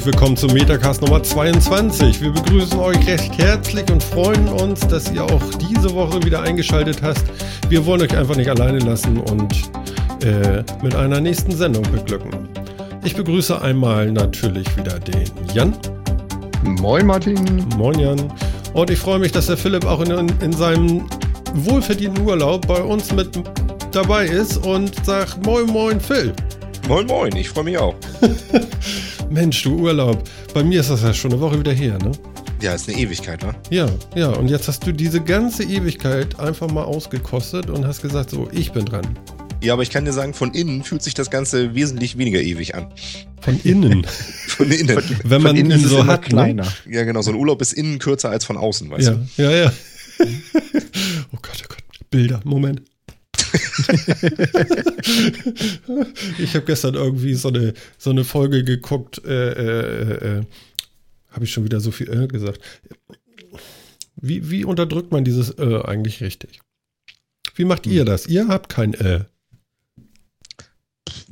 herzlich willkommen zum Metacast Nummer 22. Wir begrüßen euch recht herzlich und freuen uns, dass ihr auch diese Woche wieder eingeschaltet hast. Wir wollen euch einfach nicht alleine lassen und äh, mit einer nächsten Sendung beglücken. Ich begrüße einmal natürlich wieder den Jan. Moin Martin. Moin Jan. Und ich freue mich, dass der Philipp auch in, in seinem wohlverdienten Urlaub bei uns mit dabei ist und sagt Moin Moin Phil. Moin Moin, ich freue mich auch. Mensch, du Urlaub. Bei mir ist das ja schon eine Woche wieder her, ne? Ja, ist eine Ewigkeit, ne? Ja, ja. Und jetzt hast du diese ganze Ewigkeit einfach mal ausgekostet und hast gesagt, so, ich bin dran. Ja, aber ich kann dir sagen, von innen fühlt sich das Ganze wesentlich weniger ewig an. Von innen. von innen. Wenn man ihn so hat, ne? kleiner. Ne? Ja, genau. So ein Urlaub ist innen kürzer als von außen, weißt ja, du? Ja, ja. oh Gott, oh Gott. Bilder. Moment. Ich habe gestern irgendwie so eine, so eine Folge geguckt, äh, äh, äh, habe ich schon wieder so viel äh, gesagt. Wie, wie unterdrückt man dieses äh eigentlich richtig? Wie macht hm. ihr das? Ihr habt kein äh.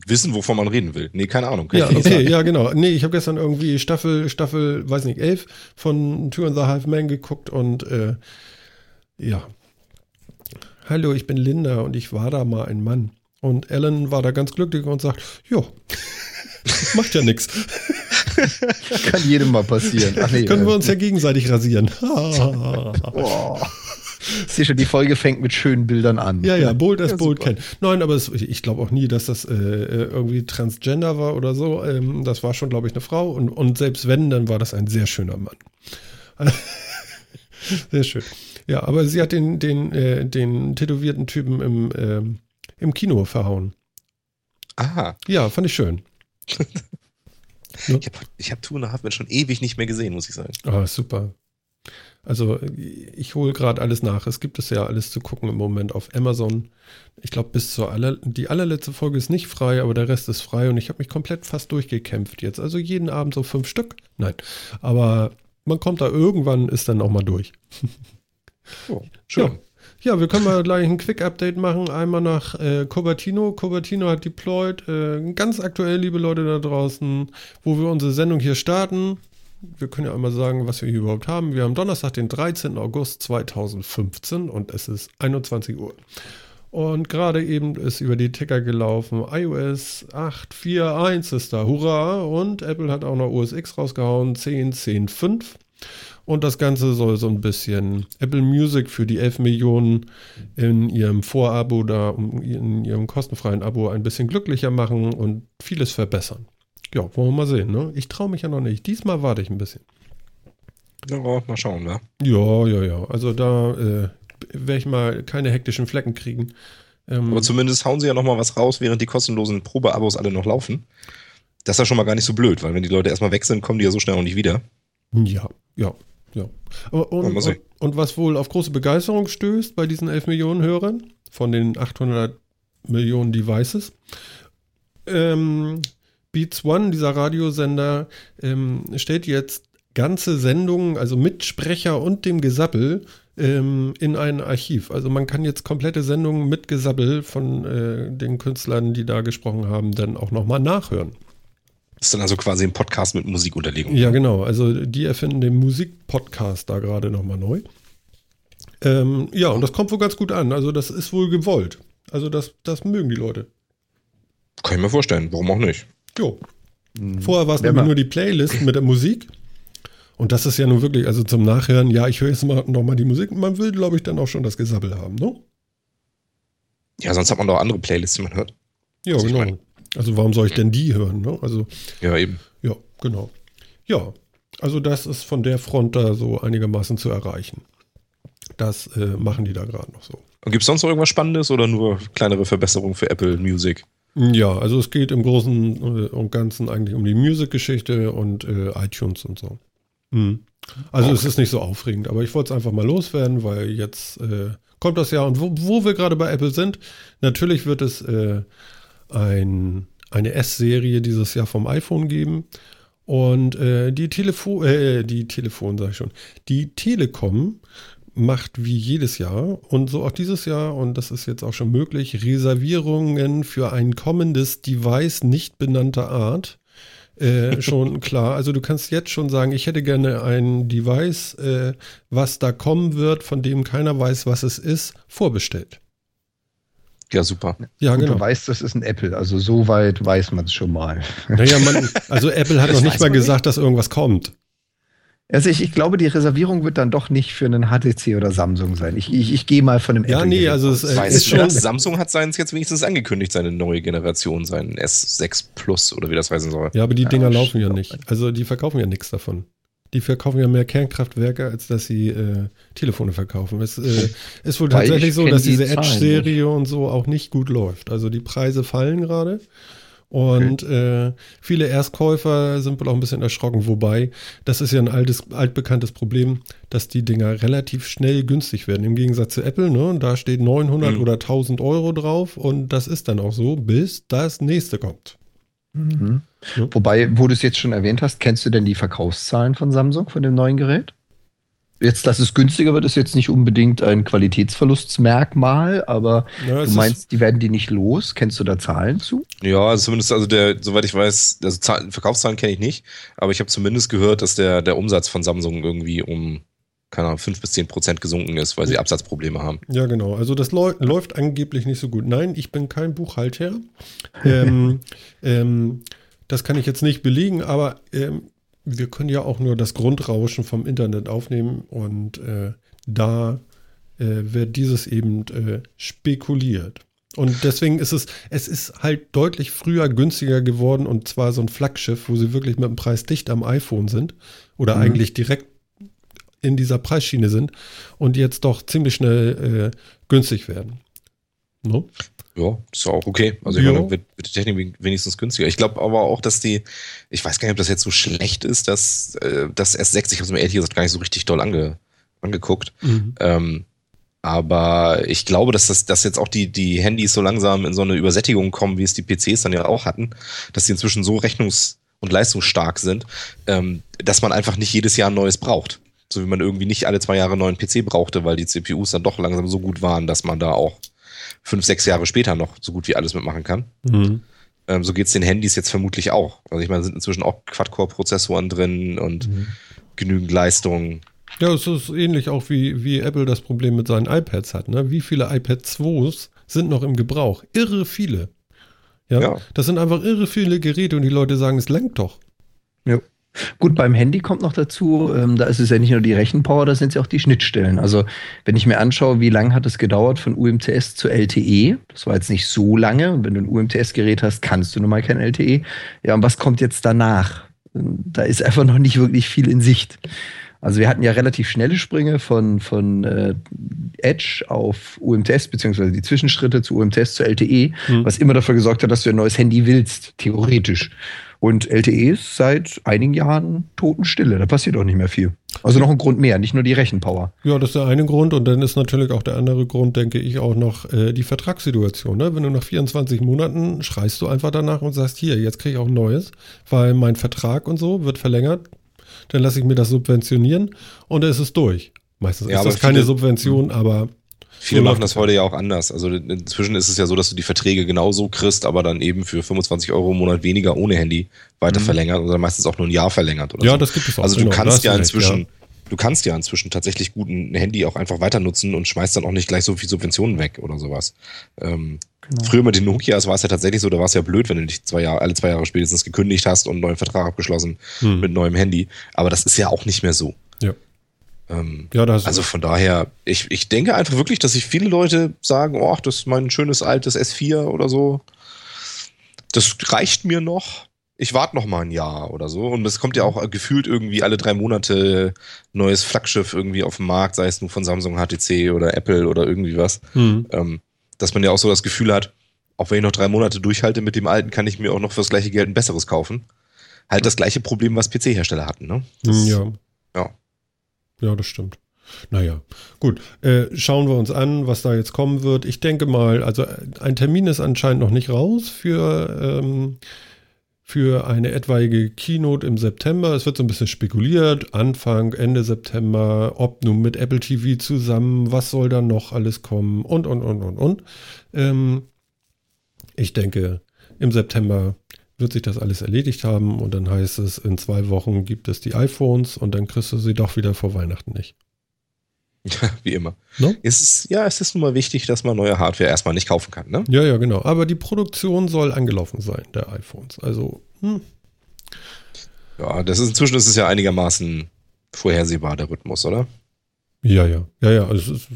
Wissen, wovon man reden will. Nee, keine Ahnung. Ja, okay, ja, genau. Nee, ich habe gestern irgendwie Staffel, Staffel, weiß nicht, elf von Two and the Half Man geguckt und äh, ja, Hallo, ich bin Linda und ich war da mal ein Mann. Und Ellen war da ganz glücklich und sagt, ja, macht ja nichts. Kann jedem mal passieren. Nee, Können wir äh, uns ja gegenseitig rasieren. oh. Sieh schon, die Folge fängt mit schönen Bildern an. Ja, ja, Bold as ja, Bold Can. Nein, aber es, ich glaube auch nie, dass das äh, irgendwie Transgender war oder so. Ähm, das war schon, glaube ich, eine Frau. Und, und selbst wenn, dann war das ein sehr schöner Mann. sehr schön. Ja, aber sie hat den, den, äh, den tätowierten Typen im, äh, im Kino verhauen. Aha. Ja, fand ich schön. ich habe ich hab Two and a Half Men schon ewig nicht mehr gesehen, muss ich sagen. Ah, super. Also ich hole gerade alles nach. Es gibt es ja alles zu gucken im Moment auf Amazon. Ich glaube, bis zur aller, die allerletzte Folge ist nicht frei, aber der Rest ist frei und ich habe mich komplett fast durchgekämpft jetzt. Also jeden Abend so fünf Stück. Nein, aber man kommt da irgendwann, ist dann auch mal durch. Oh, schön. Ja. Ja, wir können mal gleich ein Quick-Update machen. Einmal nach äh, Cobertino. Cobertino hat deployed. Äh, ganz aktuell, liebe Leute da draußen, wo wir unsere Sendung hier starten. Wir können ja einmal sagen, was wir hier überhaupt haben. Wir haben Donnerstag, den 13. August 2015 und es ist 21 Uhr. Und gerade eben ist über die Ticker gelaufen. iOS 8.4.1 ist da. Hurra! Und Apple hat auch noch OS X rausgehauen. 10.10.5. Und das Ganze soll so ein bisschen Apple Music für die 11 Millionen in ihrem Vorabo da, in ihrem kostenfreien Abo ein bisschen glücklicher machen und vieles verbessern. Ja, wollen wir mal sehen. Ne? Ich traue mich ja noch nicht. Diesmal warte ich ein bisschen. Ja, mal schauen, ne? Ja, ja, ja. Also da äh, werde ich mal keine hektischen Flecken kriegen. Ähm, Aber zumindest hauen sie ja noch mal was raus, während die kostenlosen Probeabos alle noch laufen. Das ist ja schon mal gar nicht so blöd, weil wenn die Leute erstmal weg sind, kommen die ja so schnell auch nicht wieder. Ja, ja. Ja. Und, und, und, was wohl auf große Begeisterung stößt bei diesen 11 Millionen Hörern von den 800 Millionen Devices, ähm, Beats One, dieser Radiosender, ähm, stellt jetzt ganze Sendungen, also mit Sprecher und dem Gesabbel, ähm, in ein Archiv. Also man kann jetzt komplette Sendungen mit Gesabbel von äh, den Künstlern, die da gesprochen haben, dann auch nochmal nachhören. Das ist dann also quasi ein Podcast mit Musikunterlegung. Ja, genau. Also die erfinden den Musikpodcast da gerade nochmal neu. Ähm, ja, und das kommt wohl ganz gut an. Also das ist wohl gewollt. Also das, das mögen die Leute. Kann ich mir vorstellen. Warum auch nicht? Jo. Mhm. Vorher war es nämlich nur die Playlist mit der Musik. Und das ist ja nun wirklich, also zum Nachhören, ja, ich höre jetzt mal nochmal die Musik. Man will, glaube ich, dann auch schon das Gesabbel haben, ne? Ja, sonst hat man doch andere Playlists, die man hört. Ja, also genau. Also warum soll ich denn die hören? Ne? Also, ja, eben. Ja, genau. Ja, also das ist von der Front da so einigermaßen zu erreichen. Das äh, machen die da gerade noch so. Und gibt es sonst noch irgendwas Spannendes oder nur kleinere Verbesserungen für Apple Music? Ja, also es geht im Großen äh, und Ganzen eigentlich um die Music-Geschichte und äh, iTunes und so. Mhm. Also okay. es ist nicht so aufregend, aber ich wollte es einfach mal loswerden, weil jetzt äh, kommt das ja und wo, wo wir gerade bei Apple sind, natürlich wird es äh, ein, eine S-Serie dieses Jahr vom iPhone geben. Und äh, die Telefon, äh, die Telefon, sag ich schon, die Telekom macht wie jedes Jahr und so auch dieses Jahr, und das ist jetzt auch schon möglich, Reservierungen für ein kommendes Device nicht benannter Art äh, schon klar. Also du kannst jetzt schon sagen, ich hätte gerne ein Device, äh, was da kommen wird, von dem keiner weiß, was es ist, vorbestellt. Ja, super. Ja, Gut, genau. Du weißt, das ist ein Apple, also so weit weiß man es schon mal. Naja, man, also Apple hat Das noch nicht mal man nicht. gesagt, dass irgendwas kommt. Also ich, ich glaube, die Reservierung wird dann doch nicht für einen HTC oder Samsung sein. Ich, ich, ich gehe mal von dem Ja, Apple nee, Gerät also es äh, Weiß ist ich schon. Samsung hat seins jetzt wenigstens angekündigt, seine neue Generation, seinen S6 Plus oder wie das heißen soll. Ja, aber die Dinger Ja, laufen ja nicht. Also die verkaufen ja nichts davon. Die verkaufen ja mehr Kernkraftwerke, als dass sie äh, Telefone verkaufen. Es äh, ist wohl Weil tatsächlich ich so, dass die diese Edge-Serie und so auch nicht gut läuft. Also die Preise fallen gerade. Und äh, viele Erstkäufer sind wohl auch ein bisschen erschrocken, wobei das ist ja ein altes, altbekanntes Problem, dass die Dinger relativ schnell günstig werden. Im Gegensatz zu Apple, ne? Da steht 900 Mhm. oder 1000 Euro drauf und das ist dann auch so, bis das nächste kommt. Mhm. Ja. Wobei, wo du es jetzt schon erwähnt hast, kennst du denn die Verkaufszahlen von Samsung, von dem neuen Gerät? Jetzt, dass es günstiger wird, ist jetzt nicht unbedingt ein Qualitätsverlustmerkmal, aber Ja, du meinst, die werden die nicht los? Kennst du da Zahlen zu? Ja, also zumindest, also der, soweit ich weiß, also Zahlen, Verkaufszahlen kenne ich nicht, aber ich habe zumindest gehört, dass der, der Umsatz von Samsung irgendwie um, keine Ahnung, 5 bis 10 Prozent gesunken ist, weil sie Absatzprobleme haben. Ja, genau. Also das läu läuft angeblich nicht so gut. Nein, ich bin kein Buchhalter. ähm, ähm, das kann ich jetzt nicht belegen, aber ähm, wir können ja auch nur das Grundrauschen vom Internet aufnehmen und äh, da äh, wird dieses eben äh, spekuliert. Und deswegen ist es, es ist halt deutlich früher günstiger geworden und zwar so ein Flaggschiff, wo sie wirklich mit dem Preis dicht am iPhone sind oder Mhm. eigentlich direkt in dieser Preisschiene sind und jetzt doch ziemlich schnell äh, günstig werden. No? Ja, ist ja auch okay. Also ich Ja. meine, wird, wird die Technik wenigstens günstiger. Ich glaube aber auch, dass die, ich weiß gar nicht, ob das jetzt so schlecht ist, dass äh, das S6, ich habe es mir ehrlich gesagt gar nicht so richtig doll ange, angeguckt. Mhm. Ähm, aber ich glaube, dass das dass jetzt auch die, die Handys so langsam in so eine Übersättigung kommen, wie es die PCs dann ja auch hatten, dass sie inzwischen so rechnungs- und leistungsstark sind, ähm, dass man einfach nicht jedes Jahr ein neues braucht. So wie man irgendwie nicht alle zwei Jahre einen neuen PC brauchte, weil die CPUs dann doch langsam so gut waren, dass man da auch fünf, sechs Jahre später noch so gut wie alles mitmachen kann. Mhm. Ähm, so geht's den Handys jetzt vermutlich auch. Also ich meine, sind inzwischen auch Quad-Core-Prozessoren drin und genügend Leistung. Ja, es ist ähnlich auch wie, wie Apple das Problem mit seinen iPads hat. Ne? Wie viele iPad 2s sind noch im Gebrauch? Irre viele. Ja, Ja. das sind einfach irre viele Geräte und die Leute sagen, es lenkt doch. Ja. Gut, beim Handy kommt noch dazu, ähm, da ist es ja nicht nur die Rechenpower, da sind es ja auch die Schnittstellen. Also wenn ich mir anschaue, wie lange hat es gedauert von UMTS zu LTE, das war jetzt nicht so lange, und wenn du ein UMTS-Gerät hast, kannst du nun mal kein LTE. Ja, und was kommt jetzt danach? Da ist einfach noch nicht wirklich viel in Sicht. Also wir hatten ja relativ schnelle Sprünge von, von äh, Edge auf UMTS, beziehungsweise die Zwischenschritte zu UMTS zu LTE, Mhm. was immer dafür gesorgt hat, dass du ein neues Handy willst, theoretisch. Und LTE ist seit einigen Jahren Totenstille, da passiert auch nicht mehr viel. Also noch ein Grund mehr, nicht nur die Rechenpower. Ja, das ist der eine Grund und dann ist natürlich auch der andere Grund, denke ich, auch noch äh, die Vertragssituation. Ne? Wenn du nach 24 Monaten schreist du einfach danach und sagst, hier, jetzt kriege ich auch ein neues, weil mein Vertrag und so wird verlängert, dann lasse ich mir das subventionieren und dann ist es durch. Meistens Ja, ist das keine Subvention, aber Viele So machen das heute ja auch anders. Also inzwischen ist es ja so, dass du die Verträge genauso kriegst, aber dann eben für 25 Euro im Monat weniger ohne Handy weiter verlängert oder meistens auch nur ein Jahr verlängert oder ja, so. das gibt es auch. Also du genau, kannst ja recht, inzwischen, du kannst ja inzwischen tatsächlich gut ein Handy auch einfach weiter nutzen und schmeißt dann auch nicht gleich so viel Subventionen weg oder sowas. Ähm, Genau. Früher mit den Nokias war es ja tatsächlich so, da war es ja blöd, wenn du dich zwei Jahre, alle zwei Jahre spätestens gekündigt hast und einen neuen Vertrag abgeschlossen Hm. mit neuem Handy. Aber das ist ja auch nicht mehr so. Ja. Ähm, Ja, also von daher, ich, ich denke einfach wirklich, dass sich viele Leute sagen, oh, das ist mein schönes altes S4 oder so. Das reicht mir noch. Ich warte noch mal ein Jahr oder so. Und es kommt ja auch gefühlt irgendwie alle drei Monate neues Flaggschiff irgendwie auf den Markt, sei es nur von Samsung, HTC oder Apple oder irgendwie was. Hm. Ähm, dass man ja auch so das Gefühl hat, auch wenn ich noch drei Monate durchhalte mit dem alten, kann ich mir auch noch fürs gleiche Geld ein besseres kaufen. Halt das gleiche Problem, was PC-Hersteller hatten, ne? Das, Hm, ja. ja. Ja, das stimmt. Naja, gut. Äh, schauen wir uns an, was da jetzt kommen wird. Ich denke mal, also äh, ein Termin ist anscheinend noch nicht raus für, ähm, für eine etwaige Keynote im September. Es wird so ein bisschen spekuliert, Anfang, Ende September, ob nun mit Apple TV zusammen, was soll da noch alles kommen und, und, und, und, und. Ähm, ich denke, im September wird sich das alles erledigt haben und dann heißt es, in zwei Wochen gibt es die iPhones und dann kriegst du sie doch wieder vor Weihnachten nicht. Ja, wie immer. No? Es ist, ja, es ist nun mal wichtig, dass man neue Hardware erstmal nicht kaufen kann, ne? Ja, ja, genau. Aber die Produktion soll angelaufen sein, der iPhones. Also, hm. Ja, das ist inzwischen ist es ja einigermaßen vorhersehbar, der Rhythmus, oder? Ja, ja. Ja, ja. Also ist,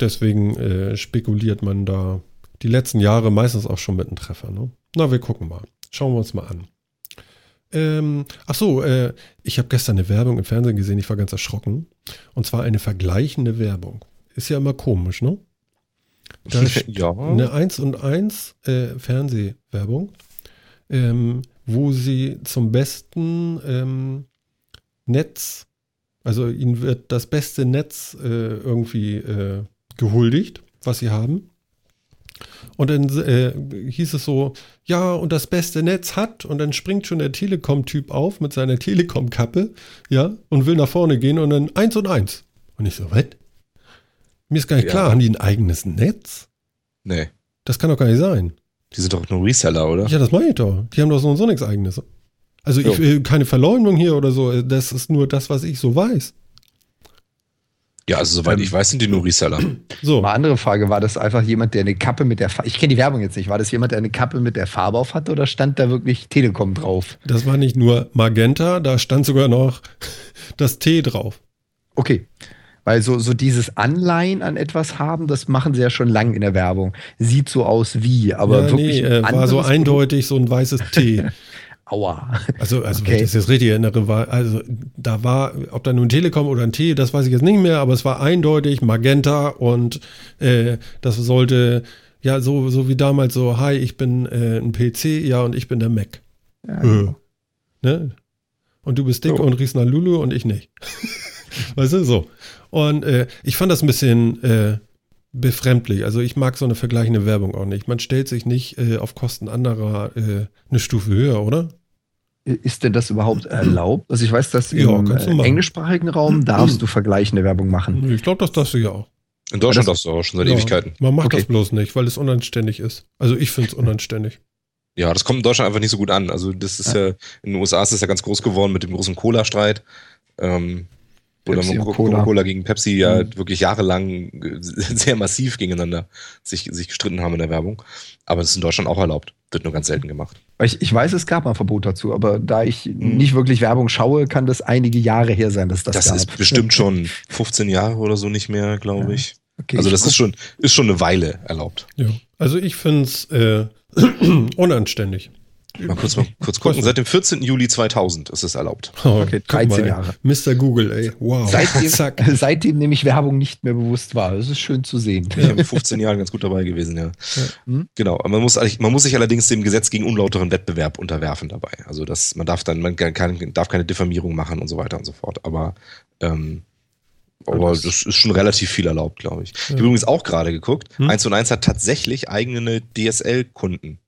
deswegen äh, spekuliert man da die letzten Jahre meistens auch schon mit einem Treffer. Ne? Na, wir gucken mal. Schauen wir uns mal an. Ähm, ach so, äh, ich habe gestern eine Werbung im Fernsehen gesehen, ich war ganz erschrocken. Und zwar eine vergleichende Werbung. Ist ja immer komisch, ne? Da ist ja. eine 1 und 1 äh, Fernsehwerbung, ähm, wo sie zum besten ähm, Netz, also ihnen wird das beste Netz äh, irgendwie äh, gehuldigt, was sie haben. Und dann äh, hieß es so, ja, und das beste Netz hat, und dann springt schon der Telekom-Typ auf mit seiner Telekom-Kappe, ja, und will nach vorne gehen und dann eins und eins. Und ich so, was? Mir ist gar nicht Ja. klar, haben die ein eigenes Netz? Nee. Das kann doch gar nicht sein. Die sind doch nur Reseller, oder? Ja, das meine ich doch. Die haben doch so und so nichts eigenes. Also ich will keine Verleumdung hier oder so. Das ist nur das, was ich so weiß. Ja, also soweit ich weiß, sind die nur Reseller. So. Mal andere Frage, war das einfach jemand, der eine Kappe mit der Farbe, ich kenne die Werbung jetzt nicht, war das jemand, der eine Kappe mit der Farbe auf hatte oder stand da wirklich Telekom drauf? Das war nicht nur Magenta, da stand sogar noch das T drauf. Okay. Weil so, so dieses Anleihen an etwas haben, das machen sie ja schon lange in der Werbung. Sieht so aus wie, aber ja, wirklich. nee, äh, war so eindeutig so ein weißes T. Aua. Also, also Okay. wenn ich das jetzt richtig erinnere, war, also da war, ob da nun ein Telekom oder ein T, das weiß ich jetzt nicht mehr, aber es war eindeutig Magenta und äh, das sollte, ja, so, so wie damals so, hi, ich bin äh, ein PC, ja, und ich bin der Mac. Ja, Äh. Ne? Und du bist dick So. und riechst nach Lulu und ich nicht. weißt du, so. Und äh, ich fand das ein bisschen äh, befremdlich. Also ich mag so eine vergleichende Werbung auch nicht. Man stellt sich nicht äh, auf Kosten anderer äh, eine Stufe höher, oder? Ist denn das überhaupt erlaubt? Also ich weiß, dass Ja, im äh, englischsprachigen Raum darfst du vergleichende Werbung machen. Ich glaube, das darfst du ja auch. In Deutschland das- darfst du auch schon seit Ja, Ewigkeiten. Man macht Okay. das bloß nicht, weil es unanständig ist. Also ich finde es unanständig. Ja, das kommt in Deutschland einfach nicht so gut an. Also das ist ja, in den USA ist das ja ganz groß geworden mit dem großen Cola-Streit. Ähm, und Coca-Cola Cola. Cola gegen Pepsi ja Mhm. wirklich jahrelang äh, sehr massiv gegeneinander sich, sich gestritten haben in der Werbung. Aber das ist in Deutschland auch erlaubt. Wird nur ganz selten gemacht. Ich, ich weiß, es gab mal ein Verbot dazu, aber da ich Mhm. nicht wirklich Werbung schaue, kann das einige Jahre her sein, dass das, Das, gab. ist bestimmt schon 15 Jahre oder so nicht mehr, glaube Ja. ich. Okay, also das ist schon, ist schon eine Weile erlaubt. Ja. Also ich finde es äh, unanständig. Mal kurz, mal kurz gucken. Seit dem 14. Juli 2000 ist es erlaubt. Oh, Okay, guck 13 mal, Jahre. Mr. Google, ey. Wow. Seitdem, Zack. seitdem nämlich Werbung nicht mehr bewusst war. Das ist schön zu sehen. Ich bin in 15 Jahren ganz gut dabei gewesen, ja. Hm? Genau, man muss, man muss sich allerdings dem Gesetz gegen unlauteren Wettbewerb unterwerfen dabei. Also das, man darf dann, man kann, darf keine Diffamierung machen und so weiter und so fort. Aber, ähm, aber das- das ist schon relativ viel erlaubt, glaube ich. Ich habe übrigens auch gerade geguckt. Hm? 1 und 1 hat tatsächlich eigene DSL-Kunden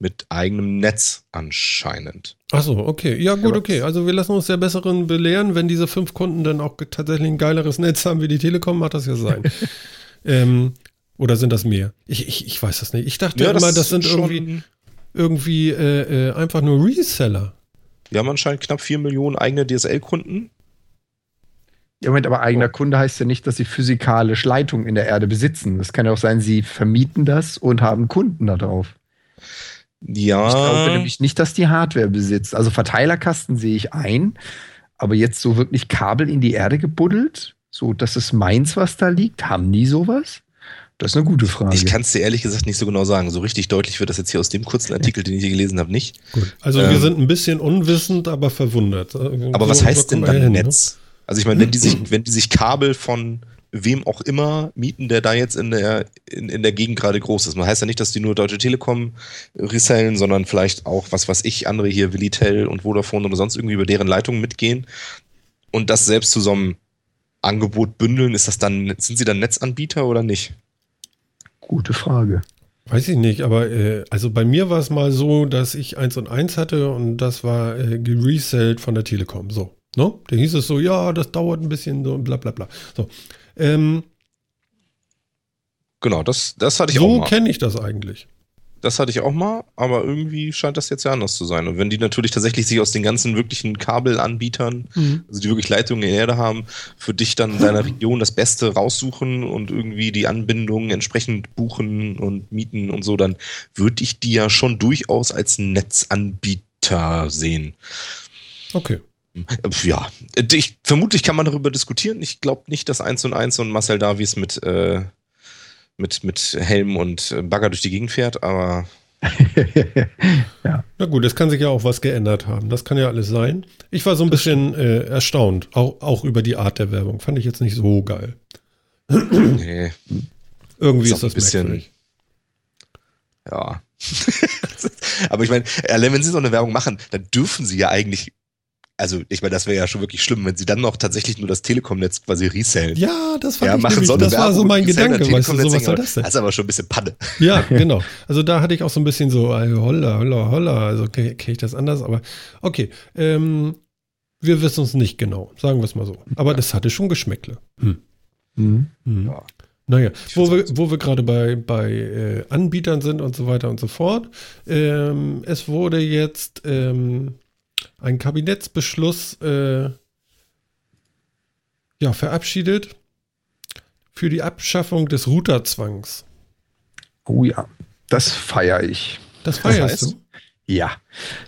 mit eigenem Netz anscheinend. Ach so, okay. Ja, gut, okay. Also wir lassen uns der Besseren belehren. Wenn diese fünf Kunden dann auch tatsächlich ein geileres Netz haben wie die Telekom, macht das ja sein. ähm, oder sind das mehr? Ich, ich, ich weiß das nicht. Ich dachte immer, das sind schon- irgendwie, irgendwie äh, äh, einfach nur Reseller. Wir haben anscheinend knapp 4 Millionen eigene DSL-Kunden. Ja, Moment, aber Oh. eigener Kunde heißt ja nicht, dass sie physikalisch Leitungen in der Erde besitzen. Das kann ja auch sein, sie vermieten das und haben Kunden da drauf. Ja. Ich glaube nämlich nicht, dass die Hardware besitzt. Also Verteilerkasten sehe ich ein, aber jetzt so wirklich Kabel in die Erde gebuddelt, so das ist meins, was da liegt, haben die sowas? Das ist eine gute Frage. Ich kann es dir ehrlich gesagt nicht so genau sagen. So richtig deutlich wird das jetzt hier aus dem kurzen Artikel, den ich hier gelesen habe, nicht. Gut. Also Ähm. wir sind ein bisschen unwissend, aber verwundert. Aber so- was heißt denn dann hin, ne? Netz? Also ich meine, wenn die sich, wenn die sich Kabel von wem auch immer mieten, der da jetzt in der, in, in der Gegend gerade groß ist. Man heißt ja nicht, dass die nur Deutsche Telekom resellen, sondern vielleicht auch, was weiß ich, andere hier, Willitel und Vodafone oder sonst irgendwie über deren Leitungen mitgehen und das selbst zu so einem Angebot bündeln, ist das dann, sind sie dann Netzanbieter oder nicht? Gute Frage. Weiß ich nicht, aber äh, also bei mir war es mal so, dass ich eins und eins hatte und das war äh, geresellt von der Telekom. So, ne? Da hieß es so, ja, das dauert ein bisschen so und bla bla bla. So, ähm, Genau, das, das hatte ich auch so mal. kenne ich das eigentlich. Das hatte ich auch mal, aber irgendwie scheint das jetzt ja anders zu sein. Und wenn die natürlich tatsächlich sich aus den ganzen wirklichen Kabelanbietern, mhm. also die wirklich Leitungen in der Erde haben, für dich dann in deiner Region das Beste raussuchen und irgendwie die Anbindungen entsprechend buchen und mieten und so, dann würde ich die ja schon durchaus als Netzanbieter sehen. Okay. Ja, ich, vermutlich kann man darüber diskutieren. Ich glaube nicht, dass 1 und 1 und Marcel Davies mit äh, mit, mit Helm und äh, Bagger durch die Gegend fährt, aber. ja. Na gut, es kann sich ja auch was geändert haben. Das kann ja alles sein. Ich war so ein bisschen äh, erstaunt, auch, auch über die Art der Werbung. Fand ich jetzt nicht so geil. nee. Irgendwie ist, ist das ein bisschen. Merkwürdig. Ja. aber ich meine, wenn sie so eine Werbung machen, dann dürfen sie ja eigentlich also ich meine, das wäre ja schon wirklich schlimm, wenn sie dann noch tatsächlich nur das Telekom-Netz quasi resellen. Ja, das fand ja, ich machen nämlich, so das war so mein Gedanke, weißt du, so was soll das denn? Das ist aber schon ein bisschen Panne. Ja, genau. Also da hatte ich auch so ein bisschen so, holla, holla, holla, also kenne ich das anders, aber okay. Ähm, wir wissen es nicht genau, sagen wir es mal so. Aber das hatte schon Geschmäckle. Hm. Mhm. Mhm. Ja. Naja, wo wir, wo wir gerade bei, bei äh, Anbietern sind und so weiter und so fort. Ähm, es wurde jetzt ähm, ein Kabinettsbeschluss äh, ja, verabschiedet für die Abschaffung des Routerzwangs. Oh ja, das feiere ich. Das feierst das heißt, du? Ja,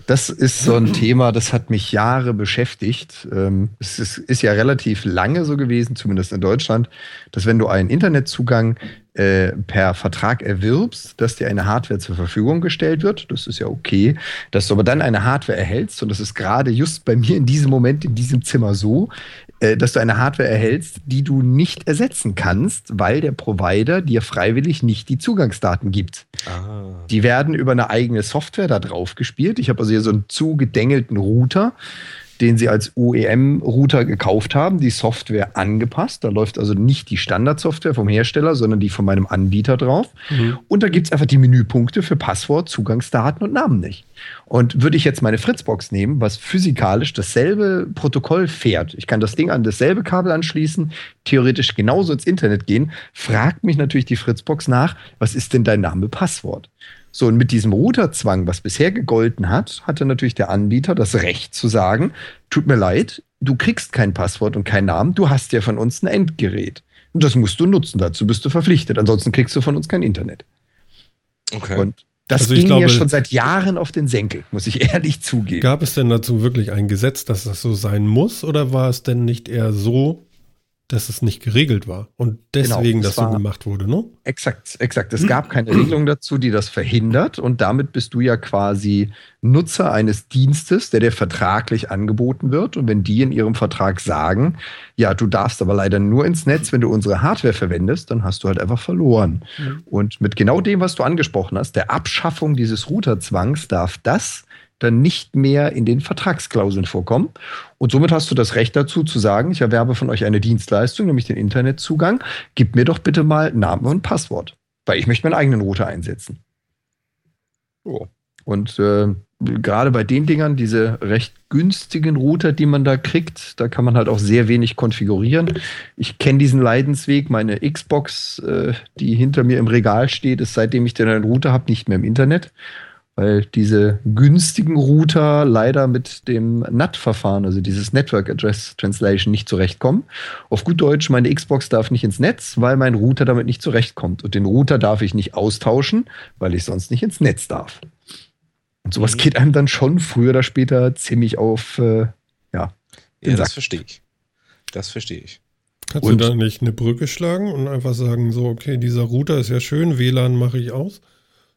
das ist so ein Thema, das hat mich Jahre beschäftigt. Ähm, es ist, ja relativ lange so gewesen, zumindest in Deutschland, dass wenn du einen Internetzugang äh, per Vertrag erwirbst, dass dir eine Hardware zur Verfügung gestellt wird. Das ist ja okay. Dass du aber dann eine Hardware erhältst, und das ist gerade just bei mir in diesem Moment, in diesem Zimmer so, dass du eine Hardware erhältst, die du nicht ersetzen kannst, weil der Provider dir freiwillig nicht die Zugangsdaten gibt. Ah. Die werden über eine eigene Software da drauf gespielt. Ich habe also hier so einen zugedengelten Router den sie als OEM-Router gekauft haben, die Software angepasst. Da läuft also nicht die Standardsoftware vom Hersteller, sondern die von meinem Anbieter drauf. Mhm. Und da gibt es einfach die Menüpunkte für Passwort, Zugangsdaten und Namen nicht. Und würde ich jetzt meine Fritzbox nehmen, was physikalisch dasselbe Protokoll fährt, ich kann das Ding an dasselbe Kabel anschließen, theoretisch genauso ins Internet gehen, fragt mich natürlich die Fritzbox nach, was ist denn dein Name, Passwort? So, und mit diesem Routerzwang, was bisher gegolten hat, hatte natürlich der Anbieter das Recht zu sagen, tut mir leid, du kriegst kein Passwort und keinen Namen, du hast ja von uns ein Endgerät. Und das musst du nutzen, dazu bist du verpflichtet, ansonsten kriegst du von uns kein Internet. Okay. Und das also ging glaube, mir schon seit Jahren auf den Senkel, muss ich ehrlich zugeben. Gab es denn dazu wirklich ein Gesetz, dass das so sein muss, oder war es denn nicht eher so, dass es nicht geregelt war und deswegen genau, das, das so gemacht wurde, ne? Exakt, exakt. Es gab keine Regelung dazu, die das verhindert und damit bist du ja quasi Nutzer eines Dienstes, der dir vertraglich angeboten wird und wenn die in ihrem Vertrag sagen, ja, du darfst aber leider nur ins Netz, wenn du unsere Hardware verwendest, dann hast du halt einfach verloren. Mhm. Und mit genau dem, was du angesprochen hast, der Abschaffung dieses Routerzwangs darf das dann nicht mehr in den Vertragsklauseln vorkommen. Und somit hast du das Recht dazu zu sagen, ich erwerbe von euch eine Dienstleistung, nämlich den Internetzugang. Gib mir doch bitte mal Namen und Passwort, weil ich möchte meinen eigenen Router einsetzen. Oh. Und äh, gerade bei den Dingern, diese recht günstigen Router, die man da kriegt, da kann man halt auch sehr wenig konfigurieren. Ich kenne diesen Leidensweg. Meine Xbox, äh, die hinter mir im Regal steht, ist seitdem ich den Router habe, nicht mehr im Internet weil diese günstigen Router leider mit dem NAT-Verfahren, also dieses Network Address Translation, nicht zurechtkommen. Auf gut Deutsch, meine Xbox darf nicht ins Netz, weil mein Router damit nicht zurechtkommt. Und den Router darf ich nicht austauschen, weil ich sonst nicht ins Netz darf. Und sowas mhm. geht einem dann schon früher oder später ziemlich auf, äh, ja. Ja, das verstehe ich. Das verstehe ich. Kannst und, du da nicht eine Brücke schlagen und einfach sagen, so, okay, dieser Router ist ja schön, WLAN mache ich aus?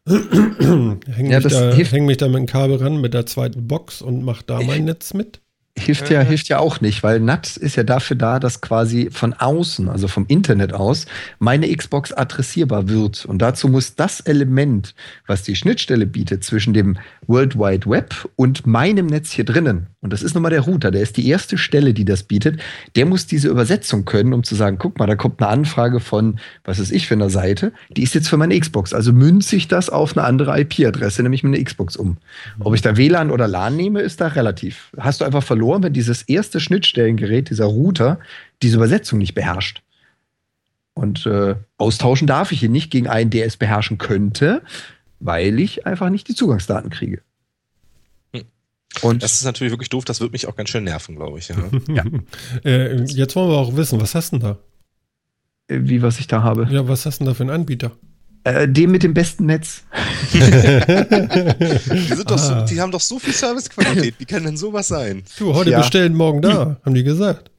Häng, ja, mich da, häng mich da mit dem Kabel ran mit der zweiten Box und mach da mein Netz mit hilft ja, hilft ja auch nicht, weil NAT ist ja dafür da, dass quasi von außen, also vom Internet aus, meine Xbox adressierbar wird. Und dazu muss das Element, was die Schnittstelle bietet zwischen dem World Wide Web und meinem Netz hier drinnen, und das ist nun mal der Router, der ist die erste Stelle, die das bietet, der muss diese Übersetzung können, um zu sagen, guck mal, da kommt eine Anfrage von, was ist ich für eine Seite, die ist jetzt für meine Xbox. Also münze ich das auf eine andere IP-Adresse, nämlich meine Xbox um. Ob ich da WLAN oder LAN nehme, ist da relativ. Hast du einfach verloren verloren, wenn dieses erste Schnittstellengerät, dieser Router, diese Übersetzung nicht beherrscht. Und äh, austauschen darf ich ihn nicht gegen einen, der es beherrschen könnte, weil ich einfach nicht die Zugangsdaten kriege. Hm. Und das ist natürlich wirklich doof, das wird mich auch ganz schön nerven, glaube ich. Ja. ja. Äh, jetzt wollen wir auch wissen, was hast du denn da? Äh, wie, was ich da habe? Ja, was hast du denn da für einen Anbieter? Äh, dem mit dem besten Netz. die, ah. so, die, haben doch so viel Servicequalität. Wie kann denn sowas sein? Du, heute ja. bestellen, morgen da, hm. haben die gesagt.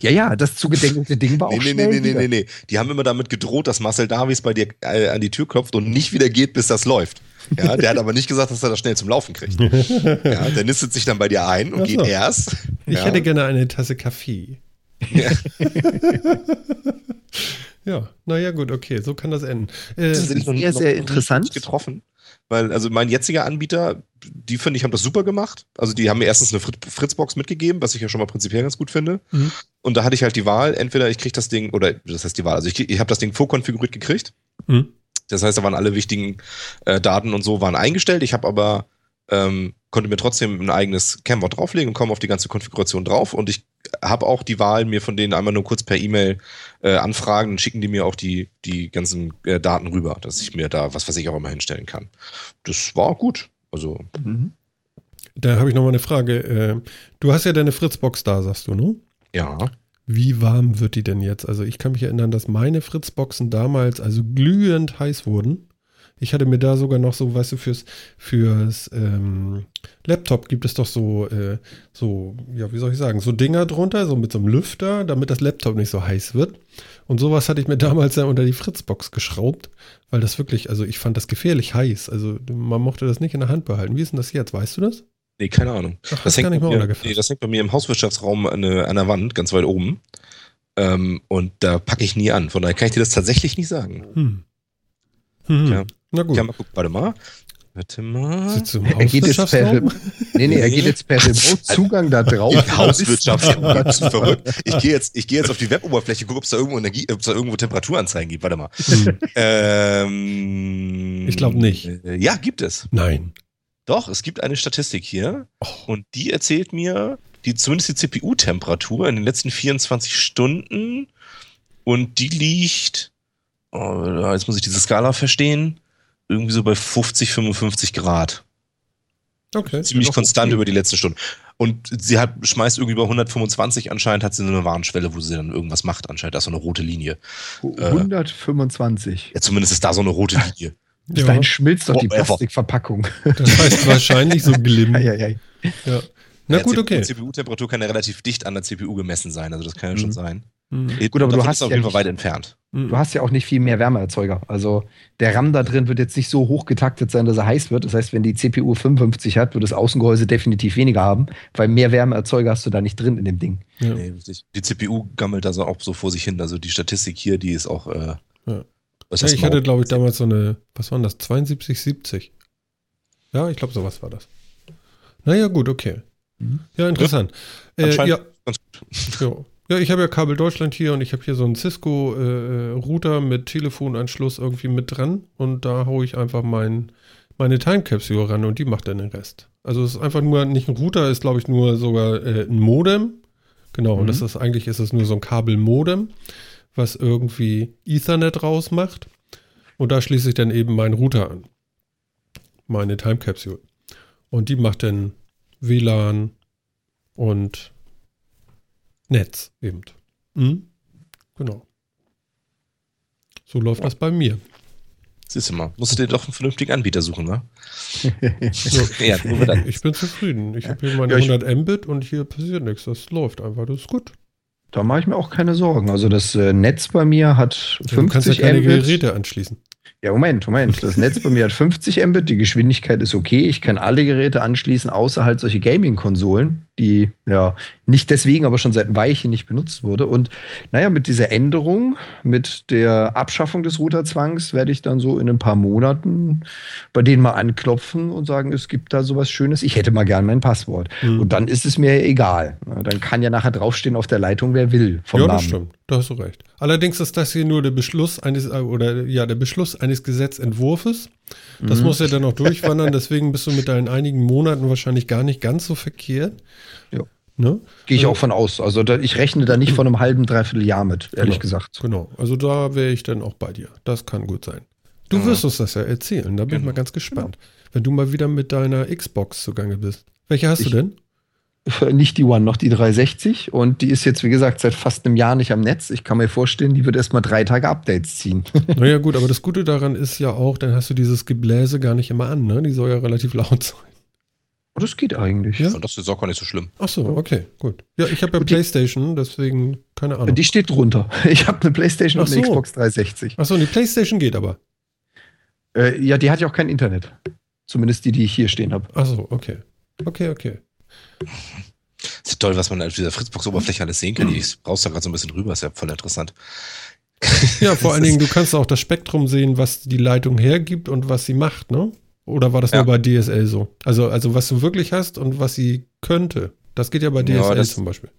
Ja, ja, das zugedeckte Ding war auch nee, nee, nee, nee, nee, nee. Die haben immer damit gedroht, dass Marcel Davies bei dir äh, an die Tür klopft und nicht wieder geht, bis das läuft. Ja, der hat aber nicht gesagt, dass er das schnell zum Laufen kriegt. Ja, der nistet sich dann bei dir ein und so. geht erst. Ich ja. hätte gerne eine Tasse Kaffee. Ja. ja, naja, gut, okay, so kann das enden. Äh, das ist sehr, sehr interessant. Getroffen. Weil, also mein jetziger Anbieter, die finde ich, haben das super gemacht. Also die haben mir erstens eine Fritzbox mitgegeben, was ich ja schon mal prinzipiell ganz gut finde. Mhm. Und da hatte ich halt die Wahl, entweder ich kriege das Ding, oder das heißt die Wahl, also ich, ich habe das Ding vorkonfiguriert gekriegt. Mhm. Das heißt, da waren alle wichtigen äh, Daten und so waren eingestellt. Ich habe aber ähm, konnte mir trotzdem ein eigenes Camwort drauflegen und komme auf die ganze Konfiguration drauf. Und ich habe auch die Wahl, mir von denen einmal nur kurz per E-Mail äh, anfragen, dann schicken die mir auch die, die ganzen äh, Daten rüber, dass ich mir da was weiß ich auch immer hinstellen kann. Das war gut. Also. Mhm. Da habe ich noch mal eine Frage. Äh, du hast ja deine Fritzbox da, sagst du, ne? Ja. Wie warm wird die denn jetzt? Also ich kann mich erinnern, dass meine Fritzboxen damals also glühend heiß wurden. Ich hatte mir da sogar noch so, weißt du, fürs, fürs ähm, Laptop gibt es doch so, äh, so, ja, wie soll ich sagen, so Dinger drunter, so mit so einem Lüfter, damit das Laptop nicht so heiß wird. Und sowas hatte ich mir damals ja unter die Fritzbox geschraubt, weil das wirklich, also ich fand das gefährlich heiß. Also man mochte das nicht in der Hand behalten. Wie ist denn das jetzt? Weißt du das? Nee, keine Ahnung. Ach, das, hängt bei mir, nee, das hängt bei mir im Hauswirtschaftsraum an, an der Wand, ganz weit oben. Ähm, und da packe ich nie an. Von daher kann ich dir das tatsächlich nicht sagen. Hm. Hm. Ja. Na gut. Ja, mal gucken, warte mal. Warte mal. Er geht jetzt per, nee, nee, er geht jetzt per Remote Zugang da drauf. Hauswirtschaftsraum. Bist du verrückt? Ich gehe jetzt, ich gehe jetzt auf die Weboberfläche, gucke, ob es da irgendwo Energie, ob es da irgendwo Temperaturanzeigen gibt. Warte mal. Hm. ähm, ich glaube nicht. Äh, ja, gibt es. Nein. Doch, es gibt eine Statistik hier oh. und die erzählt mir, die zumindest die CPU-Temperatur in den letzten 24 Stunden und die liegt, oh, jetzt muss ich diese Skala verstehen, irgendwie so bei 50, 55 Grad. Okay. Ziemlich konstant okay. über die letzten Stunden. Und sie hat, schmeißt irgendwie bei 125 anscheinend, hat sie eine Warnschwelle, wo sie dann irgendwas macht anscheinend. Da ist so eine rote Linie. 125. Äh, ja, zumindest ist da so eine rote Linie. Bis dahin schmilzt doch die Plastikverpackung. Das heißt wahrscheinlich so Glimm. ja, ja, ja. Na ja, gut, okay. Die CPU-Temperatur kann ja relativ dicht an der CPU gemessen sein, also das kann ja mhm. schon sein. Mhm. Gut, aber du hast auf jeden Fall weit entfernt. Mhm. Du hast ja auch nicht viel mehr Wärmeerzeuger. Also der RAM da drin wird jetzt nicht so hoch getaktet sein, dass er heiß wird. Das heißt, wenn die CPU 55 hat, wird das Außengehäuse definitiv weniger haben, weil mehr Wärmeerzeuger hast du da nicht drin in dem Ding. Ja. Nee, die CPU gammelt also auch so vor sich hin. Also die Statistik hier, die ist auch. Äh, ja. ja ich hatte, glaube ich, damals so eine, was waren das, 72, 70. Ja, ich glaube, sowas war das. Naja, gut, okay. Mhm. Ja, interessant. Ja, äh, ja. Ganz gut. Ja. Ich habe ja Kabel Deutschland hier und ich habe hier so einen Cisco-Router äh, mit Telefonanschluss irgendwie mit dran und da haue ich einfach mein, meine Time Capsule ran und die macht dann den Rest. Also es ist einfach nur nicht ein Router, ist glaube ich nur sogar äh, ein Modem. Genau, mhm. und das ist eigentlich ist es nur so ein Kabelmodem, was irgendwie Ethernet rausmacht. Und da schließe ich dann eben meinen Router an. Meine Time Capsule. Und die macht dann WLAN und Netz eben. Mhm. Genau. So läuft ja. das bei mir. Siehst du mal, musst du dir doch einen vernünftigen Anbieter suchen, ne? ja, ich bin zufrieden. Ich habe hier meine ja, 100 Mbit und hier passiert nichts. Das läuft einfach, das ist gut. Da mache ich mir auch keine Sorgen. Also das äh, Netz bei mir hat 50 Mbit. Du kannst ja keine Mbit. Geräte anschließen. Ja, Moment, Moment. Das Netz bei mir hat 50 Mbit, die Geschwindigkeit ist okay. Ich kann alle Geräte anschließen, außer halt solche Gaming-Konsolen, die ja nicht deswegen, aber schon seit Weichen nicht benutzt wurde. Und naja, mit dieser Änderung, mit der Abschaffung des Routerzwangs, werde ich dann so in ein paar Monaten bei denen mal anklopfen und sagen, es gibt da sowas Schönes. Ich hätte mal gern mein Passwort. Mhm. Und dann ist es mir egal. Dann kann ja nachher draufstehen auf der Leitung, wer will. Vom ja, das stimmt. Da hast du recht. Allerdings ist das hier nur der Beschluss eines, oder ja, der Beschluss eines Gesetzentwurfs. Das mhm. muss ja dann noch durchwandern, deswegen bist du mit deinen einigen Monaten wahrscheinlich gar nicht ganz so verkehrt. Ja. Ne? Gehe ich also, auch von aus. Also da, ich rechne da nicht von einem halben, dreiviertel Jahr mit, ehrlich genau, gesagt. Genau. Also da wäre ich dann auch bei dir. Das kann gut sein. Du Ja. wirst uns das ja erzählen, da bin ich Genau. mal ganz gespannt. Wenn du mal wieder mit deiner Xbox zugange bist. Welche hast Ich- du denn? Nicht die One, noch die 360. Und die ist jetzt, wie gesagt, seit fast einem Jahr nicht am Netz. Ich kann mir vorstellen, die wird erstmal drei Tage Updates ziehen. Naja, gut, aber das Gute daran ist ja auch, dann hast du dieses Gebläse gar nicht immer an, ne? Die soll ja relativ laut sein. Oh, das geht eigentlich. Ja? Und das ist auch gar nicht so schlimm. Ach so, okay, gut. Ja, ich habe ja die- Playstation, deswegen keine Ahnung. Die steht drunter. Ich habe eine Playstation Ach und eine so. Xbox 360. Ach so, die Playstation geht aber. Äh, ja, die hat ja auch kein Internet. Zumindest die, die ich hier stehen habe. Ach so, okay. Okay, okay. Ist ja toll, was man auf dieser Fritzbox-Oberfläche alles sehen kann. Ich brauchst da gerade so ein bisschen rüber, ist ja voll interessant. Ja, vor Das allen ist- Dingen, du kannst auch das Spektrum sehen, was die Leitung hergibt und was sie macht, ne? Oder war das Ja. nur bei DSL so? Also, also was du wirklich hast und was sie könnte. Das geht ja bei DSL Ja, das- zum Beispiel.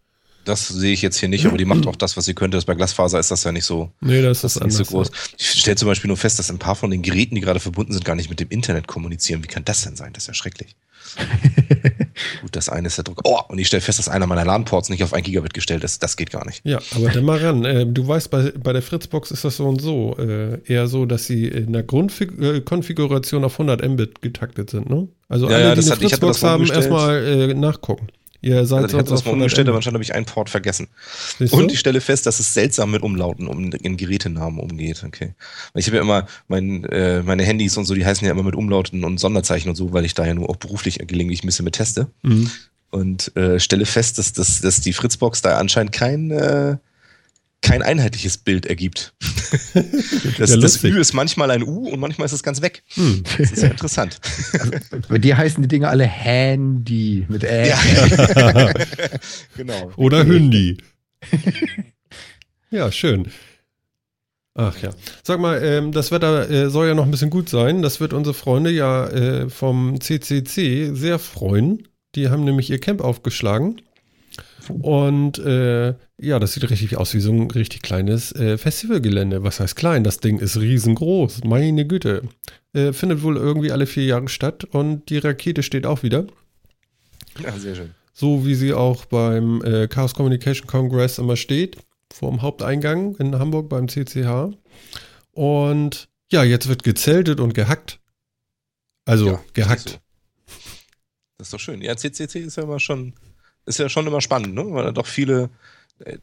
Das sehe ich jetzt hier nicht, aber die macht auch das, was sie könnte. Das bei Glasfaser ist das ja nicht so, Nee, das das ist ist nicht so anders. groß. Ich stelle zum Beispiel nur fest, dass ein paar von den Geräten, die gerade verbunden sind, gar nicht mit dem Internet kommunizieren. Wie kann das denn sein? Das ist ja schrecklich. Gut, das eine ist der Druck. Oh, und ich stelle fest, dass einer meiner LAN-Ports nicht auf 1 Gigabit gestellt ist. Das geht gar nicht. Ja, aber dann mal ran. Äh, du weißt, bei, bei der Fritzbox ist das so und so. Äh, eher so, dass sie in der Grundkonfiguration auf 100 Mbit getaktet sind, ne? Also Ja, alle, ja, die das eine hat- Fritzbox haben, erstmal äh, nachgucken. Ihr seid Also ich sonst das mal 100 umgestellt, aber anscheinend habe ich einen Port vergessen. Siehst du? Und ich stelle fest, dass es seltsam mit Umlauten um, in Gerätenamen umgeht. Okay. Weil ich habe ja immer mein, äh, meine Handys und so, die heißen ja immer mit Umlauten und Sonderzeichen und so, weil ich da ja nur auch beruflich gelegentlich ein bisschen mit teste. Mhm. Und äh, stelle fest, dass, dass, dass die Fritzbox da anscheinend kein, äh, kein einheitliches Bild ergibt. das, Ja, das. Ü ist manchmal ein U und manchmal ist es ganz weg. Hm. Das ist ja interessant. Bei dir heißen die Dinge alle Handy mit Ä. Ja. genau. Oder Hündi. ja, schön. Ach ja. Sag mal, ähm, das Wetter äh, soll ja noch ein bisschen gut sein. Das wird unsere Freunde ja äh, vom CCC sehr freuen. Die haben nämlich ihr Camp aufgeschlagen. Und äh, ja, das sieht richtig aus wie so ein richtig kleines äh, Festivalgelände. Was heißt klein? Das Ding ist riesengroß. Meine Güte. Äh, findet wohl irgendwie alle vier Jahre statt und die Rakete steht auch wieder. Ja, sehr schön. So wie sie auch beim äh, Chaos Communication Congress immer steht, vor dem Haupteingang in Hamburg beim CCH. Und ja, jetzt wird gezeltet und gehackt. Also Ja, gehackt. so. Das ist doch schön. Ja, CCC ist ja immer schon, ist ja schon immer spannend, ne? Weil da doch viele,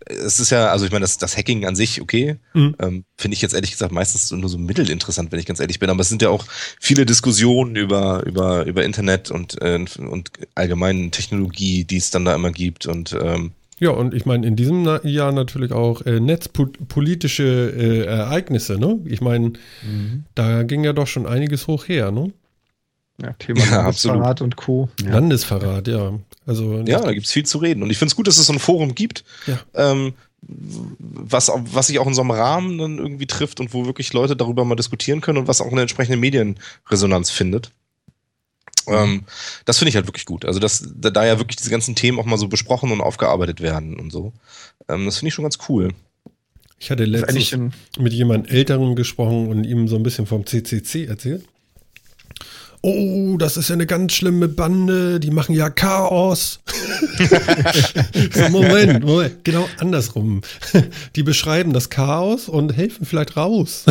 es ist ja, also ich meine, das, das Hacking an sich, okay, Mhm. ähm, finde ich jetzt ehrlich gesagt meistens nur so mittelinteressant, wenn ich ganz ehrlich bin. Aber es sind ja auch viele Diskussionen über, über, über Internet und, äh, und allgemein Technologie, die es dann da immer gibt. Und ähm, Ja, und ich meine, in diesem Na Jahr natürlich auch äh, netzpolitische äh, Ereignisse, ne? Ich meine, Mhm. da ging ja doch schon einiges hoch her, ne? Ja, Thema Ja, Landesverrat und Co. Ja. Landesverrat, ja. Also, ja, da gibt's viel zu reden. Und ich finde es gut, dass es so ein Forum gibt, Ja. ähm, was, was sich auch in so einem Rahmen dann irgendwie trifft und wo wirklich Leute darüber mal diskutieren können und was auch eine entsprechende Medienresonanz findet. Ähm, das finde ich halt wirklich gut. Also, dass da, da ja wirklich diese ganzen Themen auch mal so besprochen und aufgearbeitet werden und so. Ähm, das finde ich schon ganz cool. ich hatte letztens mit jemand Älterem gesprochen und ihm so ein bisschen vom CCC erzählt. Oh, das ist ja eine ganz schlimme Bande, die machen ja Chaos. so, Moment, Moment, genau andersrum. Die beschreiben das Chaos und helfen vielleicht raus.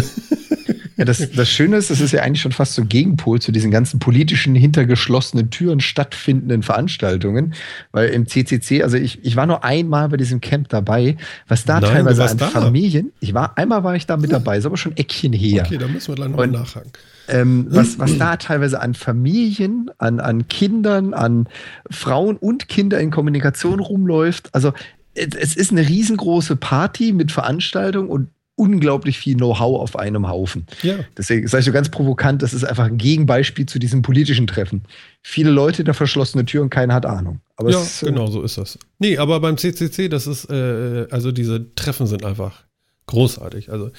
Ja, das, das Schöne ist, das ist ja eigentlich schon fast so ein Gegenpol zu diesen ganzen politischen, hinter geschlossenen Türen stattfindenden Veranstaltungen. Weil im CCC, also ich, ich war nur einmal bei diesem Camp dabei, was da Nein, teilweise an da. Familien, ich war, einmal war ich da mit dabei, ist aber schon Eckchen her. Okay, da müssen wir gleich nochmal nachhaken. ähm, was, was da teilweise an Familien, an, an Kindern, an Frauen und Kinder in Kommunikation rumläuft. Also es, es ist eine riesengroße Party mit Veranstaltung und unglaublich viel Know-how auf einem Haufen. Ja. Deswegen sage ich so ganz provokant, das ist einfach ein Gegenbeispiel zu diesem politischen Treffen. Viele Leute hinter verschlossene Türen, keiner hat Ahnung. Aber ja, ist, äh, genau, so ist das. Nee, aber beim CCC, das ist, äh, also diese Treffen sind einfach großartig. Also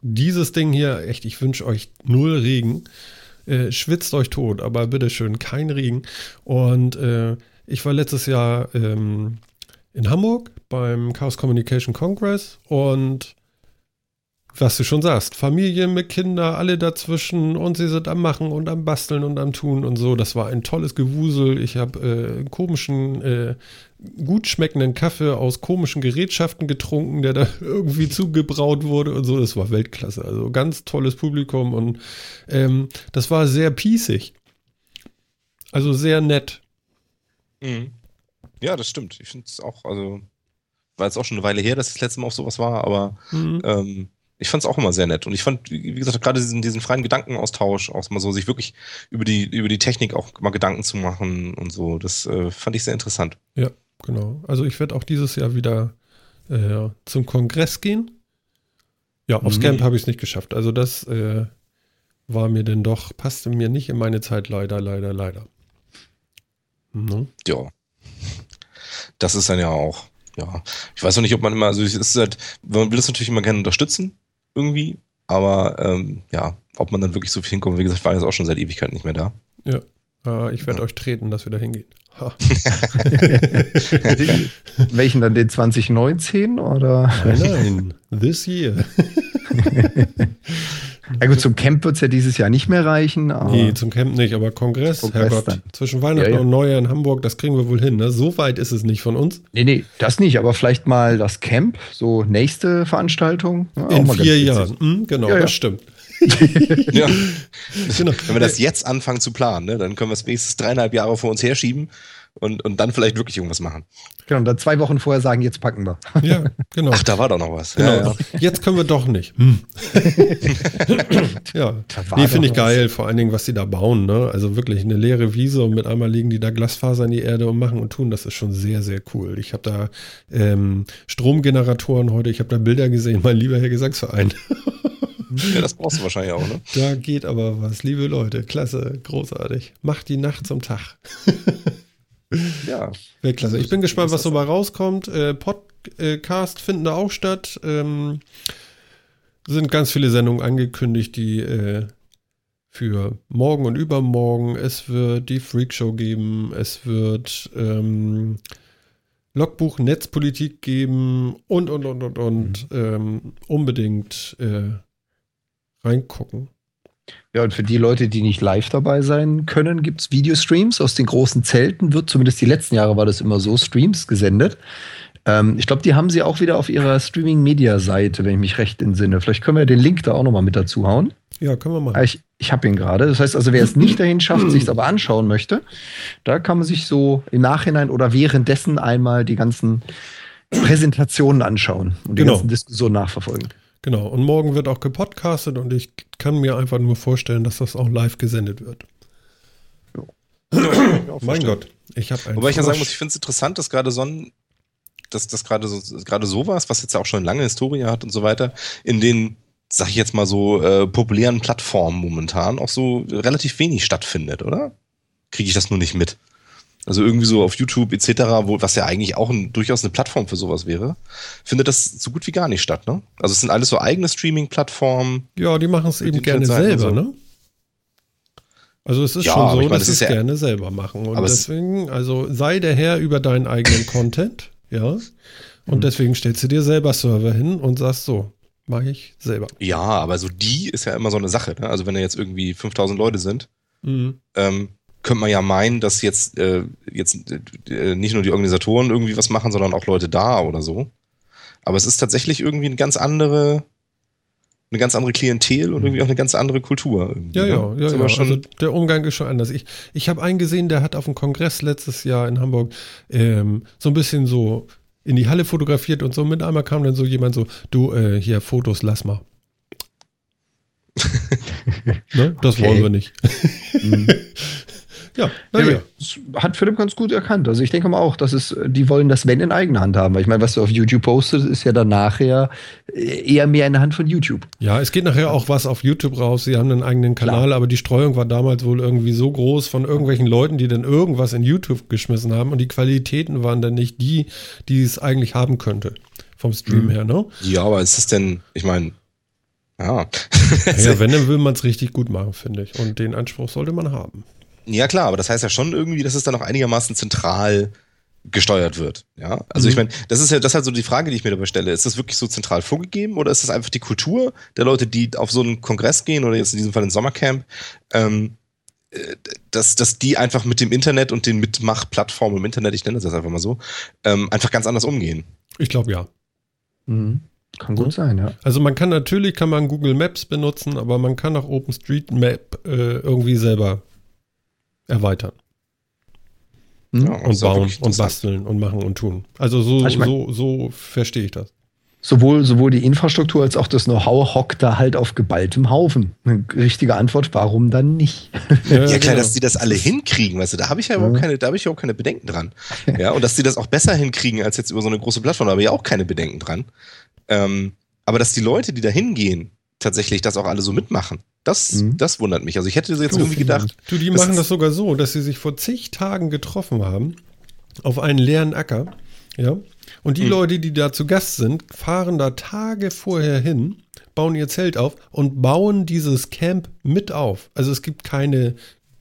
dieses Ding hier, echt, ich wünsche euch null Regen. Äh, schwitzt euch tot, aber bitteschön, kein Regen. Und äh, ich war letztes Jahr ähm, in Hamburg beim Chaos Communication Congress und was du schon sagst, Familien mit Kindern, alle dazwischen und sie sind am Machen und am Basteln und am Tun und so. Das war ein tolles Gewusel. Ich habe äh, komischen, äh, gut schmeckenden Kaffee aus komischen Gerätschaften getrunken, der da irgendwie zugebraut wurde und so. Das war Weltklasse. Also ganz tolles Publikum und ähm, das war sehr pießig. Also sehr nett. Mhm. Ja, das stimmt. Ich finde es auch, also war jetzt auch schon eine Weile her, dass das letzte Mal auf sowas war, aber mhm. ähm, ich fand es auch immer sehr nett. Und ich fand, wie gesagt, gerade diesen, diesen freien Gedankenaustausch, auch mal so, sich wirklich über die, über die Technik auch mal Gedanken zu machen und so, das äh, fand ich sehr interessant. Ja, genau. Also ich werde auch dieses Jahr wieder äh, zum Kongress gehen. Ja, aufs mhm. Camp habe ich es nicht geschafft. Also das äh, war mir denn doch, passte mir nicht in meine Zeit leider, leider, leider. Mhm. Ja. Das ist dann ja auch, ja. Ich weiß noch nicht, ob man immer, also es ist halt, man will das natürlich immer gerne unterstützen, irgendwie. Aber ähm, ja, ob man dann wirklich so viel hinkommt, wie gesagt, ich war jetzt auch schon seit Ewigkeit nicht mehr da. Ja, äh, ich werde ja. euch treten, dass wir da hingehen. Welchen dann den 2019 oder? Nein, nein, this year. Ja gut, zum Camp wird es ja dieses Jahr nicht mehr reichen. nee, zum Camp nicht, aber Kongress, Kongress Herrgott, dann. zwischen Weihnachten ja, ja. und Neujahr in Hamburg, das kriegen wir wohl hin. Ne? So weit ist es nicht von uns. Nee, nee, das nicht, aber vielleicht mal das Camp, so nächste Veranstaltung. Ja, in vier Jahren, mhm, genau, das stimmt. ja. Genau. Wenn wir das jetzt anfangen zu planen, ne, dann können wir es wenigstens dreieinhalb Jahre vor uns herschieben und, und dann vielleicht wirklich irgendwas machen. Genau, und dann zwei Wochen vorher sagen, jetzt packen wir. Ja, genau. Ach, da war doch noch was. Genau. Ja, ja. Jetzt können wir doch nicht. Hm. ja, nee, finde ich geil, vor allen Dingen, was die da bauen. Ne? Also wirklich eine leere Wiese und mit einmal legen die da Glasfaser in die Erde und machen und tun. Das ist schon sehr, sehr cool. Ich habe da ähm, Stromgeneratoren heute, ich habe da Bilder gesehen, mein lieber Herr Gesangsverein. Ja, das brauchst du wahrscheinlich auch, ne? Da geht aber was, liebe Leute. Klasse, großartig. Macht die Nacht zum Tag. ja. Wäre klasse. Ich bin gespannt, was so mal rauskommt. Äh, Podcast finden da auch statt. Ähm, sind ganz viele Sendungen angekündigt, die äh, für morgen und übermorgen. Es wird die Freakshow geben. Es wird ähm, Logbuch Netzpolitik geben und, und, und, und, und. Mhm. Ähm, unbedingt äh, reingucken. Ja, und für die Leute, die nicht live dabei sein können, gibt es Videostreams aus den großen Zelten. Wird zumindest die letzten Jahre war das immer so, Streams gesendet. Ähm, ich glaube, die haben sie auch wieder auf ihrer Streaming-Media-Seite, wenn ich mich recht entsinne. Vielleicht können wir den Link da auch nochmal mit dazu hauen. Ja, können wir machen. Ich, ich habe ihn gerade. Das heißt also, wer es nicht dahin schafft, sich es aber anschauen möchte, da kann man sich so im Nachhinein oder währenddessen einmal die ganzen Präsentationen anschauen und die genau. ganzen Diskussionen nachverfolgen. Genau, und morgen wird auch gepodcastet und ich kann mir einfach nur vorstellen, dass das auch live gesendet wird. Ja, mein Gott, ich habe einen. Wobei ich ja sagen muss, ich finde es interessant, dass gerade so ein, dass das gerade so, gerade sowas, was jetzt ja auch schon eine lange Historie hat und so weiter, in den, sag ich jetzt mal so, äh, populären Plattformen momentan auch so relativ wenig stattfindet, oder? Kriege ich das nur nicht mit? Also irgendwie so auf YouTube etc., wo, was ja eigentlich auch ein, durchaus eine Plattform für sowas wäre, findet das so gut wie gar nicht statt, ne? Also es sind alles so eigene Streaming-Plattformen. Ja, die machen es eben gerne selber, so. ne? Also es ist ja, schon so, dass sie es ja, gerne selber machen. Und deswegen, also sei der Herr über deinen eigenen Content, ja. Und mhm. deswegen stellst du dir selber Server hin und sagst so, mache ich selber. Ja, aber so die ist ja immer so eine Sache, ne? Also wenn da jetzt irgendwie 5000 Leute sind, mhm. ähm, könnte man ja meinen, dass jetzt, äh, jetzt äh, nicht nur die Organisatoren irgendwie was machen, sondern auch Leute da oder so. Aber es ist tatsächlich irgendwie eine ganz andere, eine ganz andere Klientel und irgendwie auch eine ganz andere Kultur. Ja, ja, ne? ja, ja. Also der Umgang ist schon anders. Ich, ich habe einen gesehen, der hat auf dem Kongress letztes Jahr in Hamburg ähm, so ein bisschen so in die Halle fotografiert und so. Mit einmal kam dann so jemand so, du, äh, hier Fotos, lass mal. ne? Das okay. wollen wir nicht. Mhm. Ja, ja, hat Philipp ganz gut erkannt. Also ich denke mal auch, dass es, die wollen das wenn in eigener Hand haben. Weil ich meine, was du auf YouTube postest, ist ja dann nachher eher mehr in der Hand von YouTube. Ja, es geht nachher auch was auf YouTube raus. Sie haben einen eigenen Kanal, Klar. aber die Streuung war damals wohl irgendwie so groß von irgendwelchen Leuten, die dann irgendwas in YouTube geschmissen haben und die Qualitäten waren dann nicht die, die es eigentlich haben könnte. Vom Stream mhm. her, ne? Ja, aber ist es denn, ich meine, ja. ja, wenn, dann will man es richtig gut machen, finde ich. Und den Anspruch sollte man haben. Ja, klar, aber das heißt ja schon irgendwie, dass es dann auch einigermaßen zentral gesteuert wird. Ja, also mhm. ich meine, das ist ja das ist halt so die Frage, die ich mir dabei stelle. Ist das wirklich so zentral vorgegeben oder ist das einfach die Kultur der Leute, die auf so einen Kongress gehen oder jetzt in diesem Fall ein Sommercamp, ähm, äh, dass, dass die einfach mit dem Internet und den Mitmachplattformen im Internet, ich nenne das jetzt einfach mal so, ähm, einfach ganz anders umgehen? Ich glaube ja. Mhm. Kann gut sein, ja. Also man kann natürlich kann man Google Maps benutzen, aber man kann auch OpenStreetMap äh, irgendwie selber erweitern. Mhm. Ja, und bauen und basteln und machen und tun. Also so, ich mein, so, so verstehe ich das. Sowohl, sowohl die Infrastruktur als auch das Know-how hockt da halt auf geballtem Haufen. Eine richtige Antwort, warum dann nicht? Ja, ja klar, genau. dass die das alle hinkriegen, weißt du, da habe ich ja überhaupt keine, da habe ich überhaupt keine Bedenken dran. Ja, und dass die das auch besser hinkriegen als jetzt über so eine große Plattform, da habe ich auch keine Bedenken dran. Ähm, aber dass die Leute, die da hingehen, tatsächlich das auch alle so mitmachen. Das, mhm. das wundert mich. Also ich hätte jetzt du, irgendwie gedacht. Du, die machen das sogar so, dass sie sich vor zig Tagen getroffen haben auf einen leeren Acker. Ja. Und die mhm. Leute, die da zu Gast sind, fahren da Tage vorher hin, bauen ihr Zelt auf und bauen dieses Camp mit auf. Also es gibt keine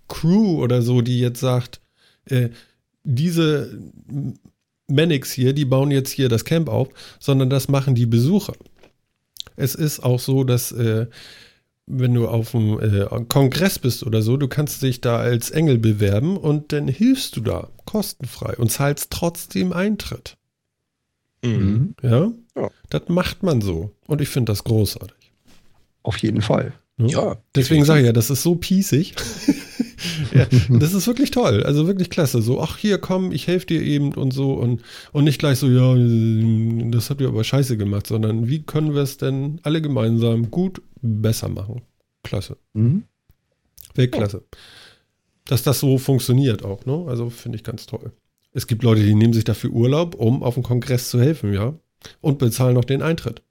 Crew oder so, die jetzt sagt, äh, diese Mannix hier, die bauen jetzt hier das Camp auf, sondern das machen die Besucher. Es ist auch so, dass äh, wenn du auf dem äh, Kongress bist oder so, du kannst dich da als Engel bewerben und dann hilfst du da kostenfrei und zahlst trotzdem Eintritt. Mhm. Ja? ja? Das macht man so. Und ich finde das großartig. Auf jeden Fall. Ja. ja Deswegen sage ich ja, das ist so pießig. ja, das ist wirklich toll. Also wirklich klasse. So, ach hier, komm, ich helfe dir eben und so. Und, und nicht gleich so, ja, das habt ihr aber scheiße gemacht, sondern wie können wir es denn alle gemeinsam gut besser machen? Klasse. Mhm. Weltklasse. Dass das so funktioniert auch, ne? Also finde ich ganz toll. Es gibt Leute, die nehmen sich dafür Urlaub, um auf dem Kongress zu helfen, ja. Und bezahlen noch den Eintritt.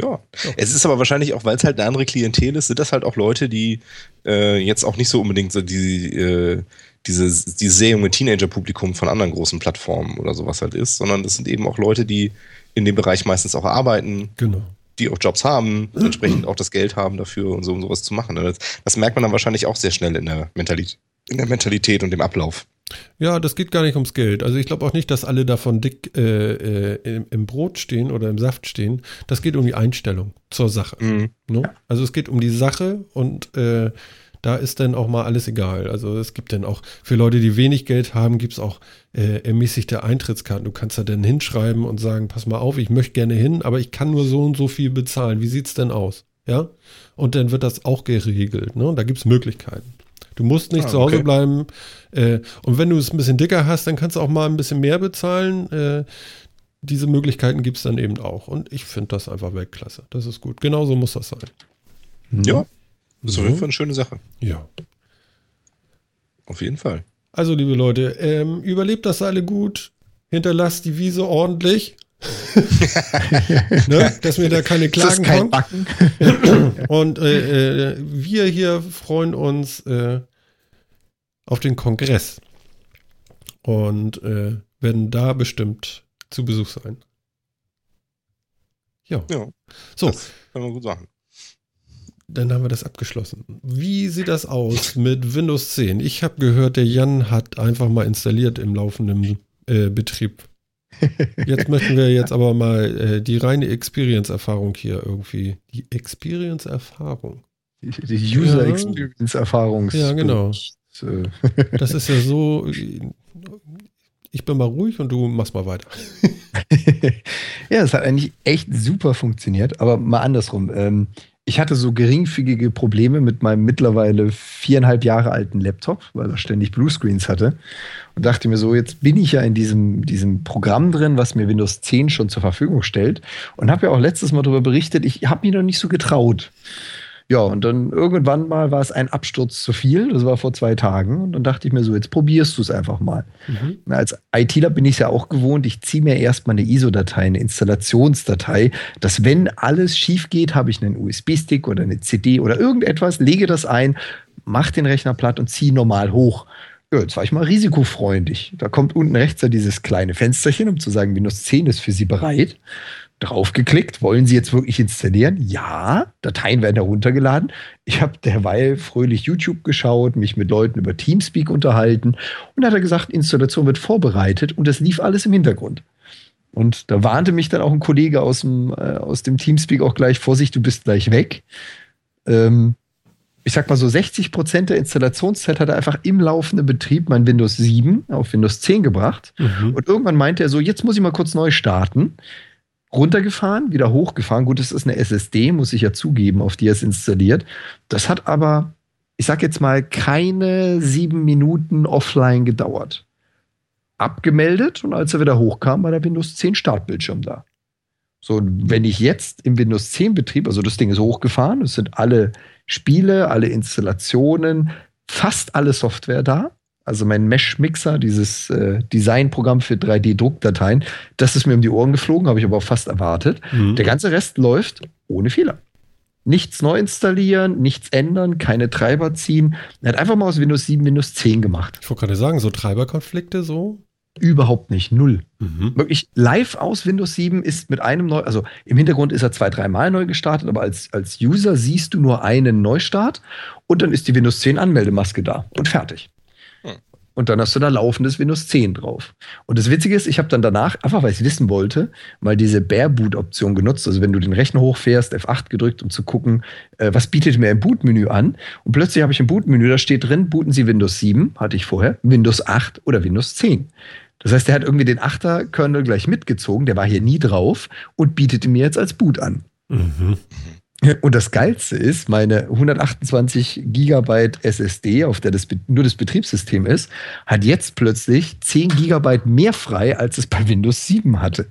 Ja. ja. Es ist aber wahrscheinlich auch, weil es halt eine andere Klientel ist, sind das halt auch Leute, die äh, jetzt auch nicht so unbedingt so die, äh, diese, dieses sehr junge Teenager-Publikum von anderen großen Plattformen oder sowas halt ist, sondern das sind eben auch Leute, die in dem Bereich meistens auch arbeiten. Genau. Die auch Jobs haben, entsprechend auch das Geld haben dafür und so, um sowas zu machen. Das, das merkt man dann wahrscheinlich auch sehr schnell in der Mentalität, in der Mentalität und dem Ablauf. Ja, das geht gar nicht ums Geld. Also ich glaube auch nicht, dass alle davon dick äh, äh, im, im, Brot stehen oder im Saft stehen. Das geht um die Einstellung zur Sache. Mhm. Ne? Also es geht um die Sache und äh, da ist dann auch mal alles egal. Also es gibt dann auch, für Leute, die wenig Geld haben, gibt es auch äh, ermäßigte Eintrittskarten. Du kannst da dann hinschreiben und sagen, pass mal auf, ich möchte gerne hin, aber ich kann nur so und so viel bezahlen. Wie sieht es denn aus? Ja? Und dann wird das auch geregelt. Ne? Da gibt es Möglichkeiten. Du musst nicht ah, zu Hause okay. bleiben. Äh, und wenn du es ein bisschen dicker hast, dann kannst du auch mal ein bisschen mehr bezahlen. Äh, diese Möglichkeiten gibt es dann eben auch. Und ich finde das einfach Weltklasse. Das ist gut. Genauso muss das sein. Ja, das ist auf jeden Fall eine schöne Sache. Ja. Auf jeden Fall. Also, liebe Leute, ähm, überlebt das alle gut. Hinterlasst die Wiese ordentlich. ne? Dass mir da keine Klagen kommen. Und äh, äh, wir hier freuen uns äh, auf den Kongress und äh, werden da bestimmt zu Besuch sein. Ja. ja so. Das können wir gut sagen. Dann haben wir das abgeschlossen. Wie sieht das aus mit Windows 10? Ich habe gehört, der Jan hat einfach mal installiert im laufenden äh, Betrieb. Jetzt möchten wir jetzt aber mal äh, die reine Experience-Erfahrung hier irgendwie. Die Experience-Erfahrung. Die User Experience-Erfahrung. Ja, genau. Das ist ja so. Ich bin mal ruhig und du machst mal weiter. ja, es hat eigentlich echt super funktioniert, aber mal andersrum. Ähm, ich hatte so geringfügige Probleme mit meinem mittlerweile viereinhalb Jahre alten Laptop, weil er ständig Bluescreens hatte. Und dachte mir so, jetzt bin ich ja in diesem, diesem Programm drin, was mir Windows 10 schon zur Verfügung stellt. Und habe ja auch letztes Mal darüber berichtet, ich habe mich noch nicht so getraut. Ja, und dann irgendwann mal war es ein Absturz zu viel. Das war vor zwei Tagen. Und dann dachte ich mir so, jetzt probierst du es einfach mal. Mhm. Na, als ITler bin ich es ja auch gewohnt. Ich ziehe mir erstmal eine ISO-Datei, eine Installationsdatei, dass wenn alles schief geht, habe ich einen USB-Stick oder eine CD oder irgendetwas, lege das ein, mache den Rechner platt und ziehe normal hoch. Ja, jetzt war ich mal risikofreundlich. Da kommt unten rechts ja dieses kleine Fensterchen, um zu sagen, Windows 10 ist für Sie bereit Draufgeklickt, wollen Sie jetzt wirklich installieren? Ja, Dateien werden heruntergeladen. Ich habe derweil fröhlich YouTube geschaut, mich mit Leuten über Teamspeak unterhalten und da hat er gesagt, Installation wird vorbereitet und das lief alles im Hintergrund. Und da warnte mich dann auch ein Kollege aus dem, äh, aus dem Teamspeak auch gleich, Vorsicht, du bist gleich weg. Ähm, ich sag mal so 60 Prozent der Installationszeit hat er einfach im laufenden Betrieb mein Windows 7 auf Windows 10 gebracht. Mhm. Und irgendwann meinte er so, jetzt muss ich mal kurz neu starten. Runtergefahren, wieder hochgefahren. Gut, das ist eine SSD, muss ich ja zugeben, auf die er es installiert. Das hat aber, ich sag jetzt mal, keine sieben Minuten offline gedauert. Abgemeldet und als er wieder hochkam, war der Windows 10 Startbildschirm da. So, wenn ich jetzt im Windows 10 Betrieb, also das Ding ist hochgefahren, es sind alle Spiele, alle Installationen, fast alle Software da. Also mein Mesh-Mixer, dieses äh, Designprogramm für 3D-Druckdateien, das ist mir um die Ohren geflogen, habe ich aber auch fast erwartet. Mhm. Der ganze Rest läuft ohne Fehler. Nichts neu installieren, nichts ändern, keine Treiber ziehen. Er hat einfach mal aus Windows 7 Windows 10 gemacht. Ich wollte gerade sagen, so Treiberkonflikte so? Überhaupt nicht, null. Mhm. Wirklich live aus Windows 7 ist mit einem neu, also im Hintergrund ist er zwei, dreimal neu gestartet, aber als, als User siehst du nur einen Neustart und dann ist die Windows 10 Anmeldemaske da und fertig. Und dann hast du da laufendes Windows 10 drauf. Und das Witzige ist, ich habe dann danach, einfach weil ich es wissen wollte, mal diese Bare-Boot-Option genutzt. Also wenn du den Rechner hochfährst, F8 gedrückt, um zu gucken, äh, was bietet mir im Bootmenü an. Und plötzlich habe ich im Bootmenü, da steht drin, booten Sie Windows 7, hatte ich vorher, Windows 8 oder Windows 10. Das heißt, er hat irgendwie den 8er-Kernel gleich mitgezogen, der war hier nie drauf und bietete mir jetzt als Boot an. Mhm. Und das Geilste ist, meine 128 Gigabyte SSD, auf der das nur das Betriebssystem ist, hat jetzt plötzlich 10 Gigabyte mehr frei, als es bei Windows 7 hatte.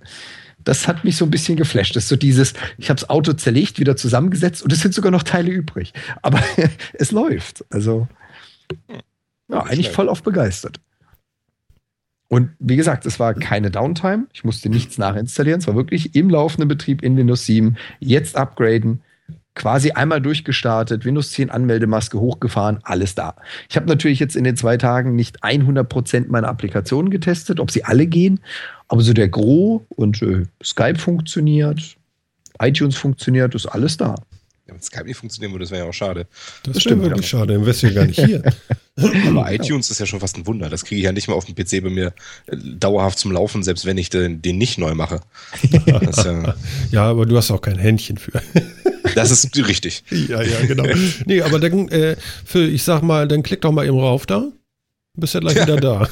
Das hat mich so ein bisschen geflasht. Das ist so dieses, ich habe das Auto zerlegt, wieder zusammengesetzt und es sind sogar noch Teile übrig. Aber es läuft. Also, ja, eigentlich voll auf begeistert. Und wie gesagt, es war keine Downtime. Ich musste nichts nachinstallieren. Es war wirklich im laufenden Betrieb in Windows 7. Jetzt upgraden. Quasi einmal durchgestartet, Windows 10 Anmeldemaske hochgefahren, alles da. Ich habe natürlich jetzt in den zwei Tagen nicht 100% meiner Applikationen getestet, ob sie alle gehen, aber so der Gro und äh, Skype funktioniert, iTunes funktioniert, ist alles da. Ja, wenn Skype nicht funktionieren würde, das wäre ja auch schade. Das, das stimmt wirklich schade, dann wärst du ja gar nicht hier. Aber iTunes ist ja schon fast ein Wunder. Das kriege ich ja nicht mal auf dem PC bei mir äh, dauerhaft zum Laufen, selbst wenn ich den, den nicht neu mache. Das, äh ja, aber du hast auch kein Händchen für. Das ist richtig. Ja, ja, genau. Nee, aber dann, äh, für, ich sag mal, dann klick doch mal eben rauf da. Bist ja gleich ja. wieder da.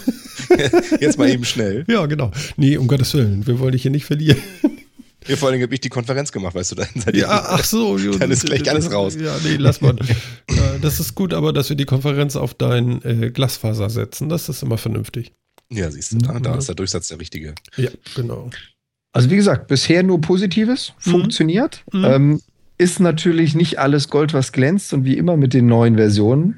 Jetzt mal eben schnell. Ja, genau. Nee, um Gottes Willen, wir wollen dich hier nicht verlieren. Ja, vor allem habe ich die Konferenz gemacht, weißt du, dann ja, ach so, dann ist gleich alles raus. Ja, nee, lass mal. das ist gut, aber dass wir die Konferenz auf dein äh, Glasfaser setzen, das ist immer vernünftig. Ja, siehst du, da, da ist der Durchsatz der richtige. Ja, genau. Also wie gesagt, bisher nur Positives, mhm. funktioniert. Mhm. Ähm, ist natürlich nicht alles Gold, was glänzt und wie immer mit den neuen Versionen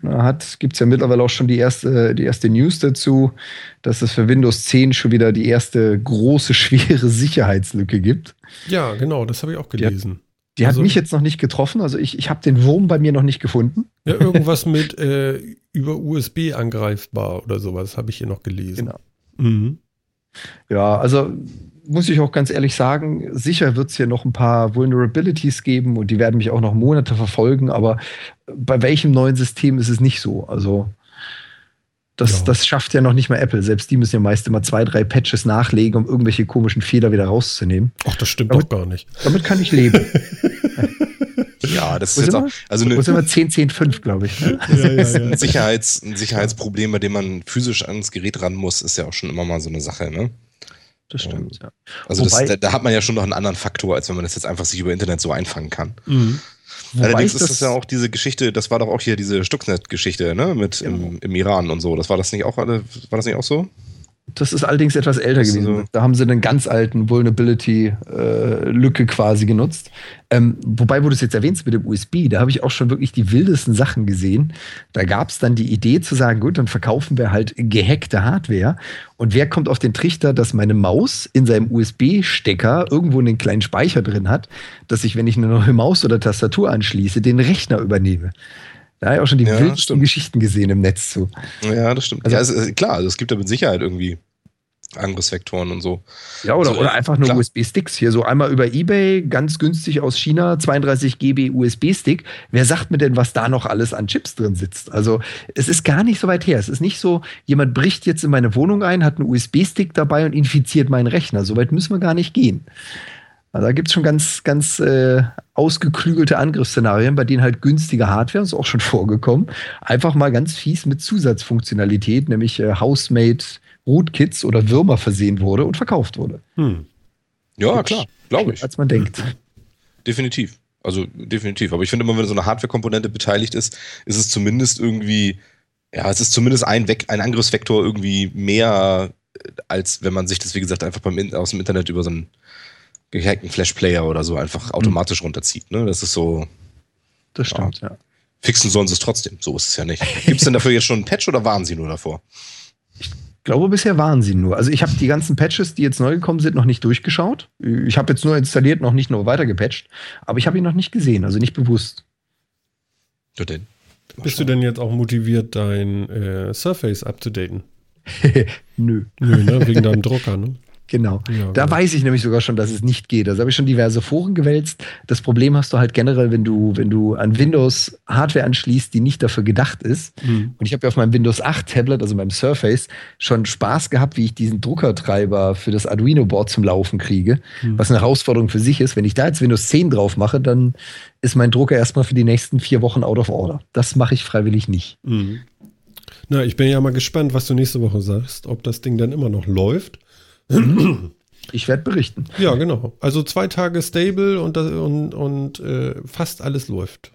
gibt es ja mittlerweile auch schon die erste, die erste News dazu, dass es für Windows 10 schon wieder die erste große, schwere Sicherheitslücke gibt. Ja, genau, das habe ich auch gelesen. Die, die also, hat mich jetzt noch nicht getroffen, also ich, ich habe den Wurm bei mir noch nicht gefunden. Ja, irgendwas mit äh, über USB angreifbar oder sowas habe ich hier noch gelesen. Genau. Mhm. Ja, also muss ich auch ganz ehrlich sagen, sicher wird es hier noch ein paar Vulnerabilities geben und die werden mich auch noch Monate verfolgen, aber bei welchem neuen System ist es nicht so? Also das, ja. das schafft ja noch nicht mal Apple. Selbst die müssen ja meist immer zwei, drei Patches nachlegen, um irgendwelche komischen Fehler wieder rauszunehmen. Ach, das stimmt damit, doch gar nicht. Damit kann ich leben. ja, das ist jetzt auch. Also eine, sind wir? 10, 10, 5, glaube ich. Ne? Ja, ja, ja. Ein, Sicherheits, ein Sicherheitsproblem, bei dem man physisch ans Gerät ran muss, ist ja auch schon immer mal so eine Sache, ne? Das stimmt, ja. Also Wobei, das, da, da, hat man ja schon noch einen anderen Faktor, als wenn man das jetzt einfach sich über Internet so einfangen kann. Mhm. Allerdings ist das ja auch diese Geschichte, das war doch auch hier diese Stuxnet-Geschichte, ne, mit ja. im, im, Iran und so. Das war das nicht auch, war das nicht auch so? Das ist allerdings etwas älter gewesen. So. Da haben sie einen ganz alten Vulnerability-Lücke äh, quasi genutzt. Ähm, wobei, wo du es jetzt erwähnst mit dem USB, da habe ich auch schon wirklich die wildesten Sachen gesehen. Da gab es dann die Idee zu sagen, gut, dann verkaufen wir halt gehackte Hardware. Und wer kommt auf den Trichter, dass meine Maus in seinem USB-Stecker irgendwo einen kleinen Speicher drin hat, dass ich, wenn ich eine neue Maus oder Tastatur anschließe, den Rechner übernehme? Da habe ich auch schon die ja, wildesten Geschichten gesehen im Netz zu. Ja, das stimmt. Also, ja, es, klar, also es gibt da mit Sicherheit irgendwie Angriffsvektoren und so. Ja, oder, So, oder einfach nur. USB-Sticks. Hier so einmal über Ebay, ganz günstig aus China, 32 GB USB-Stick. Wer sagt mir denn, was da noch alles an Chips drin sitzt? Also, es ist gar nicht so weit her. Es ist nicht so, jemand bricht jetzt in meine Wohnung ein, hat einen USB-Stick dabei und infiziert meinen Rechner. So weit müssen wir gar nicht gehen. Also, da gibt es schon ganz, ganz äh, ausgeklügelte Angriffsszenarien, bei denen halt günstige Hardware, ist auch schon vorgekommen, einfach mal ganz fies mit Zusatzfunktionalität, nämlich äh, Housemade Rootkits oder Würmer versehen wurde und verkauft wurde. Hm. Ja, klar, glaube ich. Als man denkt. Definitiv. Also definitiv. Aber ich finde immer, wenn so eine Hardware-Komponente beteiligt ist, ist es zumindest irgendwie, ja, es ist zumindest ein, Vek ein Angriffsvektor irgendwie mehr, äh, als wenn man sich das, wie gesagt, einfach beim aus dem Internet über so einen gehackten Flash-Player oder so einfach automatisch runterzieht. Ne? Das ist so, Das stimmt, ja. fixen sollen sie es trotzdem. So ist es ja nicht. Gibt es denn dafür jetzt schon einen Patch oder waren sie nur davor? Ich glaube, bisher waren sie nur. Also ich habe die ganzen Patches, die jetzt neu gekommen sind, noch nicht durchgeschaut. Ich habe jetzt nur installiert, noch nicht nur weiter gepatcht. Aber ich habe ihn noch nicht gesehen, also nicht bewusst. Ja, denn. Bist du denn jetzt auch motiviert, dein äh, Surface abzudaten? Nö, Nö, ne? Wegen deinem Drucker, ne? Genau. Ja, Da gut. weiß ich nämlich sogar schon, dass es nicht geht. Also habe ich schon diverse Foren gewälzt. Das Problem hast du halt generell, wenn du, wenn du an Windows Hardware anschließt, die nicht dafür gedacht ist. Hm. Und ich habe ja auf meinem Windows 8 Tablet, also meinem Surface, schon Spaß gehabt, wie ich diesen Druckertreiber für das Arduino-Board zum Laufen kriege. Hm. Was eine Herausforderung für sich ist. Wenn ich da jetzt Windows 10 drauf mache, dann ist mein Drucker erstmal für die nächsten vier Wochen out of order. Das mache ich freiwillig nicht. Mhm. Na, ich bin ja mal gespannt, was du nächste Woche sagst, ob das Ding dann immer noch läuft. Ich werde berichten. Ja, genau. Also zwei Tage stable und, und, und äh, fast alles läuft.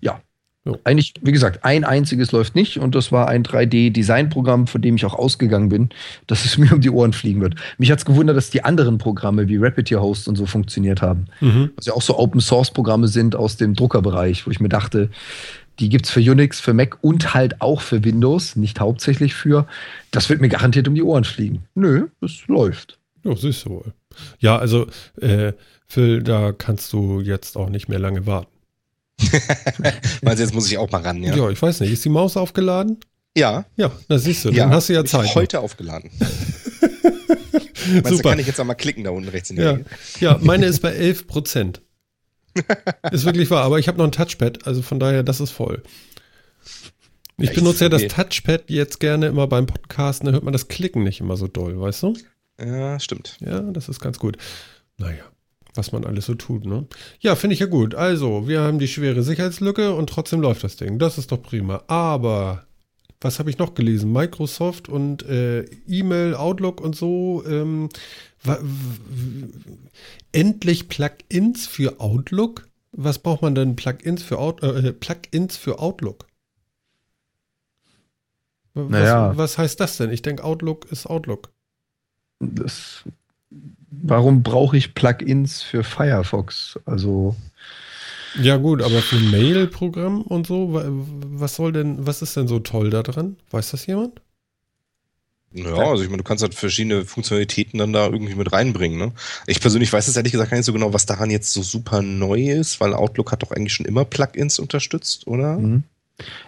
Ja. Jo. Eigentlich, wie gesagt, ein einziges läuft nicht und das war ein 3D-Design-Programm, von dem ich auch ausgegangen bin, dass es mir um die Ohren fliegen wird. Mich hat's gewundert, dass die anderen Programme wie Rapid Host und so funktioniert haben. Mhm. Was ja auch so Open-Source-Programme sind aus dem Druckerbereich, wo ich mir dachte, die gibt's für Unix, für Mac und halt auch für Windows, nicht hauptsächlich für. Das wird mir garantiert um die Ohren fliegen. Nö, es läuft. Ja, siehst du wohl. Ja, also, äh, Phil, da kannst du jetzt auch nicht mehr lange warten. Meinst du, jetzt muss ich auch mal ran, ja? Ja, ich weiß nicht. Ist die Maus aufgeladen? Ja. Ja, da siehst du. Dann hast du ja Zeit. Heute aufgeladen. Meinst du, Super. kann ich jetzt einmal klicken da unten rechts in der Ja, Ecke? ja, meine ist bei 11 Prozent. Ist wirklich wahr, aber ich habe noch ein Touchpad, also von daher, das ist voll. Ich Echt? benutze ja das. Touchpad jetzt gerne immer beim Podcasten, da hört man das Klicken nicht immer so doll, weißt du? Ja, stimmt. Ja, das ist ganz gut. Naja, was man alles so tut, ne? Ja, finde ich ja gut. Also, wir haben die schwere Sicherheitslücke und trotzdem läuft das Ding. Das ist doch prima. Aber, was habe ich noch gelesen? Microsoft und äh, E-Mail, Outlook und so. Ähm, endlich Plugins für Outlook? Was braucht man denn Plugins für, Out äh, Plugins für Outlook? Was, Naja. was heißt das denn? Ich denke, Outlook ist Outlook. Das, warum brauche ich Plugins für Firefox? Also, Ja, gut, aber für ein Mail-Programm und so, wa- was soll denn, was ist denn so toll daran? Weiß das jemand? Ja, also ich meine, du kannst halt verschiedene Funktionalitäten dann da irgendwie mit reinbringen. Ne? Ich persönlich weiß es ehrlich gesagt gar nicht so genau, was daran jetzt so super neu ist, weil Outlook hat doch eigentlich schon immer Plugins unterstützt, oder? mhm.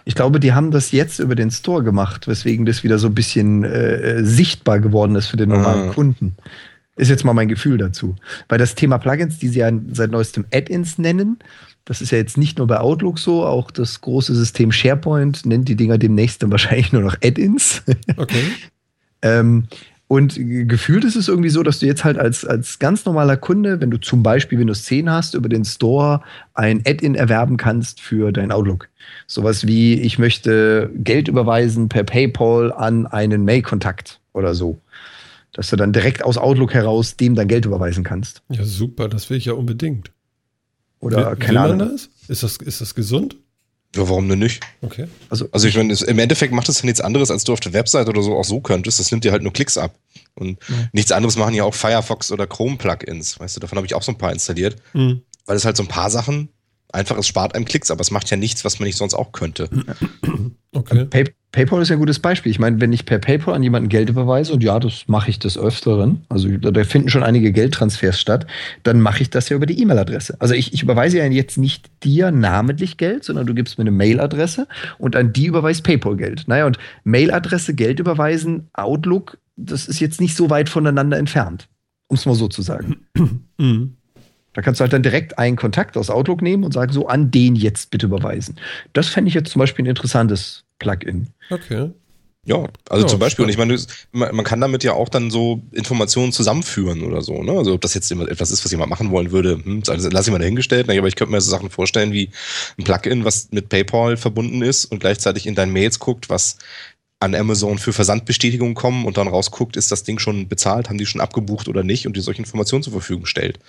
ich glaube, die haben das jetzt über den Store gemacht, weswegen das wieder so ein bisschen äh, sichtbar geworden ist für den normalen Ah. Kunden. Ist jetzt mal mein Gefühl dazu. Weil das Thema Plugins, die sie ja seit neuestem Add-ins nennen, das ist ja jetzt nicht nur bei Outlook so, auch das große System SharePoint nennt die Dinger demnächst dann wahrscheinlich nur noch Add-ins. Okay. Ähm, und ge- gefühlt ist es irgendwie so, dass du jetzt halt als, als ganz normaler Kunde, wenn du zum Beispiel Windows 10 hast, über den Store ein Add-in erwerben kannst für dein Outlook. Sowas wie, ich möchte Geld überweisen per PayPal an einen Mail-Kontakt oder so. Dass du dann direkt aus Outlook heraus dem dann Geld überweisen kannst. Ja, super, das will ich ja unbedingt. Oder will, keine will Ahnung. das? Ist das? Ist das gesund? Ja, warum denn nicht? Okay. Also, Also ich meine, es- im Endeffekt macht es ja nichts anderes, als du auf der Website oder so auch so könntest. Das nimmt dir halt nur Klicks ab. Und Ja. nichts anderes machen ja auch Firefox oder Chrome-Plugins. Weißt du, davon habe ich auch so ein paar installiert, Hm. weil es halt so ein paar Sachen einfach, es spart einem Klicks, aber es macht ja nichts, was man nicht sonst auch könnte. Okay. Pay PayPal ist ja ein gutes Beispiel. Ich meine, wenn ich per PayPal an jemanden Geld überweise, und ja, das mache ich des Öfteren, also da finden schon einige Geldtransfers statt, dann mache ich das ja über die E-Mail-Adresse. Also ich, ich überweise ja jetzt nicht dir namentlich Geld, sondern du gibst mir eine Mail-Adresse und an die überweist PayPal Geld. Naja, und Mail-Adresse, Geld überweisen, Outlook, das ist jetzt nicht so weit voneinander entfernt, um es mal so zu sagen. Da kannst du halt dann direkt einen Kontakt aus Outlook nehmen und sagen, so an den jetzt bitte überweisen. Das fände ich jetzt zum Beispiel ein interessantes Plugin. Okay. Ja, also ja, zum Beispiel, und ich meine, man kann damit ja auch dann so Informationen zusammenführen oder so, ne? Also ob das jetzt etwas ist, was jemand machen wollen würde, hm, lass ich mal dahingestellt, aber ich könnte mir so Sachen vorstellen wie ein Plugin, was mit PayPal verbunden ist und gleichzeitig in deinen Mails guckt, was an Amazon für Versandbestätigungen kommen und dann rausguckt, ist das Ding schon bezahlt, haben die schon abgebucht oder nicht und dir solche Informationen zur Verfügung stellt.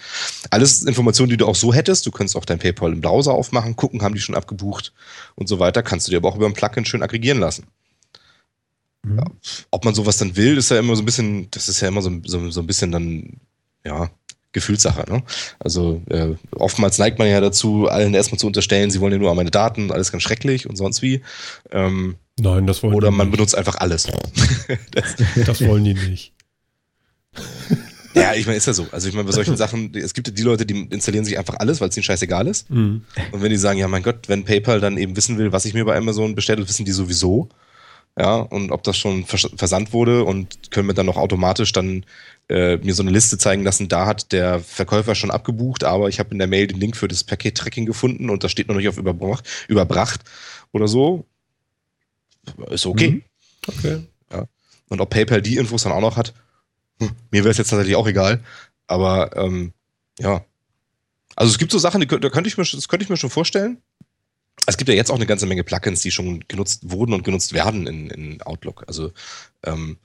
Alles Informationen, die du auch so hättest, du könntest auch dein PayPal im Browser aufmachen, gucken, haben die schon abgebucht und so weiter, kannst du dir aber auch über ein Plugin schön aggregieren lassen. Mhm. Ja, ob man sowas dann will, ist ja immer so ein bisschen, das ist ja immer so, so, so ein bisschen dann, ja, Gefühlssache. Ne? Also äh, oftmals neigt man ja dazu, allen erstmal zu unterstellen, sie wollen ja nur an meine Daten, alles ganz schrecklich und sonst wie. Ähm, Nein, das wollen Oder man nicht. benutzt einfach alles. das, das wollen die nicht. Ja, ich meine, ist ja so. Also ich meine, bei solchen Sachen, es gibt ja die Leute, die installieren sich einfach alles, weil es ihnen scheißegal ist. Mhm. Und wenn die sagen, ja mein Gott, wenn PayPal dann eben wissen will, was ich mir bei Amazon bestelle, wissen die sowieso. Ja, und ob das schon versandt wurde und können wir dann noch automatisch dann äh, mir so eine Liste zeigen lassen, da hat der Verkäufer schon abgebucht, aber ich habe in der Mail den Link für das Paket-Tracking gefunden und da steht noch nicht auf überbracht, überbracht oder so ist okay. Mhm. Okay. Ja. Und ob PayPal die Infos dann auch noch hat, hm, mir wäre es jetzt tatsächlich auch egal. Aber ähm, ja. Also es gibt so Sachen, die, da könnte ich mir, das könnte ich mir schon vorstellen. Es gibt ja jetzt auch eine ganze Menge Plugins, die schon genutzt wurden und genutzt werden in, in Outlook. Also ähm,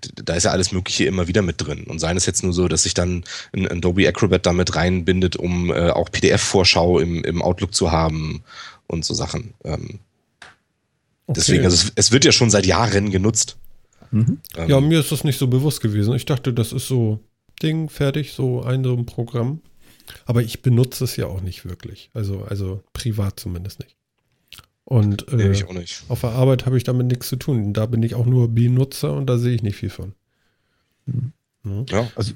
da ist ja alles Mögliche immer wieder mit drin. Und seien es jetzt nur so, dass sich dann ein Adobe Acrobat damit reinbindet, um äh, auch PDF-Vorschau im, im Outlook zu haben und so Sachen. Ähm, Okay. Deswegen, also es, es, wird ja schon seit Jahren genutzt. Mhm. Ähm, ja, mir ist das nicht so bewusst gewesen. Ich dachte, das ist so Ding, fertig, so ein, so ein Programm. Aber ich benutze es ja auch nicht wirklich. Also, also privat zumindest nicht. Und äh, nee, nicht. auf der Arbeit habe ich damit nichts zu tun. Da bin ich auch nur Benutzer und da sehe ich nicht viel von. Mhm. Ja, also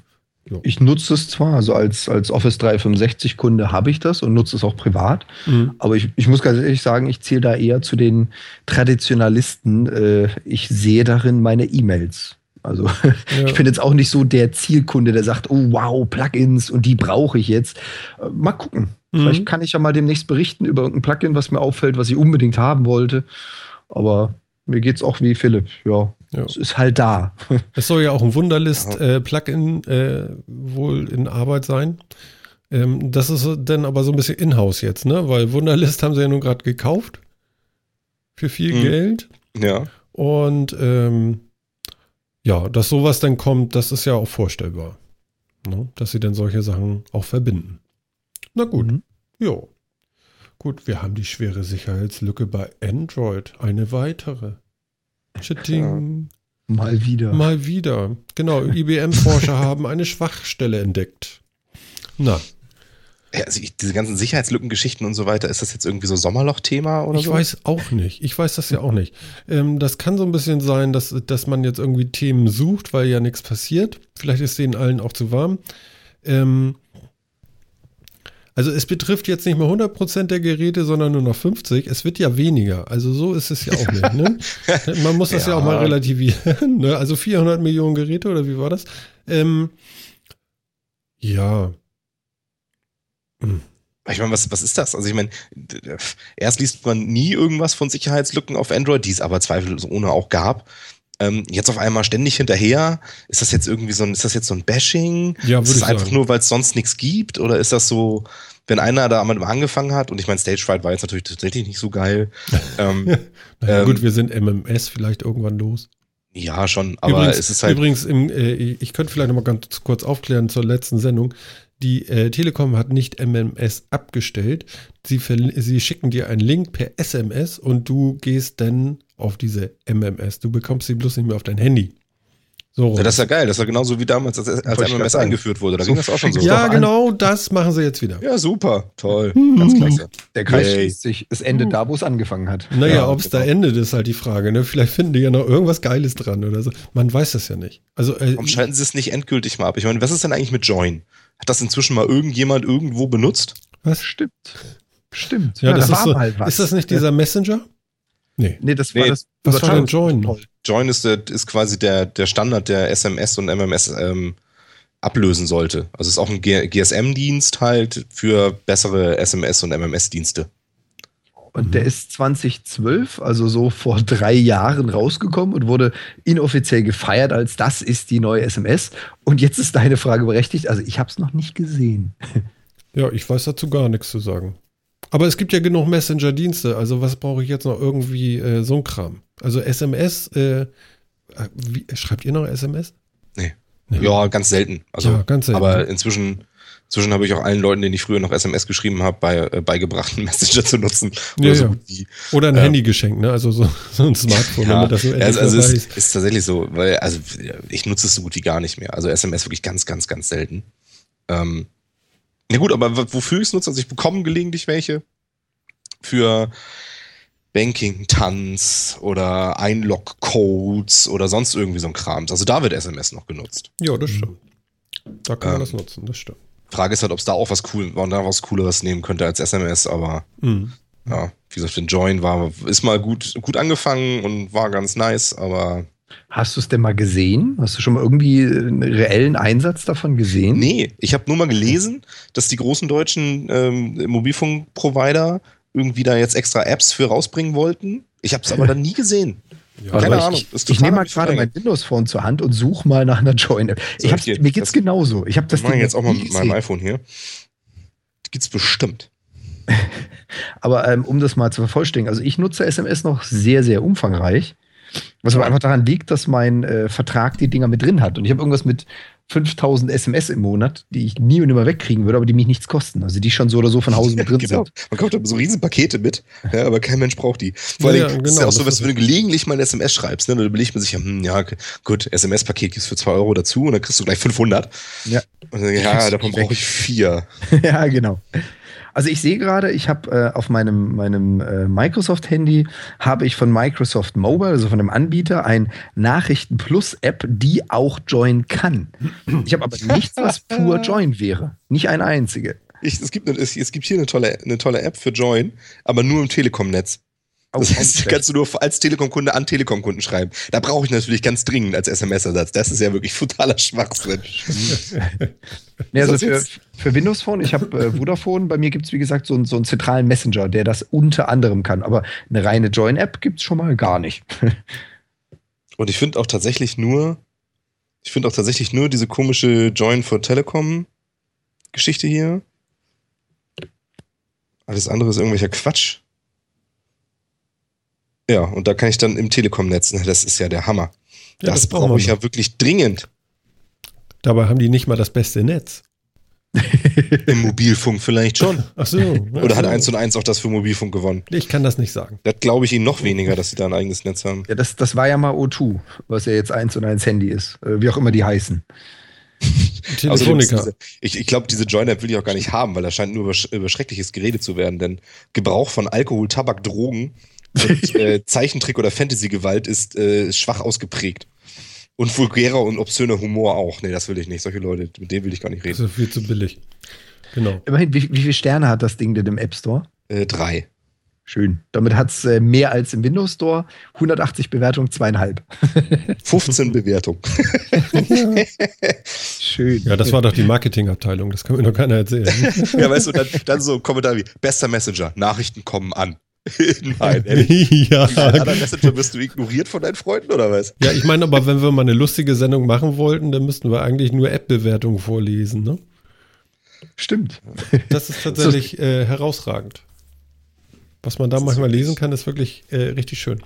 ich nutze es zwar, also als, als Office 365 Kunde habe ich das und nutze es auch privat, mhm. aber ich, ich muss ganz ehrlich sagen, ich zähle da eher zu den Traditionalisten. Äh, ich sehe darin meine E-Mails. Also ja. ich bin jetzt auch nicht so der Zielkunde, der sagt, oh wow, Plugins und die brauche ich jetzt. Äh, mal gucken. Mhm. Vielleicht kann ich ja mal demnächst berichten über irgendein Plugin, was mir auffällt, was ich unbedingt haben wollte. Aber mir geht es auch wie Philipp, ja. Ja. Es ist halt da. Es soll ja auch ein Wunderlist-Plugin äh, wohl in Arbeit sein. Ähm, das ist dann aber so ein bisschen in-house jetzt, ne? Weil Wunderlist haben sie ja nun gerade gekauft. Für viel mhm. Geld. Ja. Und ähm, ja, dass sowas dann kommt, das ist ja auch vorstellbar. Ne? Dass sie dann solche Sachen auch verbinden. Na gut. Mhm. Jo. Gut, wir haben die schwere Sicherheitslücke bei Android. Eine weitere. Chitting. Mal wieder. Mal wieder. Genau, IBM-Forscher haben eine Schwachstelle entdeckt. Na. Ja, also ich, diese ganzen Sicherheitslückengeschichten und so weiter, ist das jetzt irgendwie so Sommerloch-Thema oder ich so? Ich weiß auch nicht. Ich weiß das ja auch nicht. Ähm, das kann so ein bisschen sein, dass, dass man jetzt irgendwie Themen sucht, weil ja nichts passiert. Vielleicht ist denen allen auch zu warm. Ähm, also es betrifft jetzt nicht mehr 100% der Geräte, sondern nur noch 50. Es wird ja weniger. Also so ist es ja auch nicht. Ne? Man muss das ja. ja auch mal relativieren. Ne? Also 400 Millionen Geräte oder wie war das? Ähm, ja. Hm. Ich meine, was, was ist das? Also ich meine, erst liest man nie irgendwas von Sicherheitslücken auf Android, die es aber zweifelsohne auch gab. Ähm, jetzt auf einmal ständig hinterher. Ist das jetzt irgendwie so ein, ist das jetzt so ein Bashing? Ja, ist das einfach nur, weil es sonst nichts gibt? Oder ist das so, wenn einer da mal angefangen hat, und ich meine, Stage Fright war jetzt natürlich tatsächlich nicht so geil. ähm, naja, ähm, gut, wir sind MMS vielleicht irgendwann los. Ja, schon, aber übrigens, es ist halt. Übrigens, im, äh, ich könnte vielleicht noch mal ganz kurz aufklären zur letzten Sendung. Die äh, Telekom hat nicht MMS abgestellt. Sie, sie schicken dir einen Link per SMS und du gehst dann auf diese MMS. Du bekommst sie bloß nicht mehr auf dein Handy. So. Ja, das ist ja geil. Das war genauso wie damals, als, als MMS eingeführt wurde. Da So ging das auch schon so. ja, genau, das machen sie jetzt wieder. Ja, super. Toll. Ganz klasse. Der Kreis schließt sich. Es endet da, wo es angefangen hat. Naja, Ja, ob es da genau. endet, ist halt die Frage. Ne? Vielleicht finden die ja noch irgendwas Geiles dran oder so. Man weiß das ja nicht. Also, äh, Warum schalten sie es nicht endgültig mal ab? Ich meine, was ist denn eigentlich mit Join? Hat das inzwischen mal irgendjemand irgendwo benutzt? was? Stimmt. Stimmt. Ja, das da ist, so, mal was. ist das nicht dieser Messenger? Nee. Nee, das war Nee, das. Was war denn. Join? Join ist, der, ist quasi der, der Standard, der SMS und MMS ähm, ablösen sollte. Also es ist auch ein GSM-Dienst halt für bessere SMS- und MMS-Dienste. Und der ist 2012, also so vor drei Jahren rausgekommen und wurde inoffiziell gefeiert als das ist die neue SMS. Und jetzt ist deine Frage berechtigt. Also ich habe es noch nicht gesehen. Ja, ich weiß dazu gar nichts zu sagen. Aber es gibt ja genug Messenger-Dienste. Also was brauche ich jetzt noch irgendwie äh, so ein Kram? Also SMS, äh, äh, wie, schreibt ihr noch SMS? Nee. Nee. Ja, ganz selten. Also, Ja, ganz selten. Aber inzwischen, inzwischen habe ich auch allen Leuten, denen ich früher noch SMS geschrieben habe, bei, äh, beigebracht, einen Messenger zu nutzen. Oder Ja, so ja. gut wie. Oder ein Ja. Handy geschenkt, ne? Also so, so ein Smartphone, Ja, damit das so also, also es ist. ist tatsächlich so, weil, also ich nutze es so gut wie gar nicht mehr. Also SMS wirklich ganz, ganz, ganz selten. Ähm, na gut, aber wofür ich es nutze, also ich bekomme gelegentlich welche für Banking, Tanz oder Einlog-Codes oder sonst irgendwie so ein Kram. Also da wird SMS noch genutzt. Ja, das stimmt. Da kann man Ähm. das nutzen, das stimmt. Frage ist halt, ob es da auch was cool, man da was Cooleres nehmen könnte als SMS, aber Mhm. ja, wie gesagt, den Join war, ist mal gut, gut angefangen und war ganz nice, aber Hast du es denn mal gesehen? Hast du schon mal irgendwie einen reellen Einsatz davon gesehen? Nee, ich habe nur mal gelesen, dass die großen deutschen ähm, Mobilfunkprovider irgendwie da jetzt extra Apps für rausbringen wollten. Ich habe es aber dann nie gesehen. Ja, Keine mal, Ahnung, Ich, ich nehme mal gerade mein vorbeigegangen. Windows-Phone zur Hand und suche mal nach einer Join-App. So, Ich Mir geht's das- genauso. Ich habe das Das Ding jetzt auch mal mit meinem iPhone hier. Die gibt's bestimmt. Aber ähm, um das mal zu vervollständigen, also ich nutze SMS noch sehr, sehr umfangreich. Was aber einfach daran liegt, dass mein äh, Vertrag die Dinger mit drin hat. Und ich habe irgendwas mit 5000 SMS im Monat, die ich nie und nimmer wegkriegen würde, aber die mich nichts kosten. Also die schon so oder so von Hause mit drin genau. sind. Man kauft da so riesen Pakete mit, ja, aber kein Mensch braucht die. Vor allem, ja, das ist genau, ja auch so, was, wenn du gelegentlich mal ein SMS schreibst, ne, dann überlegt man sich ja, hm, ja, gut, SMS-Paket gibt's für 2 Euro dazu und dann kriegst du gleich 500. Ja. Und dann, ja, davon brauche ich vier. ja, genau. Also ich sehe gerade, ich habe äh, auf meinem, meinem äh, Microsoft-Handy habe ich von Microsoft Mobile, also von einem Anbieter, ein Nachrichten Plus App, die auch Join kann. Ich habe aber nichts, was pur Join wäre. Nicht eine einzige. Ich, es, gibt, es, es gibt hier eine tolle, eine tolle App für Join, aber nur im Telekom-Netz. Das heißt, nicht kannst du nur als Telekom-Kunde an Telekom-Kunden schreiben. Da brauche ich natürlich ganz dringend als SMS-Ersatz. Das ist ja wirklich totaler Schwachsinn. Nee, also für, für Windows Phone, ich habe äh, Vodafone, bei mir gibt es wie gesagt so, einen- so einen zentralen Messenger, der das unter anderem kann. Aber eine reine Join-App gibt es schon mal gar nicht. Und ich finde auch tatsächlich nur, ich finde auch tatsächlich nur diese komische Join for Telekom Geschichte hier. Alles andere ist irgendwelcher Quatsch. Ja, und da kann ich dann im Telekom-Netz, ne, das ist ja der Hammer. Ja, das das brauche ich ja wirklich dringend Dabei haben die nicht mal das beste Netz. im Mobilfunk vielleicht schon. Ach so. Oder hat. 1 und 1 auch das für Mobilfunk gewonnen? Ich kann das nicht sagen. Das glaube ich ihnen noch weniger, dass sie da ein eigenes Netz haben. Ja, das, das war ja mal O2, was ja jetzt eins und eins Handy ist. Äh, wie auch immer die heißen. Also Telefonica. diese, ich ich glaube, diese Join-App will ich auch gar nicht haben, weil da scheint nur über, über Schreckliches geredet zu werden. Denn Gebrauch von Alkohol, Tabak, Drogen und äh, Zeichentrick oder Fantasy-Gewalt ist äh, schwach ausgeprägt. Und vulgärer und obszöner Humor auch. Nee, das will ich nicht. Solche Leute, mit denen will ich gar nicht Das reden. ist viel zu billig. Genau. Immerhin, wie, wie viele Sterne hat das Ding denn im App Store? Äh, drei. Schön. Damit hat es äh, mehr als im Windows Store. 180 Bewertungen, zweieinhalb. 15 Bewertungen. Schön. Ja, das war doch die Marketingabteilung. Das kann mir noch keiner erzählen. ja, weißt du, dann, dann so ein Kommentar wie: Bester Messenger, Nachrichten kommen an. Nein, ehrlich. ja, anderen Messenger wirst du ignoriert von deinen Freunden oder was? ja, ich meine, aber wenn wir mal eine lustige Sendung machen wollten, dann müssten wir eigentlich nur App-Bewertungen vorlesen. Ne? Stimmt. Das ist tatsächlich äh, herausragend. Was man da manchmal lesen kann, ist wirklich äh, richtig schön.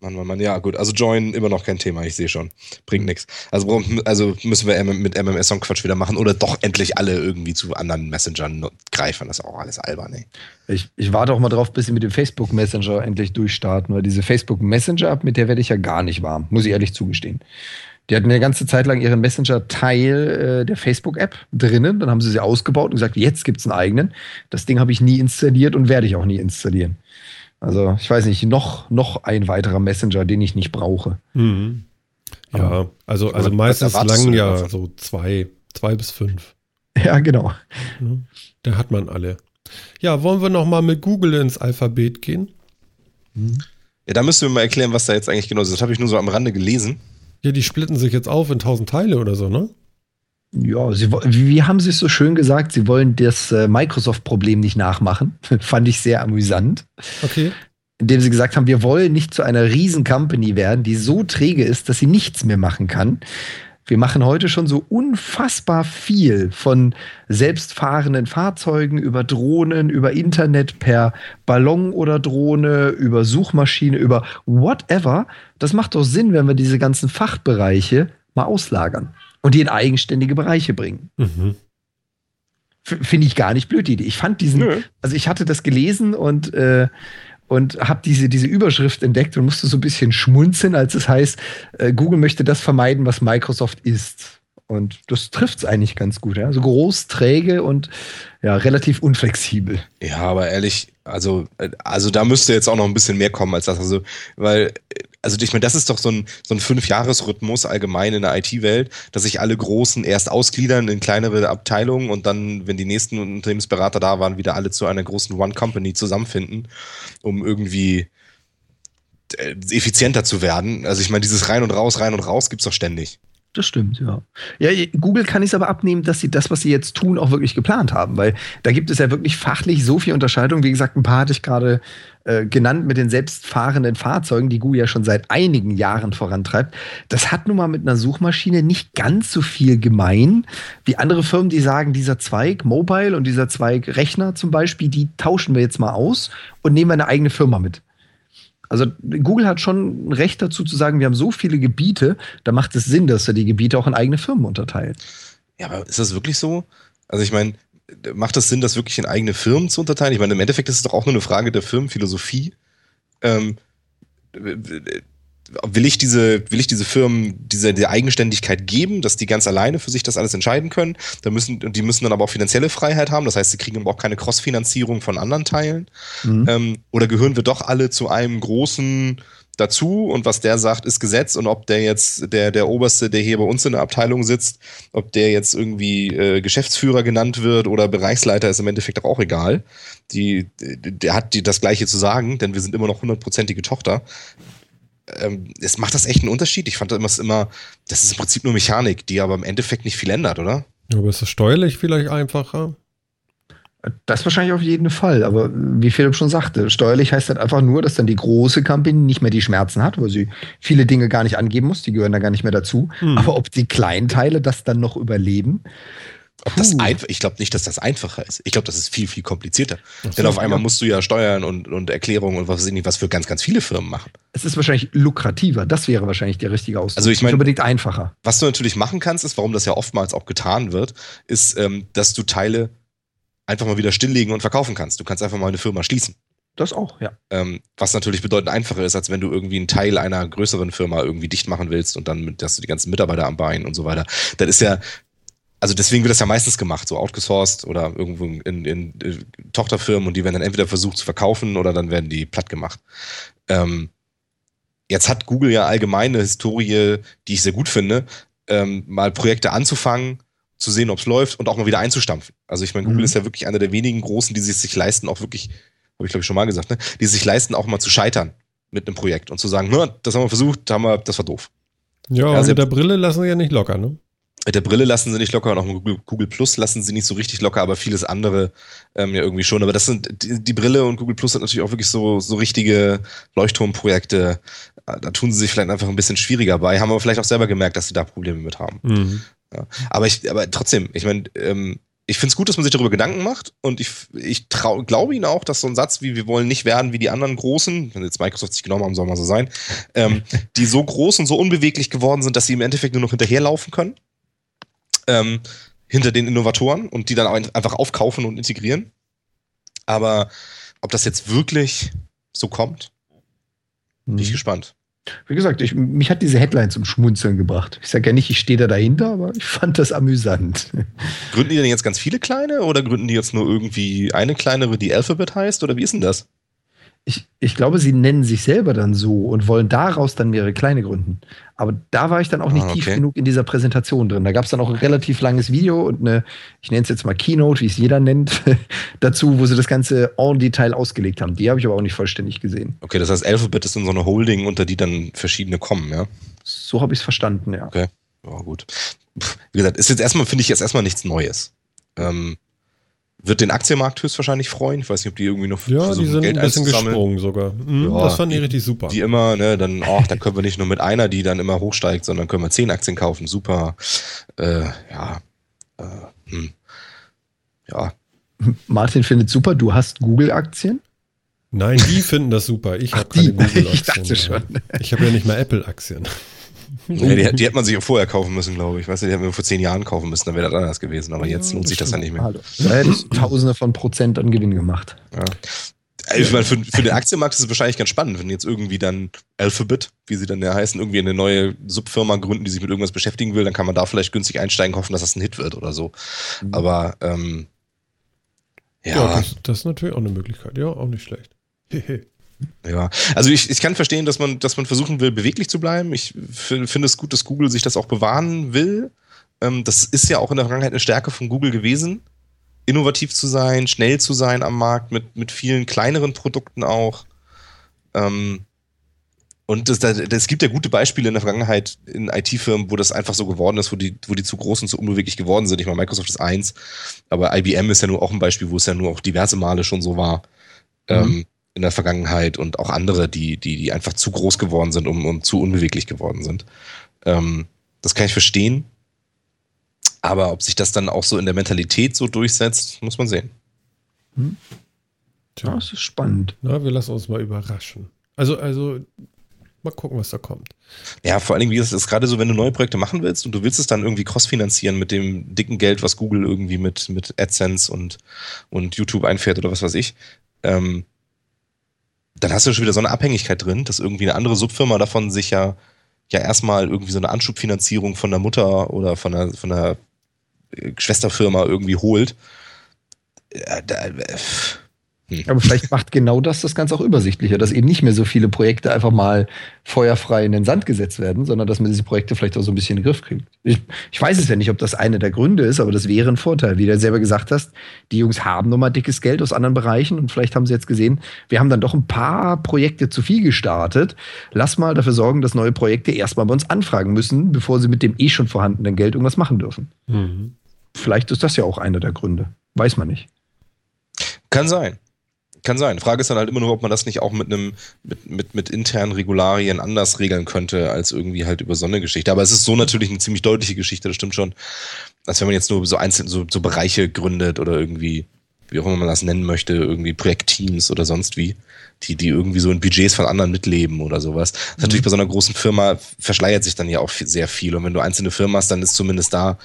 Mann, Mann, Mann. Ja, gut. Also Join immer noch kein Thema, ich sehe schon. Bringt nichts. Also, also müssen wir mit MMS so einen Quatsch wieder machen oder doch endlich alle irgendwie zu anderen Messengern greifen. Das ist auch alles albern, ey. Ich, ich warte auch mal drauf, bis sie mit dem Facebook Messenger endlich durchstarten, weil diese Facebook Messenger-App, mit der werde ich ja gar nicht warm, muss ich ehrlich zugestehen. Die hatten eine ganze Zeit lang ihren Messenger-Teil äh, der Facebook-App drinnen. Dann haben sie sie ausgebaut und gesagt, jetzt gibt es einen eigenen. Das Ding habe ich nie installiert und werde ich auch nie installieren. Also, ich weiß nicht, noch, noch ein weiterer Messenger, den ich nicht brauche. Mhm. Ja, also, also meistens lang ja so zwei, zwei bis fünf. Ja, genau. Ja, da hat man alle. Ja, wollen wir noch mal mit Google ins Alphabet gehen? Mhm. Ja, da müssen wir mal erklären, was da jetzt eigentlich genau ist. Das habe ich nur so am Rande gelesen. Ja, die splitten sich jetzt auf in tausend Teile oder so, ne? Ja, sie, wie haben sie es so schön gesagt? Sie wollen das äh, Microsoft-Problem nicht nachmachen. Fand ich sehr amüsant. Okay. Indem sie gesagt haben, wir wollen nicht zu einer Riesen-Company werden, die so träge ist, dass sie nichts mehr machen kann. Wir machen heute schon so unfassbar viel von selbstfahrenden Fahrzeugen über Drohnen, über Internet per Ballon oder Drohne, über Suchmaschine, über whatever. Das macht doch Sinn, wenn wir diese ganzen Fachbereiche mal auslagern und die in eigenständige Bereiche bringen. Mhm. Finde ich gar nicht blöd, die Idee. Ich fand diesen, Nö. also ich hatte das gelesen und, äh, und habe diese, diese Überschrift entdeckt und musste so ein bisschen schmunzeln, als es heißt, äh, Google möchte das vermeiden, was Microsoft ist. Und das trifft es eigentlich ganz gut. Ja? Also groß, träge und ja, relativ unflexibel. Ja, aber ehrlich, also, äh, also da müsste jetzt auch noch ein bisschen mehr kommen als das. Also, weil also ich meine, das ist doch so ein, so ein Fünf-Jahres-Rhythmus allgemein in der IT-Welt, dass sich alle Großen erst ausgliedern in kleinere Abteilungen und dann, wenn die nächsten Unternehmensberater da waren, wieder alle zu einer großen One-Company zusammenfinden, um irgendwie äh, effizienter zu werden. Also ich meine, dieses rein und raus, rein und raus gibt's doch ständig. Das stimmt, ja. Ja, Google kann es aber abnehmen, dass sie das, was sie jetzt tun, auch wirklich geplant haben, weil da gibt es ja wirklich fachlich so viel Unterscheidung. Wie gesagt, ein paar hatte ich gerade äh, genannt mit den selbstfahrenden Fahrzeugen, die Google ja schon seit einigen Jahren vorantreibt. Das hat nun mal mit einer Suchmaschine nicht ganz so viel gemein wie andere Firmen, die sagen, dieser Zweig Mobile und dieser Zweig Rechner zum Beispiel, die tauschen wir jetzt mal aus und nehmen eine eigene Firma mit. Also Google hat schon ein Recht dazu zu sagen, wir haben so viele Gebiete, da macht es Sinn, dass er die Gebiete auch in eigene Firmen unterteilt. Ja, aber ist das wirklich so? Also ich meine, macht das Sinn, das wirklich in eigene Firmen zu unterteilen? Ich meine, im Endeffekt ist es doch auch nur eine Frage der Firmenphilosophie. Ähm, will ich diese, will ich diese Firmen diese, diese Eigenständigkeit geben, dass die ganz alleine für sich das alles entscheiden können? Da müssen, die müssen dann aber auch finanzielle Freiheit haben. Das heißt, sie kriegen aber auch keine Crossfinanzierung von anderen Teilen. Mhm. Ähm, oder gehören wir doch alle zu einem großen dazu und was der sagt, ist Gesetz und ob der jetzt, der, der Oberste, der hier bei uns in der Abteilung sitzt, ob der jetzt irgendwie äh, Geschäftsführer genannt wird oder Bereichsleiter, ist im Endeffekt auch egal. Die, der hat die, das Gleiche zu sagen, denn wir sind immer noch hundertprozentige Tochter ähm, es macht das echt einen Unterschied. Ich fand das immer, das ist im Prinzip nur Mechanik, die aber im Endeffekt nicht viel ändert, oder? Ja, aber ist das steuerlich vielleicht einfacher? Das wahrscheinlich auf jeden Fall. Aber wie Philipp schon sagte, steuerlich heißt das einfach nur, dass dann die große Company nicht mehr die Schmerzen hat, weil sie viele Dinge gar nicht angeben muss, die gehören da gar nicht mehr dazu. Hm. Aber ob die kleinen Teile das dann noch überleben, ob das einfach, ich glaube nicht, dass das einfacher ist. Ich glaube, das ist viel, viel komplizierter. So, Denn auf einmal ja. musst du ja Steuern und, und Erklärungen und was weiß ich nicht, was für ganz, ganz viele Firmen machen. Es ist wahrscheinlich lukrativer. Das wäre wahrscheinlich der richtige Ausdruck. Also ich meine, unbedingt einfacher. Was du natürlich machen kannst, ist, warum das ja oftmals auch getan wird, ist, ähm, dass du Teile einfach mal wieder stilllegen und verkaufen kannst. Du kannst einfach mal eine Firma schließen. Das auch, ja. Ähm, was natürlich bedeutend einfacher ist, als wenn du irgendwie einen Teil einer größeren Firma irgendwie dicht machen willst und dann hast du die ganzen Mitarbeiter am Bein und so weiter. Das ist ja, also deswegen wird das ja meistens gemacht, so outgesourced oder irgendwo in, in, in, äh, Tochterfirmen und die werden dann entweder versucht zu verkaufen oder dann werden die platt gemacht. Ähm, jetzt hat Google ja allgemeine Historie, die ich sehr gut finde, ähm, mal Projekte anzufangen, zu sehen, ob es läuft und auch mal wieder einzustampfen. Also ich meine, Google mhm. ist ja wirklich einer der wenigen Großen, die sich, sich leisten, auch wirklich, habe ich glaube ich schon mal gesagt, ne, die sich leisten, auch mal zu scheitern mit einem Projekt und zu sagen, das haben wir versucht, haben wir, das war doof. Ja, also mit der Brille lassen sie ja nicht locker, ne? Mit der Brille lassen sie nicht locker und auch mit Google, Plus lassen sie nicht so richtig locker, aber vieles andere ähm, ja irgendwie schon. Aber das sind die, die, Brille und Google Plus sind natürlich auch wirklich so, so richtige Leuchtturmprojekte. Äh, da tun sie sich vielleicht einfach ein bisschen schwieriger bei, haben aber vielleicht auch selber gemerkt, dass sie da Probleme mit haben. Mhm. Ja. Aber ich, aber trotzdem, ich meine, ähm, ich finde es gut, dass man sich darüber Gedanken macht und ich, ich trau, glaube Ihnen auch, dass so ein Satz wie wir wollen nicht werden wie die anderen Großen, wenn jetzt Microsoft sich genommen haben, soll mal so sein, ähm, die so groß und so unbeweglich geworden sind, dass sie im Endeffekt nur noch hinterherlaufen können, ähm, hinter den Innovatoren und die dann einfach aufkaufen und integrieren. Aber ob das jetzt wirklich so kommt, bin ich mhm. gespannt. Wie gesagt, ich, mich hat diese Headline zum Schmunzeln gebracht. Ich sage ja nicht, ich stehe da dahinter, aber ich fand das amüsant. Gründen die denn jetzt ganz viele kleine oder gründen die jetzt nur irgendwie eine kleinere, die Alphabet heißt? Oder wie ist denn das? Ich, ich glaube, sie nennen sich selber dann so und wollen daraus dann mehrere kleine gründen. Aber da war ich dann auch nicht ah, okay. tief genug in dieser Präsentation drin. Da gab es dann auch ein relativ langes Video und eine, ich nenne es jetzt mal Keynote, wie es jeder nennt, dazu, wo sie das Ganze en Detail ausgelegt haben. Die habe ich aber auch nicht vollständig gesehen. Okay, das heißt, Alphabet ist in so eine Holding, unter die dann verschiedene kommen, ja? So habe ich es verstanden, ja. Okay, ja, gut. Wie gesagt, ist jetzt erstmal, finde ich jetzt erstmal nichts Neues. Ähm, wird den Aktienmarkt höchstwahrscheinlich freuen. Ich weiß nicht, ob die irgendwie noch ja, versuchen, die sind Geld ein bisschen gesprungen sogar. Mhm, ja, das fand ich richtig super. Die immer, ne, dann, ach, dann können wir nicht nur mit einer, die dann immer hochsteigt, sondern können wir zehn Aktien kaufen. Super. Äh, ja. Äh, hm. Ja. Martin findet super, du hast Google-Aktien? Nein, die finden das super. Ich habe keine Google-Aktien. Ich dachte schon. Ich habe ja nicht mal Apple-Aktien. Nee, die, die hätte man sich vorher kaufen müssen, glaube ich. Weißt du, die hätten wir vor zehn Jahren kaufen müssen, dann wäre das anders gewesen. Aber jetzt lohnt sich das ja nicht mehr. Da hättest du Tausende von Prozent an Gewinn gemacht. Ja. Ich meine, für, für den Aktienmarkt ist es wahrscheinlich ganz spannend, wenn jetzt irgendwie dann Alphabet, wie sie dann ja heißen, irgendwie eine neue Subfirma gründen, die sich mit irgendwas beschäftigen will, dann kann man da vielleicht günstig einsteigen, hoffen, dass das ein Hit wird oder so. Mhm. Aber ähm, ja. ja das, das, ist natürlich auch eine Möglichkeit. Ja, auch nicht schlecht. Ja, also ich, ich kann verstehen, dass man, dass man versuchen will, beweglich zu bleiben. Ich finde es gut, dass Google sich das auch bewahren will. Ähm, das ist ja auch in der Vergangenheit eine Stärke von Google gewesen, innovativ zu sein, schnell zu sein am Markt, mit, mit vielen kleineren Produkten auch. Ähm, und es gibt ja gute Beispiele in der Vergangenheit in IT-Firmen, wo das einfach so geworden ist, wo die, wo die zu groß und zu unbeweglich geworden sind. Ich meine, Microsoft ist eins, aber IBM ist ja nur auch ein Beispiel, wo es ja nur auch diverse Male schon so war. Mhm. Ähm, in der Vergangenheit und auch andere, die, die, die einfach zu groß geworden sind und, und zu unbeweglich geworden sind. Ähm, das kann ich verstehen. Aber ob sich das dann auch so in der Mentalität so durchsetzt, muss man sehen. Hm. Tja, das ist spannend. Na, wir lassen uns mal überraschen. Also, also, mal gucken, was da kommt. Ja, vor allen Dingen, wie ist es gerade so, wenn du neue Projekte machen willst und du willst es dann irgendwie crossfinanzieren mit dem dicken Geld, was Google irgendwie mit, mit AdSense und, und YouTube einfährt oder was weiß ich. Ähm, dann hast du schon wieder so eine Abhängigkeit drin, dass irgendwie eine andere Subfirma davon sich ja, ja erstmal irgendwie so eine Anschubfinanzierung von der Mutter oder von der, von der äh, Schwesterfirma irgendwie holt. Ja, da, äh. Aber vielleicht macht genau das das Ganze auch übersichtlicher, dass eben nicht mehr so viele Projekte einfach mal feuerfrei in den Sand gesetzt werden, sondern dass man diese Projekte vielleicht auch so ein bisschen in den Griff kriegt. Ich, ich weiß es ja nicht, ob das eine der Gründe ist, aber das wäre ein Vorteil. Wie du selber gesagt hast, die Jungs haben nochmal dickes Geld aus anderen Bereichen und vielleicht haben sie jetzt gesehen, wir haben dann doch ein paar Projekte zu viel gestartet. Lass mal dafür sorgen, dass neue Projekte erstmal bei uns anfragen müssen, bevor sie mit dem eh schon vorhandenen Geld irgendwas machen dürfen. Mhm. Vielleicht ist das ja auch einer der Gründe. Weiß man nicht. Kann sein. Kann sein. Frage ist dann halt immer nur, ob man das nicht auch mit einem, mit, mit, mit internen Regularien anders regeln könnte, als irgendwie halt über so eine Geschichte. Aber es ist so natürlich eine ziemlich deutliche Geschichte, das stimmt schon. Als wenn man jetzt nur so einzelne, so, so Bereiche gründet oder irgendwie, wie auch immer man das nennen möchte, irgendwie Projektteams oder sonst wie, die, die irgendwie so in Budgets von anderen mitleben oder sowas. Mhm. Natürlich bei so einer großen Firma verschleiert sich dann ja auch sehr viel. Und wenn du einzelne Firmen hast, dann ist zumindest da,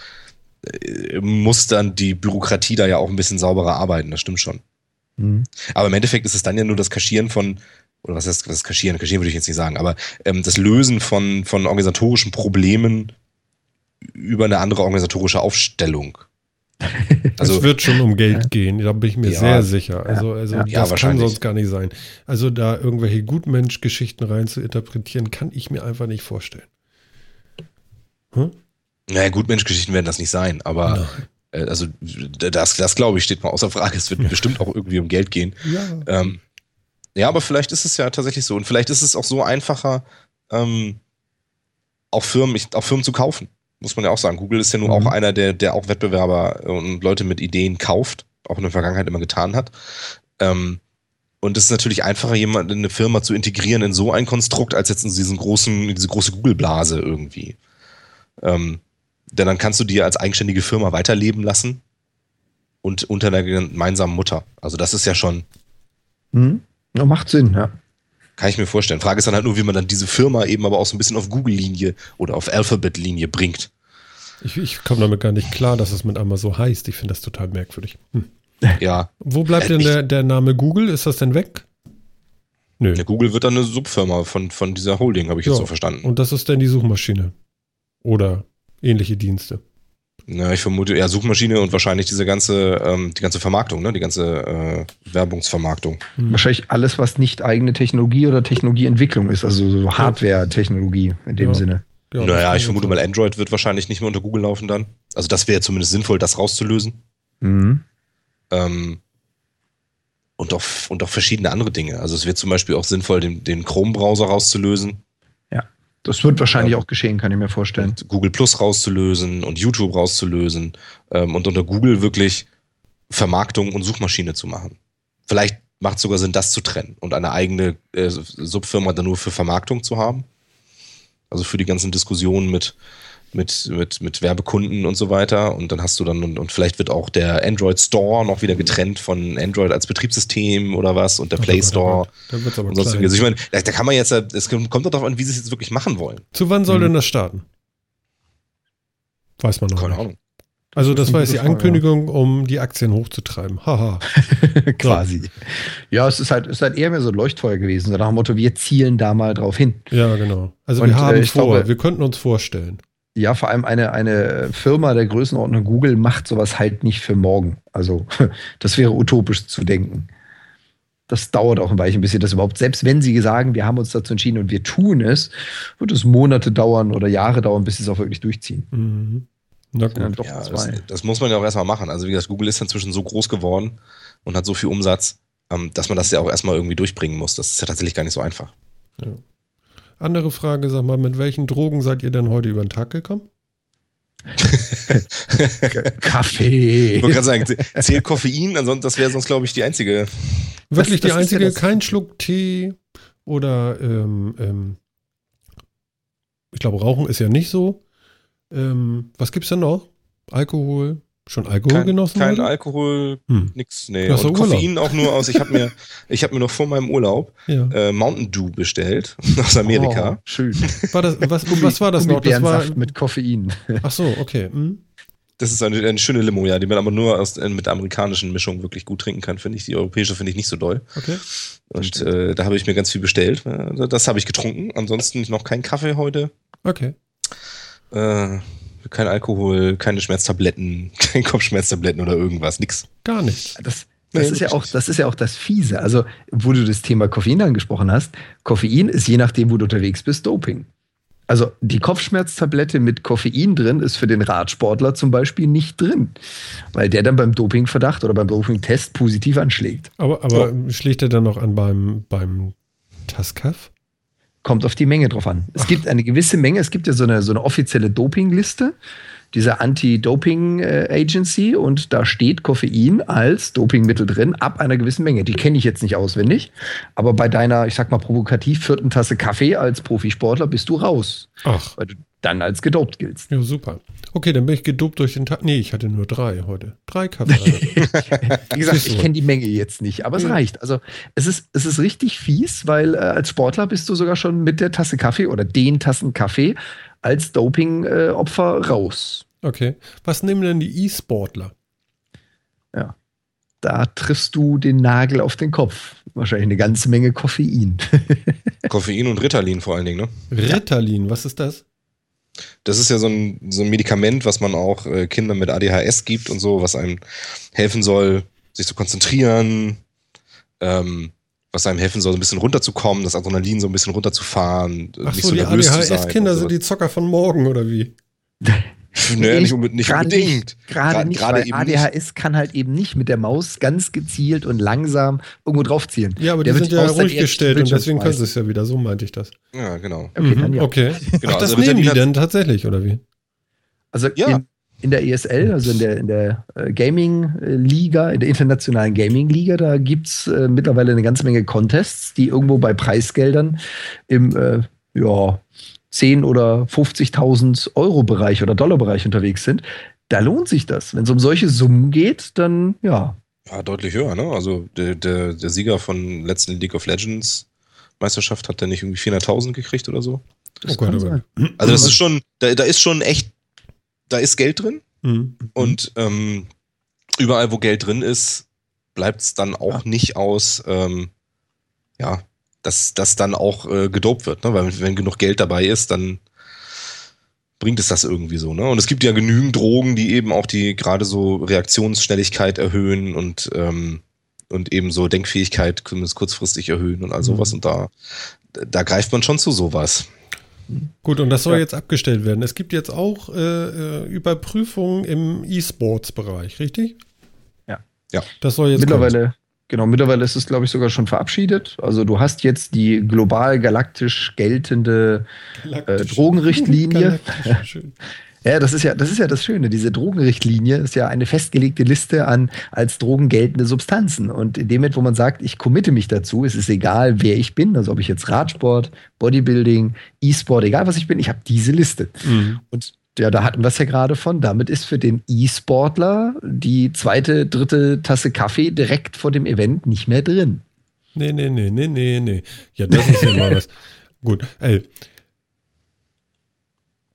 äh, muss dann die Bürokratie da ja auch ein bisschen sauberer arbeiten, das stimmt schon. Mhm. Aber im Endeffekt ist es dann ja nur das Kaschieren von, oder was ist das Kaschieren? Kaschieren würde ich jetzt nicht sagen, aber ähm, das Lösen von, von organisatorischen Problemen über eine andere organisatorische Aufstellung. Also, es wird schon um Geld ja. gehen, da bin ich mir ja, sehr sicher. Also, also ja, das kann sonst gar nicht sein. Also da irgendwelche Gutmensch-Geschichten rein zu interpretieren, kann ich mir einfach nicht vorstellen. Hm? Naja, Gutmensch-Geschichten werden das nicht sein, aber Nein. Äh, also das, das glaube ich, steht mal außer Frage. Es wird ja. bestimmt auch irgendwie um Geld gehen. Ja. Ähm, ja, aber vielleicht ist es ja tatsächlich so. Und vielleicht ist es auch so einfacher, ähm, auch, Firmen, auch Firmen zu kaufen. Muss man ja auch sagen. Google ist ja nun mhm. auch einer, der, der auch Wettbewerber und Leute mit Ideen kauft, auch in der Vergangenheit immer getan hat. Ähm, und es ist natürlich einfacher, jemand in eine Firma zu integrieren in so ein Konstrukt, als jetzt in diesen großen, diese große Google-Blase irgendwie. Ähm, denn dann kannst du dir als eigenständige Firma weiterleben lassen. und unter der gemeinsamen Mutter. Also das ist ja schon, Hm? Ja, macht Sinn, ja. kann ich mir vorstellen. Frage ist dann halt nur, wie man dann diese Firma eben aber auch so ein bisschen auf Google-Linie oder auf Alphabet-Linie bringt. Ich, ich komme damit gar nicht klar, dass es mit einmal so heißt. Ich finde das total merkwürdig. Hm. Ja, Wo bleibt Äh, denn ich- der, der Name Google? Ist das denn weg? Nö. ja, Google wird dann eine Subfirma von, von dieser Holding, habe ich jetzt Ja. so verstanden. Und das ist dann die Suchmaschine. Oder ähnliche Dienste. Ja, ich vermute eher Suchmaschine und wahrscheinlich diese ganze, ähm, die ganze Vermarktung, ne? Die ganze äh, Werbungsvermarktung. Hm. Wahrscheinlich alles, was nicht eigene Technologie oder Technologieentwicklung ist, also so Hardware-Technologie in dem Ja. Sinne. Ja, naja, ich vermute mal, Android wird wahrscheinlich nicht mehr unter Google laufen dann. Also das wäre zumindest sinnvoll, das rauszulösen. Mhm. Ähm, und auch, und auch verschiedene andere Dinge. Also es wird zum Beispiel auch sinnvoll, den, den Chrome-Browser rauszulösen, Das wird wahrscheinlich Ja. auch geschehen, kann ich mir vorstellen. und Google Plus rauszulösen und YouTube rauszulösen ähm, und unter Google wirklich Vermarktung und Suchmaschine zu machen. Vielleicht macht es sogar Sinn, das zu trennen und eine eigene äh, Subfirma dann nur für Vermarktung zu haben. Also für die ganzen Diskussionen mit, mit, mit, mit Werbekunden und so weiter. Und dann hast du dann, und, und vielleicht wird auch der Android Store noch wieder getrennt von Android als Betriebssystem oder was und der Play Store. Da wird's aber Und. Also ich meine, da, da kann man jetzt, es kommt doch darauf an, wie sie es jetzt wirklich machen wollen. Zu wann soll Mhm. denn das starten? Weiß man noch Keine nicht. Ahnung. Also das ist war jetzt die Ankündigung, um die Aktien hochzutreiben. Haha. Quasi. Ja, es ist halt, es ist halt eher mehr so ein Leuchtfeuer gewesen, so nach dem Motto, wir zielen da mal drauf hin. Ja, genau. Also Und, wir haben äh, vor, glaube- wir könnten uns vorstellen. Ja, vor allem eine, eine Firma der Größenordnung Google macht sowas halt nicht für morgen. Also, das wäre utopisch zu denken. Das dauert auch ein Weilchen, bis sie das überhaupt, selbst wenn sie sagen, wir haben uns dazu entschieden und wir tun es, wird es Monate dauern oder Jahre dauern, bis sie es auch wirklich durchziehen. Mhm. Na gut. doch Ja, das, zwei. das muss man ja auch erstmal machen. Also wie gesagt, Google ist inzwischen so groß geworden und hat so viel Umsatz, ähm, dass man das ja auch erstmal irgendwie durchbringen muss. Das ist ja tatsächlich gar nicht so einfach. Andere Frage, sag mal, mit welchen Drogen seid ihr denn heute über den Tag gekommen? Kaffee. Ich wollte gerade sagen, zählt Koffein, ansonsten das wäre sonst, glaube ich, die einzige. Wirklich das die ja einzige, das- kein Schluck Tee oder ähm, ähm, ich glaube, Rauchen ist ja nicht so. Ähm, was gibt's denn noch? Alkohol? Schon Alkohol Kein, genossen? kein heute? Alkohol, Hm. nix, nee. Und doch Urlaub. Koffein auch nur aus. Ich habe mir, ich habe mir noch vor meinem Urlaub Ja. äh, Mountain Dew bestellt aus Amerika. Oh, schön. War das, was, was war das noch? Das war, mit Koffein. ach so, okay. Hm. Das ist eine, eine schöne Limo, ja, die man aber nur aus, äh, mit amerikanischen Mischung wirklich gut trinken kann, finde ich. Die europäische finde ich nicht so doll. Okay. Und äh, da habe ich mir ganz viel bestellt. Äh, Das habe ich getrunken. Ansonsten noch kein Kaffee heute. Okay. Äh, kein Alkohol, keine Schmerztabletten, kein Kopfschmerztabletten oder irgendwas, nix. Gar nichts. Das, Nee, das ist ja auch, nicht. das ist ja auch das Fiese. Also, wo du das Thema Koffein angesprochen hast, Koffein ist je nachdem, wo du unterwegs bist, Doping. Also die Kopfschmerztablette mit Koffein drin ist für den Radsportler zum Beispiel nicht drin, weil der dann beim Dopingverdacht oder beim Dopingtest positiv anschlägt. Aber, aber schlägt er dann noch an beim, beim Tascaf? Kommt auf die Menge drauf an. Es gibt eine gewisse Menge, es gibt ja so eine, so eine offizielle Dopingliste, dieser Anti-Doping äh, und da steht Koffein als Dopingmittel drin, ab einer gewissen Menge. Die kenne ich jetzt nicht auswendig, aber bei deiner, ich sag mal provokativ, vierten Tasse Kaffee als Profisportler bist du raus, Ach, weil du dann als gedopt giltst. ja, super. Okay, dann bin ich gedopt durch den Tag. Nee, ich hatte nur drei heute. Drei Kaffee. Wie gesagt, ich kenne die Menge jetzt nicht, aber es Ja. reicht. Also es ist, es ist richtig fies, weil äh, als Sportler bist du sogar schon mit der Tasse Kaffee oder den Tassen Kaffee als Doping-Opfer raus. okay. Was nehmen denn die E-Sportler? Da triffst du den Nagel auf den Kopf. Wahrscheinlich eine ganze Menge Koffein. Koffein und Ritalin vor allen Dingen, ne? Ritalin, was ist das? Das ist ja so ein, so ein Medikament, was man auch äh, Kindern mit ADHS gibt und so, was einem helfen soll, sich zu konzentrieren, ähm, was einem helfen soll, so ein bisschen runterzukommen, das Adrenalin so ein bisschen runterzufahren, Ach nicht so, so die nervös zu sein. ADHS-Kinder sind die Zocker von morgen, oder wie? Naja, nicht, unbedingt- nicht Gerade unbedingt. Nicht, gerade nicht, gerade weil eben ADHS kann halt eben nicht mit der Maus ganz gezielt und langsam irgendwo draufzielen. Ja, aber Der die wird sind ja ruhig gestellt und deswegen können sie es ja wieder. So meinte ich das. Ja, genau. Okay, dann Mhm, ja. okay. Genau, Ach, das also nehmen die denn tatsächlich, oder wie? Also Ja. in, in der ESL, also in der, in der äh, Gaming-Liga, in der internationalen Gaming-Liga, da gibt es äh, mittlerweile eine ganze Menge Contests, die irgendwo bei Preisgeldern im äh, ja, 10 oder 50.000 Euro Bereich oder Dollar Bereich unterwegs sind. da lohnt sich das. Wenn es um solche Summen geht, dann ja. Ja, deutlich höher, ne? Also der, der, der Sieger von letzten League of Legends Meisterschaft hat der nicht irgendwie 400.000 gekriegt oder so. Oh Gott, oh Gott. Also das ist schon, da, da ist schon echt, da ist Geld drin Mhm. und ähm, überall, wo Geld drin ist, bleibt es dann auch nicht aus, ähm, ja, dass das dann auch äh, gedopt wird, ne? Weil wenn genug Geld dabei ist, dann bringt es das irgendwie so, ne? Und es gibt ja genügend Drogen, die eben auch die gerade so Reaktionsschnelligkeit erhöhen und ähm, und eben so Denkfähigkeit zumindest kurzfristig erhöhen und all sowas. Und da, da greift man schon zu sowas. Gut, und das soll Ja. jetzt abgestellt werden. Es gibt jetzt auch äh, äh, Überprüfungen im E-Sports-Bereich, richtig? Ja. Ja. Das soll jetzt mittlerweile, genau, mittlerweile ist es, glaube ich, sogar schon verabschiedet. Also du hast jetzt die global galaktisch geltende äh, Drogenrichtlinie. Galaktisch, schön. Ja, das ist ja, das ist ja das Schöne. Diese Drogenrichtlinie ist ja eine festgelegte Liste an als Drogen geltende Substanzen. Und in dem Moment, wo man sagt, ich committe mich dazu, es ist egal, wer ich bin, also ob ich jetzt Radsport, Bodybuilding, E-Sport, egal was ich bin, ich habe diese Liste. Mhm. Und ja, da hatten wir es ja gerade von. Damit ist für den E-Sportler die zweite, dritte Tasse Kaffee direkt vor dem Event nicht mehr drin. Nee, nee, nee, nee, nee, nee. Ja, das ist ja mal was. Gut, ey.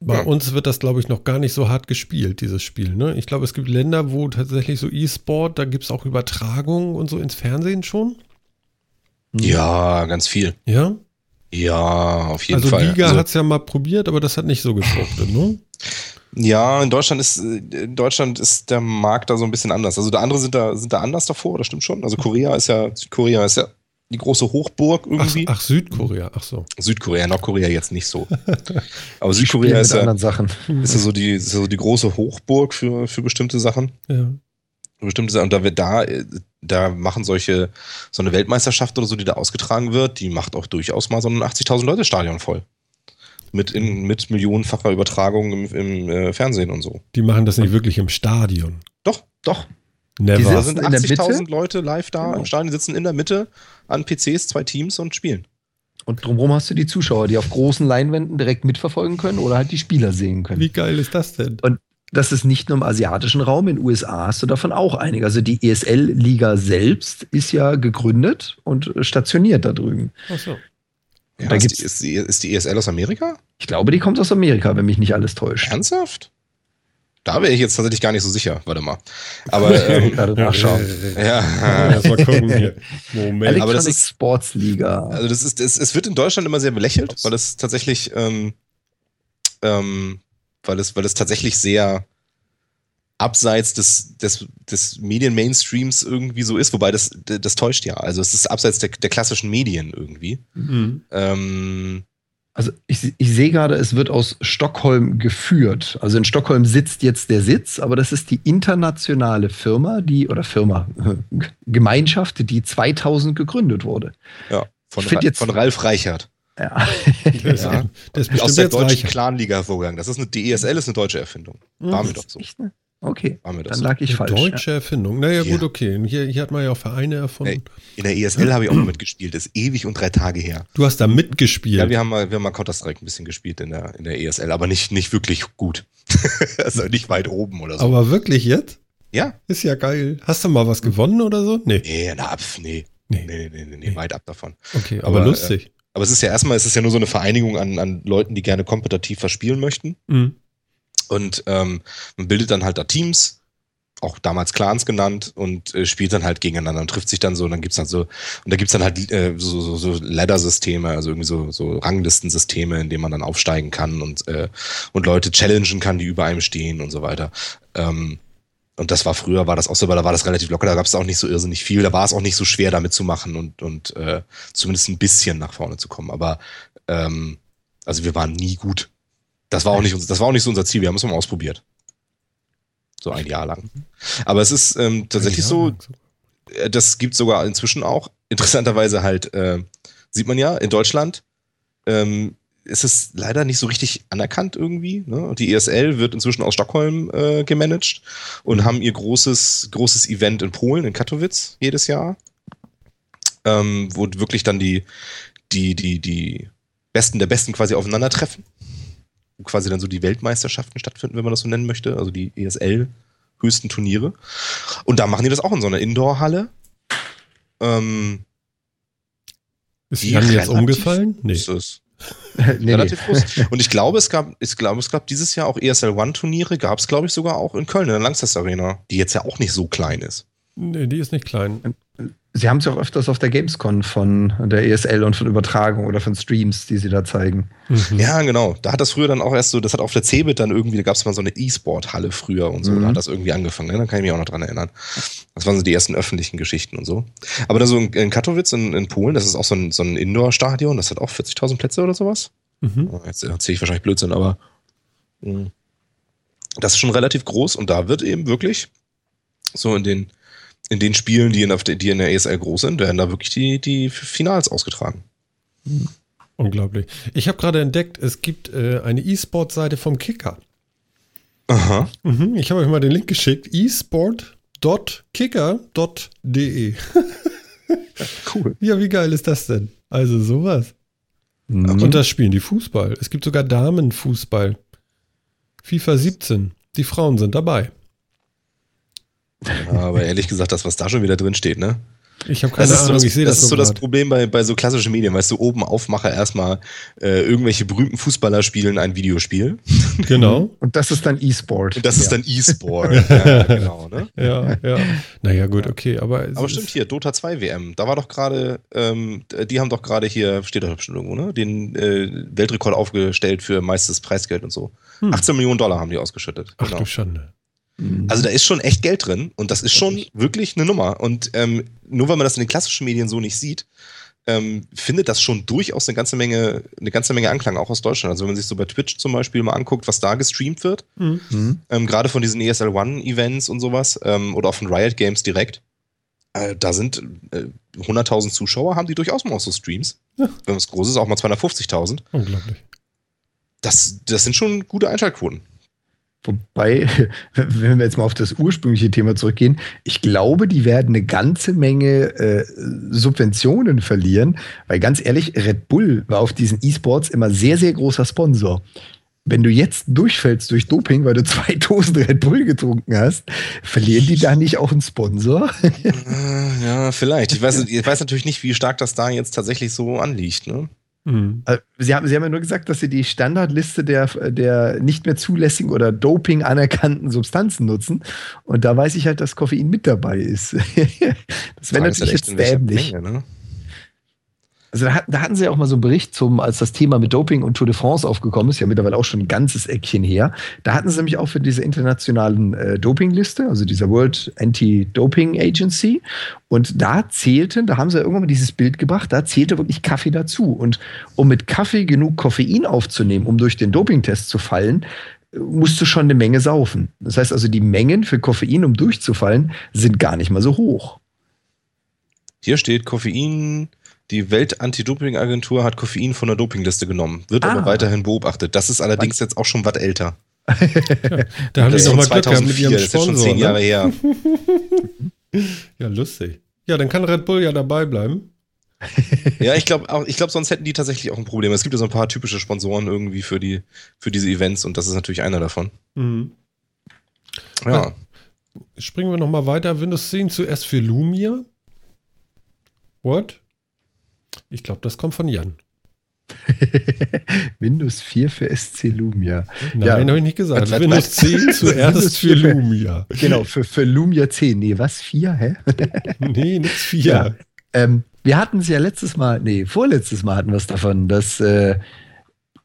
Bei Ja. uns wird das, glaube ich, noch gar nicht so hart gespielt, dieses Spiel. Ne? Ich glaube, es gibt Länder, wo tatsächlich so E-Sport, da gibt es auch Übertragungen und so ins Fernsehen schon. Ja, ganz viel. Ja. Ja, auf jeden also Fall. Liga Also- hat es ja mal probiert, aber das hat nicht so gefruchtet, ne? Ja, in Deutschland ist in Deutschland ist der Markt da so ein bisschen anders. Also der andere sind da sind da anders davor, das stimmt schon. Also Korea ist ja Südkorea ist ja die große Hochburg Ach, irgendwie. ach, Südkorea, ach so. Südkorea, Nordkorea jetzt nicht so. Aber Südkorea ist ja, anderen Sachen. ist ja so die ist ja so die große Hochburg für für bestimmte Sachen. Ja. Bestimmte Sachen. Und da wird da, äh, da machen solche, so eine Weltmeisterschaft oder so, die da ausgetragen wird, die macht auch durchaus mal so ein 80.000 Leute Stadion voll. Mit, in, mit millionenfacher Übertragung im, im äh, Fernsehen und so. Die machen das nicht wirklich im Stadion. Doch, Doch. Never. da sind in der Mitte? 80.000 Leute live da Genau. im Stadion, sitzen in der Mitte an PCs, zwei Teams und spielen. Und drumherum hast du die Zuschauer, die auf großen Leinwänden direkt mitverfolgen können oder halt die Spieler sehen können. Wie geil ist das denn? Das ist nicht nur im asiatischen Raum, in den USA hast du davon auch einige. Also die ESL-Liga selbst ist ja gegründet und stationiert da drüben. Ach so. Ja, Da ist, die, ist, die, ist die ESL aus Amerika? Ich glaube, die kommt aus Amerika, wenn mich nicht alles täuscht. Ernsthaft? Da wäre ich jetzt tatsächlich gar nicht so sicher. Warte mal. Aber ähm, nachschauen. ja, Erst mal gucken hier. Moment. aber das ist- Sports Liga. Also das ist, es, es wird in Deutschland immer sehr belächelt, weil es tatsächlich, ähm, ähm, weil es, weil es tatsächlich sehr abseits des, des, des Medien-Mainstreams irgendwie so ist, wobei das, das täuscht ja. Also es ist abseits der, der klassischen Medien irgendwie. Mhm. Ähm, Also ich, ich sehe gerade, es wird aus Stockholm geführt. Also in Stockholm sitzt jetzt der Sitz, aber das ist die internationale Firma, die, oder Firma, Gemeinschaft, die 2000 gegründet wurde. ja, von, Ra jetzt- von Ralf Reichert. Ja. Ist, Ja. der ist Aus der jetzt deutschen. Clan-Liga hervorgegangen. Das ist eine, die ESL ist eine deutsche Erfindung. War mir doch so. Echt, ne? Okay, War mir doch dann so. lag ich Eine falsch. deutsche Erfindung. Naja, Ja. gut, okay. Hier, hier hat man ja auch Vereine erfunden. In der ESL habe ich auch mal mitgespielt. Das ist ewig und drei Tage her. Du hast da mitgespielt. Ja, wir haben mal, wir haben mal Counter-Strike ein bisschen gespielt in der, in der ESL, aber nicht, nicht wirklich gut. also nicht weit oben oder so. Aber wirklich jetzt? ja? Ist ja geil. Hast du mal was gewonnen oder so? Nee. Nee, na, pf, nee. Nee. Nee, nee, nee, nee, weit ab davon. Okay, aber, Aber, lustig. Aber es ist ja erstmal, es ist ja nur so eine Vereinigung an, an Leuten, die gerne kompetitiv verspielen möchten. Mhm. Und ähm, man bildet dann halt da Teams, auch damals Clans genannt, und äh, spielt dann halt gegeneinander und trifft sich dann so. Und dann gibt's halt so, und da gibt's dann halt äh, so, so, so Ladder-Systeme, also irgendwie so, so Ranglistensysteme, in denen man dann aufsteigen kann und, äh, und Leute challengen kann, die über einem stehen und so weiter. Ähm, und das war früher, war das auch so, weil da war das relativ locker, da gab es auch nicht so irrsinnig viel, da war es auch nicht so schwer, damit zu machen und, und äh, zumindest ein bisschen nach vorne zu kommen. Aber ähm, also wir waren nie gut. Das war auch nicht, das war auch nicht so unser Ziel, wir haben es mal ausprobiert. So ein Jahr lang. Aber es ist ähm, tatsächlich so, äh, das gibt sogar inzwischen auch, interessanterweise halt, äh, sieht man ja, in Deutschland ähm, ist es leider nicht so richtig anerkannt irgendwie. Ne? Und die ESL wird inzwischen aus Stockholm äh, gemanagt und haben ihr großes, großes Event in Polen, in Katowice, jedes Jahr. Ähm, wo wirklich dann die, die, die, die Besten der Besten quasi aufeinandertreffen. wo quasi dann so die Weltmeisterschaften stattfinden, wenn man das so nennen möchte, also die ESL höchsten Turniere. Und da machen die das auch in so einer Indoor-Halle. Ähm, Ist die Jan jetzt umgefallen? Nee. ist. nee, relativ groß. Und ich glaube, es gab, ich glaube, es gab dieses Jahr auch ESL One-Turniere, gab es, glaube ich, sogar auch in Köln, in der Langsess Arena, die jetzt ja auch nicht so klein ist. nee, die ist nicht klein. Sie haben es ja auch öfters auf der Gamescon von der ESL und von Übertragung oder von Streams, die sie da zeigen. Mhm. Ja, genau. Da hat das früher dann auch erst so, das hat auf der CeBIT dann irgendwie, da gab es mal so eine E-Sport-Halle früher und so, Mhm. da hat das irgendwie angefangen. Ne? Da kann ich mich auch noch dran erinnern. Das waren so die ersten öffentlichen Geschichten und so. Aber da so in, in Katowice in, in Polen, das ist auch so ein, so ein Indoor-Stadion, das hat auch 40.000 Plätze oder sowas. Mhm. Oh, Jetzt erzähle ich wahrscheinlich Blödsinn, aber mh. das ist schon relativ groß und da wird eben wirklich so in den, in den Spielen, die in, der- die in der ESL groß sind, werden da wirklich die, die Finals ausgetragen. Unglaublich. Ich habe gerade entdeckt, es gibt äh, eine E-Sport-Seite vom Kicker. Aha. Mhm, ich habe euch mal den Link geschickt. esport.kicker.de. Cool. Ja, wie geil ist das denn? Also sowas. Mhm. Und da spielen die Fußball. Es gibt sogar Damenfußball. FIFA 17. Die Frauen sind dabei. Aber ehrlich gesagt, das, was da schon wieder drin steht, ne? Ich habe keine Das ist so Ahnung, das, ich sehe das das, ist so das. Problem bei, bei so klassischen Medien, weißt du, oben Aufmacher erstmal äh, irgendwelche berühmten Fußballer spielen ein Videospiel. Genau. Und das ist dann E-Sport. Und das ist Ja. dann E-Sport. ja, genau, ne? Ja, ja. Naja, gut, okay, aber. Aber ist- stimmt hier, Dota 2 WM, da war doch gerade, ähm, die haben doch gerade hier, steht doch bestimmt irgendwo, ne? Den äh, Weltrekord aufgestellt für meistes Preisgeld und so. Hm. 18 Millionen Dollar haben die ausgeschüttet. Ach genau. du Schande. Mhm. Also da ist schon echt Geld drin und das ist schon wirklich eine Nummer. Und ähm, nur weil man das in den klassischen Medien so nicht sieht, ähm, findet das schon durchaus eine ganze Menge, eine ganze Menge Anklang, auch aus Deutschland. Also wenn man sich so bei Twitch zum Beispiel mal anguckt, was da gestreamt wird, Mhm. Mhm. ähm, gerade von diesen ESL One Events und sowas, ähm, oder auch von Riot Games direkt, äh, da sind äh, 100.000 Zuschauer, haben die durchaus mal auch so Streams. Ja. Wenn es groß ist, auch mal 250.000. Unglaublich. Das, das sind schon gute Einschaltquoten. Wobei, wenn wir jetzt mal auf das ursprüngliche Thema zurückgehen, ich glaube, die werden eine ganze Menge äh, Subventionen verlieren, weil ganz ehrlich, Red Bull war auf diesen E-Sports immer sehr, sehr großer Sponsor. Wenn du jetzt durchfällst durch Doping, weil du zwei Dosen Red Bull getrunken hast, verlieren die da nicht auch einen Sponsor? Äh, ja, vielleicht. Ich weiß, ich weiß natürlich nicht, wie stark das da jetzt tatsächlich so anliegt. Ne? Mhm. Äh, Sie haben, Sie haben ja nur gesagt, dass Sie die Standardliste der, der nicht mehr zulässigen oder Doping anerkannten Substanzen nutzen. Und da weiß ich halt, dass Koffein mit dabei ist. das wäre natürlich jetzt dämlich. Menge, ne? Also da, da hatten Sie ja auch mal so einen Bericht zum, als das Thema mit Doping und Tour de France aufgekommen ist, ja mittlerweile auch schon ein ganzes Eckchen her. Da hatten Sie nämlich auch für diese internationalen äh, Dopingliste, also dieser World Anti-Doping Agency. Und da zählten, da haben sie irgendwann mal dieses Bild gebracht, da zählte wirklich Kaffee dazu. Und um mit Kaffee genug Koffein aufzunehmen, um durch den Dopingtest zu fallen, musst du schon eine Menge saufen. Das heißt also, die Mengen für Koffein, um durchzufallen, sind gar nicht mal so hoch. Hier steht Koffein. Die Welt-Anti-Doping-Agentur hat Koffein von der Dopingliste genommen. Wird Ah. aber weiterhin beobachtet. Das ist allerdings jetzt auch schon was älter. Da haben das die nochmal Glück gehabt mit 2004. ihrem Das ist schon Sponsor. zehn Jahre Ne? her. Ja, lustig. Ja, dann kann Red Bull ja dabei bleiben. Ja, ich glaube auch, ich glaube, sonst hätten die tatsächlich auch ein Problem. Es gibt ja so ein paar typische Sponsoren irgendwie für die, für diese Events und das ist natürlich einer davon. Mhm. Ja. Springen wir nochmal weiter. Windows 10 zuerst für Lumia. What? Ich glaube, das kommt von Jan. Windows 4 für SC Lumia. Nein, Ja. habe ich nicht gesagt. Was, was, Windows was? 10 zuerst für 4 für- Lumia. Genau, für, für Lumia 10. Nee, was? 4? Hä? Nee, nix 4. Ja. Ähm, wir hatten es ja letztes Mal, nee, vorletztes Mal hatten wir es davon, dass äh,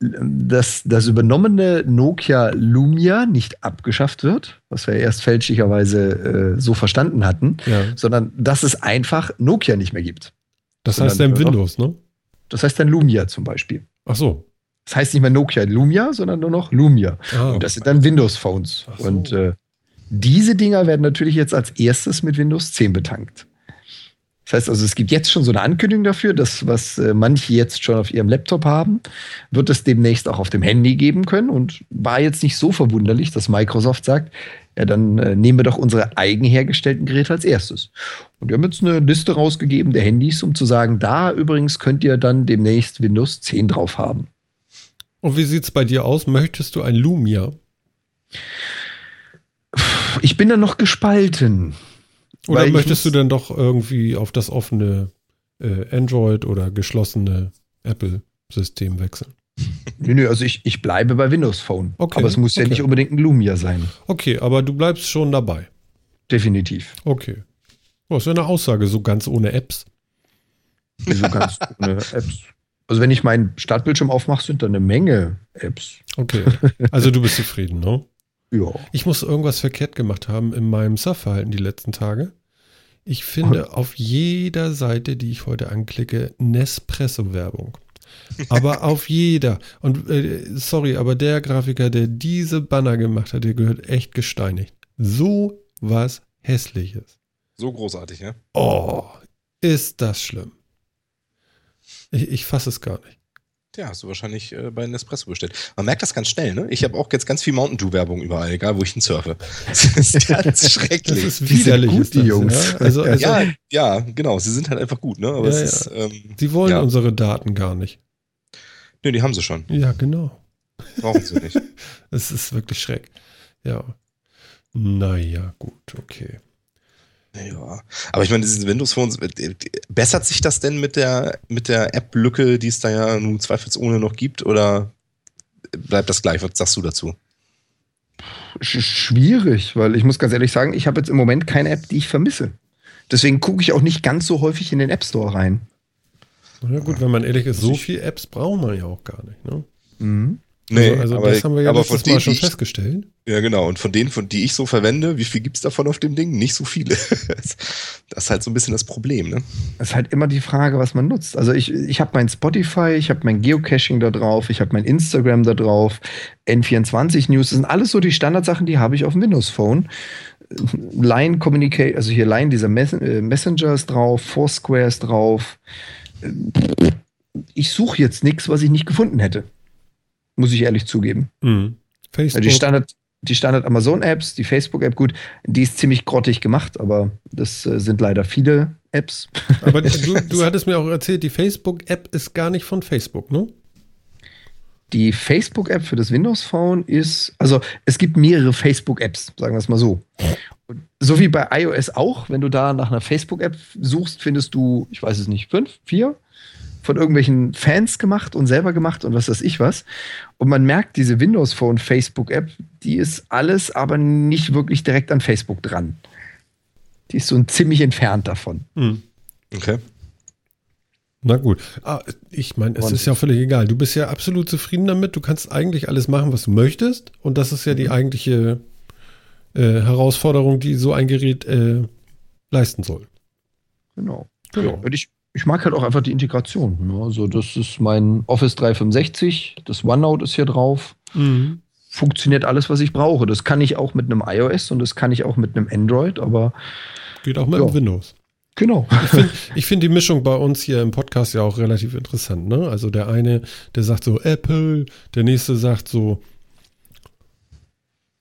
dass das übernommene Nokia Lumia nicht abgeschafft wird, was wir erst fälschlicherweise äh, so verstanden hatten, Ja. sondern dass es einfach Nokia nicht mehr gibt. Das heißt im nur noch- Windows, ne? Das heißt dann Lumia zum Beispiel. Ach so. Das heißt nicht mehr Nokia Lumia, sondern nur noch Lumia. Ah, Und das sind dann Windows-Phones. So. Und äh, diese Dinger werden natürlich jetzt als erstes mit Windows 10 betankt. Das heißt also, es gibt jetzt schon so eine Ankündigung dafür, dass was äh, manche jetzt schon auf ihrem Laptop haben, wird es demnächst auch auf dem Handy geben können. Und war jetzt nicht so verwunderlich, dass Microsoft sagt, ja, dann äh, nehmen wir doch unsere eigen hergestellten Geräte als erstes. Und wir haben jetzt eine Liste rausgegeben der Handys, um zu sagen, da übrigens könnt ihr dann demnächst Windows 10 drauf haben. Und wie sieht's bei dir aus? Möchtest du ein Lumia? Ich bin da noch gespalten. Oder möchtest du dann doch irgendwie auf das offene äh, Android oder geschlossene Apple-System wechseln? Nö, nö, also ich, ich bleibe bei Windows Phone. Okay, Aber es muss ja okay. nicht unbedingt ein Lumia sein. Okay, aber du bleibst schon dabei. Definitiv. Okay. Oh, ist ja eine Aussage, so ganz ohne Apps. Wieso ganz ohne Apps? Also wenn ich meinen Startbildschirm aufmache, sind da eine Menge Apps. Okay. Also du bist zufrieden, ne? Ja. Ich muss irgendwas verkehrt gemacht haben in meinem Surfverhalten die letzten Tage. Ich finde auf jeder Seite, die ich heute anklicke, Nespresso-Werbung. Aber auf jeder. Und äh, sorry, aber der Grafiker, der diese Banner gemacht hat, der gehört echt gesteinigt. So was Hässliches. So großartig, ja? Oh, ist das schlimm. Ich, ich fasse es gar nicht. Ja, hast du wahrscheinlich äh, bei Nespresso bestellt. Man merkt das ganz schnell, ne? Ich habe auch jetzt ganz viel Mountain Dew Werbung überall, egal wo ich hin surfe. Das ist ganz Das schrecklich. ist Die sind widerlich, gut, ist die das, Jungs. Ja? Also, also ja, ja, genau. Sie sind halt einfach gut, ne? Aber Ja, ist, ähm, sie wollen ja. unsere Daten gar nicht. Nö, die haben sie schon. Ja, genau. Brauchen sie nicht. Es ist wirklich schreck. Ja. Naja, gut, okay. Ja. Aber ich meine, dieses Windows Phone, äh, bessert sich das denn mit der, mit der App-Lücke, die es da ja nun zweifelsohne noch gibt, oder bleibt das gleich? Was sagst du dazu? Sch schwierig, weil ich muss ganz ehrlich sagen, ich habe jetzt im Moment keine App, die ich vermisse. Deswegen gucke ich auch nicht ganz so häufig in den App Store rein. Na gut, wenn man ehrlich ist, so ich- viele Apps braucht man ja auch gar nicht. Ne? Mhm. Also also das haben wir ja aber letztes von denen, Mal schon ich, festgestellt. Ja, genau. Und von denen, von die ich so verwende, wie viel gibt's davon auf dem Ding? Nicht so viele. das ist halt so ein bisschen das Problem, ne? Es ist halt immer die Frage, was man nutzt. Also ich, ich habe mein Spotify, ich habe mein Geocaching da drauf, ich habe mein Instagram da drauf, N24 News, das sind alles so die Standardsachen, die habe ich auf dem Windows Phone. Line Communicate, also hier Line, dieser Mess äh, Messenger ist drauf, Foursquare ist drauf. Ich suche jetzt nichts, was ich nicht gefunden hätte. Muss ich ehrlich zugeben. Mhm. Also die Standard, die Standard Amazon-Apps, die Facebook-App, gut, die ist ziemlich grottig gemacht, aber das äh, sind leider viele Apps. aber du, du hattest mir auch erzählt, die Facebook-App ist gar nicht von Facebook, ne? Die Facebook-App für das Windows Phone ist, also es gibt mehrere Facebook-Apps, sagen wir es mal so. Und so wie bei iOS auch, wenn du da nach einer Facebook-App suchst, findest du, ich weiß es nicht, fünf, vier von irgendwelchen Fans gemacht und selber gemacht und was weiß ich was. Und man merkt, diese Windows Phone Facebook-App, die ist alles, aber nicht wirklich direkt an Facebook dran. Die ist so ein ziemlich entfernt davon. Mhm. Okay. Na gut. Ah, ich meine, es Und- ist ja völlig egal. Du bist ja absolut zufrieden damit. Du kannst eigentlich alles machen, was du möchtest. Und das ist ja die eigentliche äh, Herausforderung, die so ein Gerät äh, leisten soll. Genau. Genau. Und ich, ich mag halt auch einfach die Integration. Ne? Also, das ist mein Office 365, das OneNote ist hier drauf. Mhm. Funktioniert alles, was ich brauche. Das kann ich auch mit einem iOS und das kann ich auch mit einem Android, aber Geht auch mit Ja. Windows. genau. Ich finde find die Mischung bei uns hier im Podcast ja auch relativ interessant. Ne? Also der eine, der sagt so Apple, der nächste sagt so,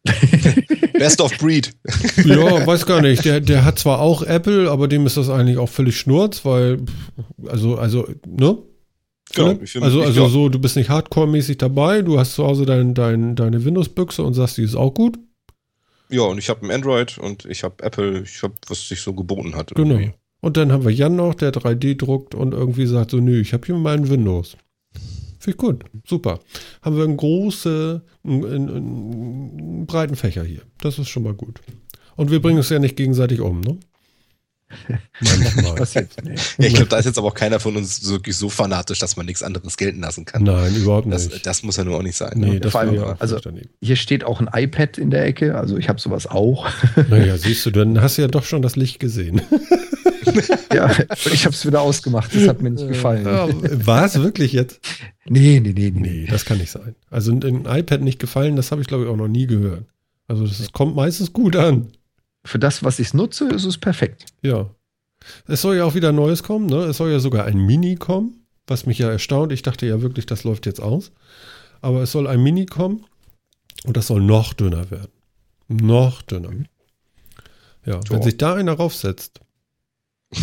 Best of Breed. ja, weiß gar nicht, der, der hat zwar auch Apple, aber dem ist das eigentlich auch völlig schnurz, weil, also, also, ne? Genau, finde- also, ich also glaub- so, du bist nicht hardcore-mäßig dabei, du hast zu Hause dein, dein, deine Windows-Büchse und sagst, die ist auch gut. Ja, und ich habe ein Android und ich habe Apple, ich habe, was sich so geboten hat. Genau. irgendwie. Und dann haben wir Jan noch, der 3D druckt und irgendwie sagt so, nö, ich habe hier meinen Windows. Finde ich gut, super. Haben wir einen großen, breiten Fächer hier. Das ist schon mal gut. Und wir bringen es ja nicht gegenseitig um, ne? Manchmal. Nee. Ja, ich glaube, da ist jetzt aber auch keiner von uns wirklich so fanatisch, dass man nichts anderes gelten lassen kann. Nein, überhaupt Das, nicht. das muss ja nur auch nicht sein. nee, ne? das vor allem, also-. Hier steht auch ein iPad in der Ecke, also ich habe sowas auch. Naja, siehst du, dann hast du ja doch schon das Licht gesehen. ja, und ich habe es wieder ausgemacht. Das hat mir nicht gefallen. War es wirklich jetzt? Nee, nee, nee, nee. Nee, das kann nicht sein. Also ein iPad nicht gefallen, das habe ich glaube ich auch noch nie gehört. Also das kommt meistens gut an. Für das, was ich nutze, ist es perfekt. Ja. Es soll ja auch wieder Neues kommen, ne? Es soll ja sogar ein Mini kommen, was mich ja erstaunt. Ich dachte ja wirklich, das läuft jetzt aus. Aber es soll ein Mini kommen und das soll noch dünner werden. Noch dünner. Ja, wenn Ja. sich da einer raufsetzt.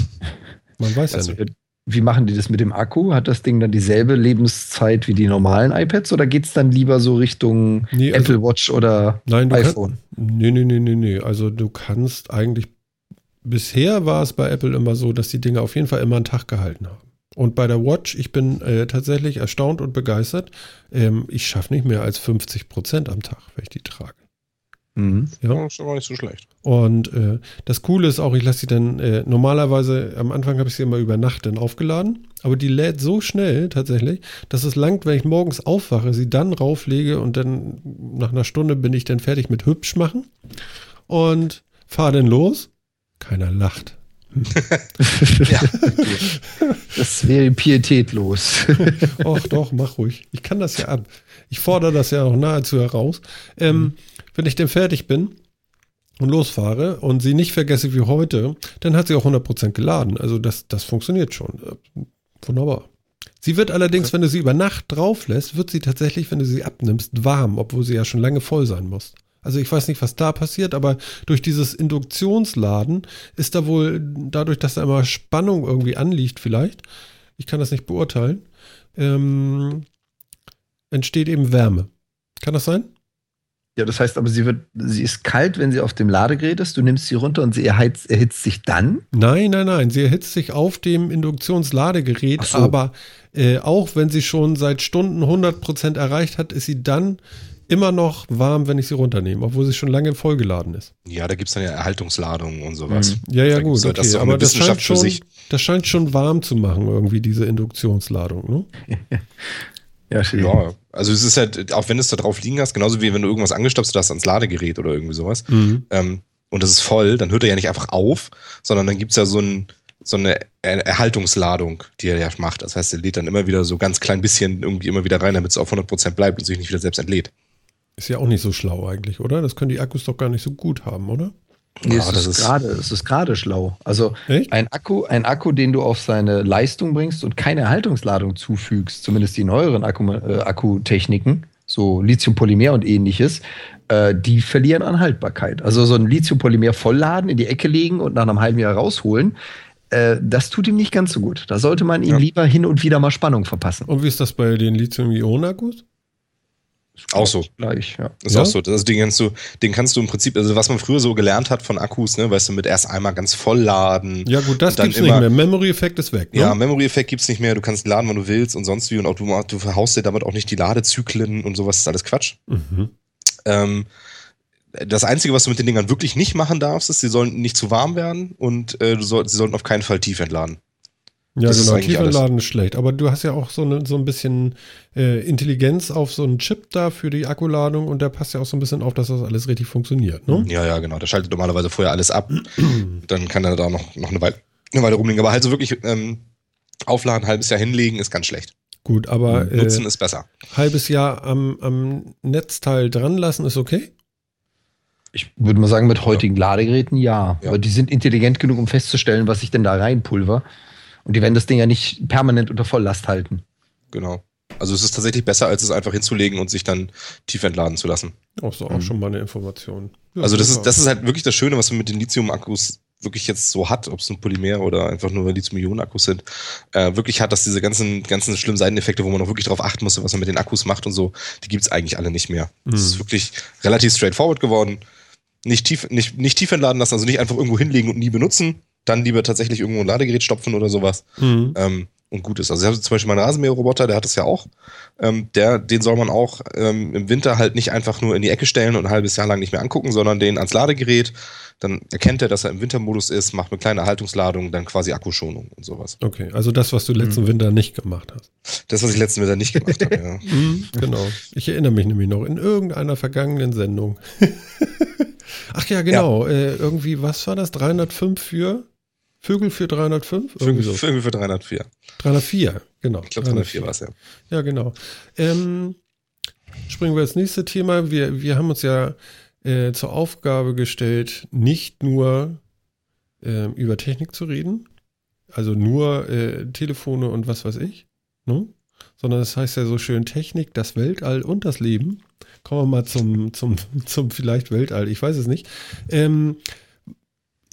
Man weiß Also, ja nicht. Wie machen die das mit dem Akku? Hat das Ding dann dieselbe Lebenszeit wie die normalen iPads oder geht es dann lieber so Richtung nee, also, Apple Watch oder nein, iPhone? Kann, nee, nee, nee, nee, nee. Also du kannst eigentlich, bisher war es bei Apple immer so, dass die Dinge auf jeden Fall immer einen Tag gehalten haben. Und bei der Watch, ich bin äh, tatsächlich erstaunt und begeistert. Ähm, ich schaffe nicht mehr als 50 Prozent am Tag, wenn ich die trage. Mhm. Ja. Das ist aber nicht so schlecht. Und äh, das Coole ist auch, ich lasse sie dann, äh, normalerweise, am Anfang habe ich sie immer über Nacht dann aufgeladen, aber die lädt so schnell tatsächlich, dass es langt, wenn ich morgens aufwache, sie dann rauflege und dann nach einer Stunde bin ich dann fertig mit hübsch machen und fahre dann los. Keiner lacht. ja. Das wäre pietätlos. Och doch, mach ruhig. Ich kann das ja ab. Ich fordere das ja auch nahezu heraus. Ähm, mhm wenn ich denn fertig bin und losfahre und sie nicht vergesse wie heute, dann hat sie auch 100% geladen. Also das, das funktioniert schon. Wunderbar. Sie wird allerdings, wenn du sie über Nacht drauf lässt, wird sie tatsächlich, wenn du sie abnimmst, warm, obwohl sie ja schon lange voll sein muss. Also ich weiß nicht, was da passiert, aber durch dieses Induktionsladen ist da wohl, dadurch, dass da immer Spannung irgendwie anliegt vielleicht, ich kann das nicht beurteilen, ähm, entsteht eben Wärme. Kann das sein? Ja, das heißt aber, sie wird, sie ist kalt, wenn sie auf dem Ladegerät ist. Du nimmst sie runter und sie erheizt, erhitzt sich dann? Nein, nein, nein. Sie erhitzt sich auf dem Induktionsladegerät, so. aber äh, auch wenn sie schon seit Stunden 100% erreicht hat, ist sie dann immer noch warm, wenn ich sie runternehme, obwohl sie schon lange vollgeladen ist. Ja, da gibt es dann ja Erhaltungsladungen und sowas. Mhm. Ja, ja, da gut. Okay. Das aber das scheint, schon, das scheint schon warm zu machen, irgendwie, diese Induktionsladung. Ne? Ja, schön. Ja, also es ist halt, auch wenn du es da drauf liegen hast, genauso wie wenn du irgendwas angestopft hast ans Ladegerät oder irgendwie sowas, mhm. ähm, und das ist voll, dann hört er ja nicht einfach auf, sondern dann gibt es ja so, ein, so eine Erhaltungsladung, die er ja macht. Das heißt, er lädt dann immer wieder so ganz klein bisschen irgendwie immer wieder rein, damit es auf 100% bleibt und sich nicht wieder selbst entlädt. Ist ja auch nicht so schlau eigentlich, oder? Das können die Akkus doch gar nicht so gut haben, oder? Nee, ja, es, ist gerade, es ist gerade schlau. Also ein Akku, ein Akku, den du auf seine Leistung bringst und keine Erhaltungsladung zufügst, zumindest die neueren Akku, äh, Akkutechniken, so Lithiumpolymer und ähnliches, äh, die verlieren an Haltbarkeit. Also so ein Lithiumpolymer vollladen, in die Ecke legen und nach einem halben Jahr rausholen, äh, das tut ihm nicht ganz so gut. Da sollte man ihm ja. lieber hin und wieder mal Spannung verpassen. Und wie ist das bei den Lithium-Ionen-Akkus? Auch so. Gleich, ja. Ist ja? auch so. Also den kannst du, den kannst du im Prinzip, also was man früher so gelernt hat von Akkus, ne, weißt du, mit erst einmal ganz voll laden. Ja, gut, das gibt's immer, nicht mehr. Memory-Effekt ist weg. Ne? Ja, Memory-Effekt gibt's nicht mehr. Du kannst laden, wann du willst und sonst wie. Und auch du, du verhaust dir damit auch nicht die Ladezyklen und sowas. Das ist alles Quatsch. Mhm. Ähm, das Einzige, was du mit den Dingern wirklich nicht machen darfst, ist, sie sollen nicht zu warm werden und äh, du soll, sie sollten auf keinen Fall tief entladen. Ja, das genau, Tiefentladen ist schlecht. Aber du hast ja auch so, ne, so ein bisschen äh, Intelligenz auf so einen Chip da für die Akkuladung und der passt ja auch so ein bisschen auf, dass das alles richtig funktioniert. Ne? Ja, ja, genau. Der schaltet normalerweise vorher alles ab. Dann kann er da noch, noch eine, Weile, eine Weile rumliegen. Aber halt so wirklich ähm, aufladen, halbes Jahr hinlegen, ist ganz schlecht. Gut, aber äh, Nutzen ist besser. Halbes Jahr am, am Netzteil dran lassen ist okay? Ich würde mal sagen, mit heutigen ja. Ladegeräten ja. ja. Aber die sind intelligent genug, um festzustellen, was ich denn da reinpulver. Und die werden das Ding ja nicht permanent unter Volllast halten. Genau. Also es ist tatsächlich besser, als es einfach hinzulegen und sich dann tief entladen zu lassen. Auch so, auch mhm. schon mal eine Information. Ja, also das ist, das ist halt wirklich das Schöne, was man mit den Lithium-Akkus wirklich jetzt so hat, ob es ein Polymer oder einfach nur Lithium-Ionen-Akkus sind, äh, wirklich hat, dass diese ganzen, ganzen schlimmen Seiteneffekte, wo man auch wirklich darauf achten muss, was man mit den Akkus macht und so, die gibt es eigentlich alle nicht mehr. Es mhm. ist wirklich relativ straightforward geworden. Nicht tief, nicht, nicht tief entladen lassen, also nicht einfach irgendwo hinlegen und nie benutzen, dann lieber tatsächlich irgendwo ein Ladegerät stopfen oder sowas. Mhm. Ähm, und gut ist. Also ich habe zum Beispiel meinen Rasenmäherroboter, der hat das ja auch. Ähm, der, den soll man auch ähm, im Winter halt nicht einfach nur in die Ecke stellen und ein halbes Jahr lang nicht mehr angucken, sondern den ans Ladegerät. Dann erkennt er, dass er im Wintermodus ist, macht eine kleine Erhaltungsladung, dann quasi Akkuschonung und sowas. Okay, also das, was du letzten mhm. Winter nicht gemacht hast. Das, was ich letzten Winter nicht gemacht habe, ja. Mhm, genau. Ich erinnere mich nämlich noch in irgendeiner vergangenen Sendung. Ach ja, genau. Ja. Äh, irgendwie, was war das? 305 für? Vögel für 305? Vögel, so. Vögel für 304. 304, genau. Ich glaube, 304 war es, ja. Ja, genau. Ähm, springen wir ins nächste Thema. Wir, wir haben uns ja äh, zur Aufgabe gestellt, nicht nur äh, über Technik zu reden, also nur äh, Telefone und was weiß ich, ne? sondern das heißt ja so schön Technik, das Weltall und das Leben. Kommen wir mal zum, zum, zum vielleicht Weltall, ich weiß es nicht. Ähm,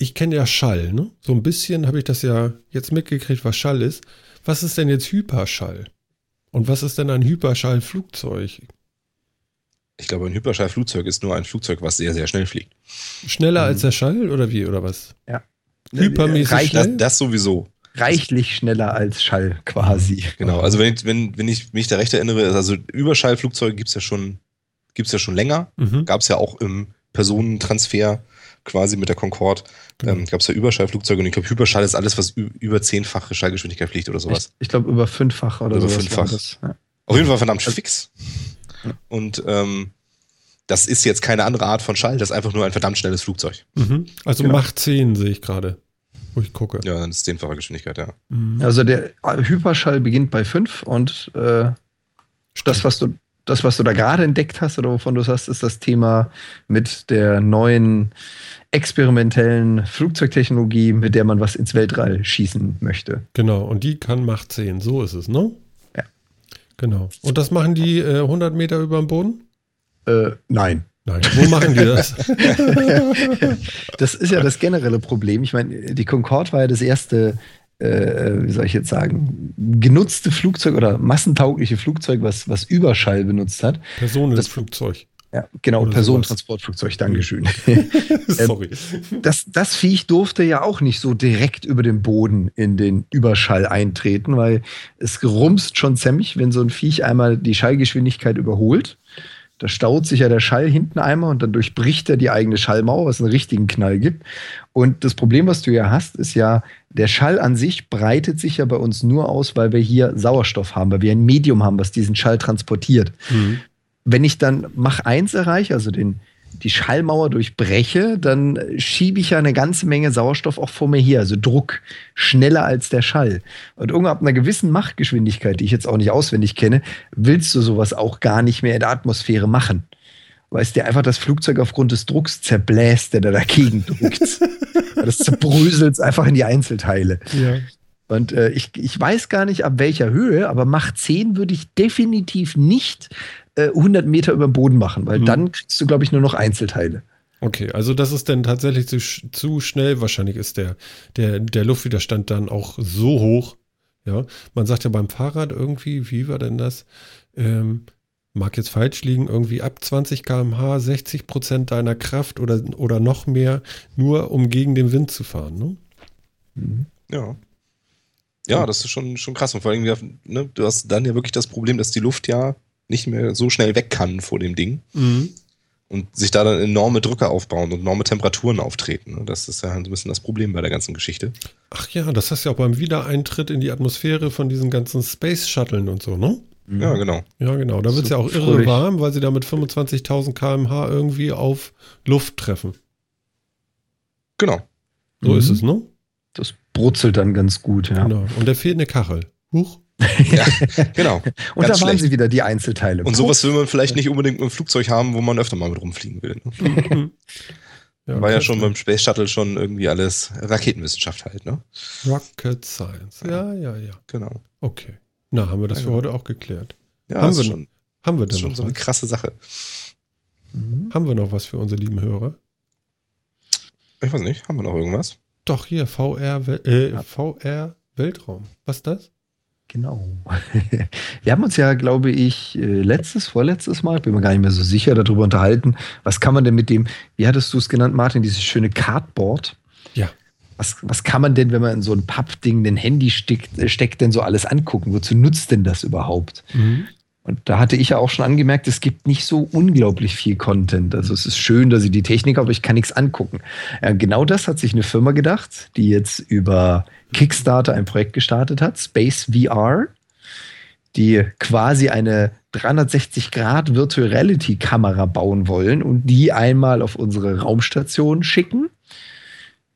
ich kenne ja Schall, ne? So ein bisschen habe ich das ja jetzt mitgekriegt, was Schall ist. Was ist denn jetzt Hyperschall? Und was ist denn ein Hyperschallflugzeug? Ich glaube, ein Hyperschallflugzeug ist nur ein Flugzeug, was sehr, sehr schnell fliegt. Schneller als der Schall oder wie, oder was? Ja. Hypermäßig Reich, Das, schnell? das sowieso. reichlich schneller als Schall quasi. Genau. Also wenn ich, wenn, wenn ich mich da recht erinnere, also Überschallflugzeuge gibt's ja schon, gibt's ja schon länger. Mhm. Gab es ja auch im Personentransfer quasi mit der Concorde. Genau. Ähm, gab es ja Überschallflugzeuge und ich glaube, Hyperschall ist alles, was über zehnfache Schallgeschwindigkeit fliegt oder Ich, sowas. ich glaube über fünffach oder Über sowas fünffach. Ja. Auf jeden Fall verdammt fix. Und ähm, das ist jetzt keine andere Art von Schall, das ist einfach nur ein verdammt schnelles Flugzeug. Mhm. Also Genau. Mach 10 sehe ich gerade, wo ich gucke. Ja, dann ist zehnfache Geschwindigkeit, ja. Mhm. Also der Hyperschall beginnt bei 5 und äh, das, was du, das, was du da gerade entdeckt hast oder wovon du es hast, ist das Thema mit der neuen experimentellen Flugzeugtechnologie, mit der man was ins Weltall schießen möchte. Genau, und die kann Mach 10, so ist es, ne? Ja. Genau. Und das machen die äh, 100 Meter über dem Boden? Äh, nein. Nein. Wo machen die das? Das ist ja das generelle Problem. Ich meine, die Concorde war ja das erste, äh, wie soll ich jetzt sagen, genutzte Flugzeug oder massentaugliche Flugzeug, was, was Überschall benutzt hat. Personenflugzeug. Ja, genau, Oder Personentransportflugzeug, Dankeschön. Sorry. Das, das Viech durfte ja auch nicht so direkt über den Boden in den Überschall eintreten, weil es gerumst schon ziemlich, wenn so ein Viech einmal die Schallgeschwindigkeit überholt. Da staut sich ja der Schall hinten einmal und dann durchbricht er die eigene Schallmauer, was einen richtigen Knall gibt. Und das Problem, was du ja hast, ist ja, der Schall an sich breitet sich ja bei uns nur aus, weil wir hier Sauerstoff haben, weil wir ein Medium haben, was diesen Schall transportiert Mhm. wenn ich dann Mach 1 erreiche, also den, die Schallmauer durchbreche, dann schiebe ich ja eine ganze Menge Sauerstoff auch vor mir her, also Druck, schneller als der Schall. Und irgendwann ab einer gewissen Machgeschwindigkeit, die ich jetzt auch nicht auswendig kenne, willst du sowas auch gar nicht mehr in der Atmosphäre machen. Weil es dir einfach das Flugzeug aufgrund des Drucks zerbläst, der da dagegen drückt. Das zerbröselt einfach in die Einzelteile. Ja. Und äh, ich, ich weiß gar nicht, ab welcher Höhe, aber Mach 10 würde ich definitiv nicht äh, 100 Meter über dem Boden machen, weil Mhm. dann kriegst du, glaube ich, nur noch Einzelteile. Okay, also das ist dann tatsächlich zu, zu schnell. Wahrscheinlich ist der, der, der Luftwiderstand dann auch so hoch. Ja, man sagt ja beim Fahrrad irgendwie, wie war denn das? Ähm, mag jetzt falsch liegen, irgendwie ab 20 km/h 60 Prozent deiner Kraft oder, oder noch mehr, nur um gegen den Wind zu fahren. Ne? Ja. Ja, das ist schon, schon krass. Und vor allem, ne, du hast dann ja wirklich das Problem, dass die Luft ja nicht mehr so schnell weg kann vor dem Ding und sich da dann enorme Drücke aufbauen und enorme Temperaturen auftreten. Das ist ja ein bisschen das Problem bei der ganzen Geschichte. Ach ja, das hast du ja auch beim Wiedereintritt in die Atmosphäre von diesen ganzen Space Shuttlen und so, ne? Ja, genau. Ja, genau. Da wird es ja auch irre fröhlich. warm, weil sie da mit 25.000 km/h irgendwie auf Luft treffen. Genau. So Mhm. ist es, ne? Das brutzelt dann ganz gut, ja. Genau. Und da fehlt eine Kachel. Huch. Ja, genau. Und Ganz da waren schlecht. sie wieder, die Einzelteile. Und sowas will man vielleicht nicht unbedingt mit dem Flugzeug haben, wo man öfter mal mit rumfliegen will. Ne? War ja schon beim Space Shuttle schon irgendwie alles Raketenwissenschaft halt, ne? Rocket Science. Ja, ja, ja. Genau. Okay. Na, haben wir das Ja, für genau. heute auch geklärt. Ja, Haben wir schon, Haben wir das ist denn schon noch so eine was? krasse Sache. Mhm. Haben wir noch was für unsere lieben Hörer? Ich weiß nicht, haben wir noch irgendwas? Doch, hier, VR, äh, Ja. VR Weltraum. Was ist das? Genau. Wir haben uns ja, glaube ich, äh, letztes, vorletztes Mal, bin mir gar nicht mehr so sicher, darüber unterhalten, was kann man denn mit dem, wie hattest du es genannt, Martin, dieses schöne Cardboard? Ja. Was, was kann man denn, wenn man in so ein Pappding ein Handy steckt, äh, steckt, denn so alles angucken? Wozu nutzt denn das überhaupt? Und da hatte ich ja auch schon angemerkt, es gibt nicht so unglaublich viel Content. Also es ist schön, dass sie die Technik, aber ich kann nichts angucken. Ja, genau das hat sich eine Firma gedacht, die jetzt über Kickstarter ein Projekt gestartet hat, Space VR, die quasi eine 360 Grad Virtual Reality Kamera bauen wollen und die einmal auf unsere Raumstation schicken,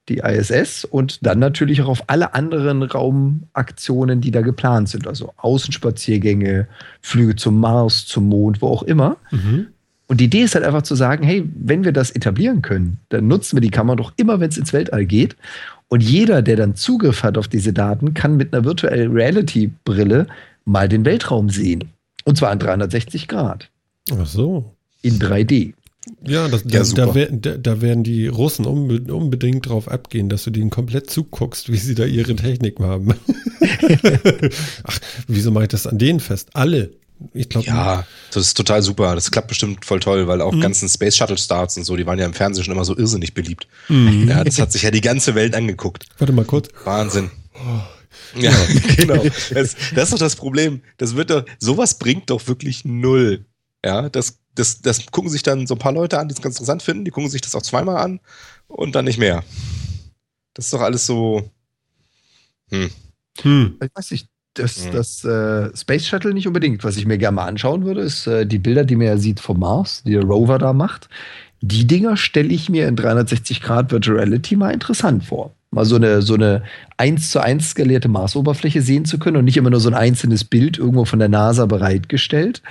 die ISS, und dann natürlich auch auf alle anderen Raumaktionen, die da geplant sind. Also Außenspaziergänge, Flüge zum Mars, zum Mond, wo auch immer. Mhm. Und die Idee ist halt einfach zu sagen, hey, wenn wir das etablieren können, dann nutzen wir die Kamera doch immer, wenn es ins Weltall geht. Und jeder, der dann Zugriff hat auf diese Daten, kann mit einer Virtual Reality Brille mal den Weltraum sehen. Und zwar an 360 Grad Ach so. in 3D. Ja, das, Ja, da, da, wer- da, da werden die Russen unbe unbedingt drauf abgehen, dass du denen komplett zuguckst, wie sie da ihre Technik haben. Ach, wieso mache ich das an denen fest? Alle. Ich glaube, Ja, das ist total super. Das klappt bestimmt voll toll, weil Mhm. auch ganzen Space Shuttle Starts und so, die waren ja im Fernsehen schon immer so irrsinnig beliebt. Mhm. Ja, das hat sich ja die ganze Welt angeguckt. warte mal kurz. Wahnsinn. Ja, genau. Das, das ist doch das Problem. Das wird doch, sowas bringt doch wirklich null. Ja, das, das, das gucken sich dann so ein paar Leute an, die es ganz interessant finden, die gucken sich das auch zweimal an und dann nicht mehr. Das ist doch alles so. Hm. Hm. Ich weiß nicht, das, Mhm. das äh, Space Shuttle nicht unbedingt. Was ich mir gerne mal anschauen würde, ist äh, die Bilder, die man ja sieht vom Mars, die der Rover da macht. Die Dinger stelle ich mir in 360 Grad Virtual Reality mal interessant vor. Mal so eine, so eine 1 zu 1 skalierte Marsoberfläche sehen zu können und nicht immer nur so ein einzelnes Bild irgendwo von der NASA bereitgestellt.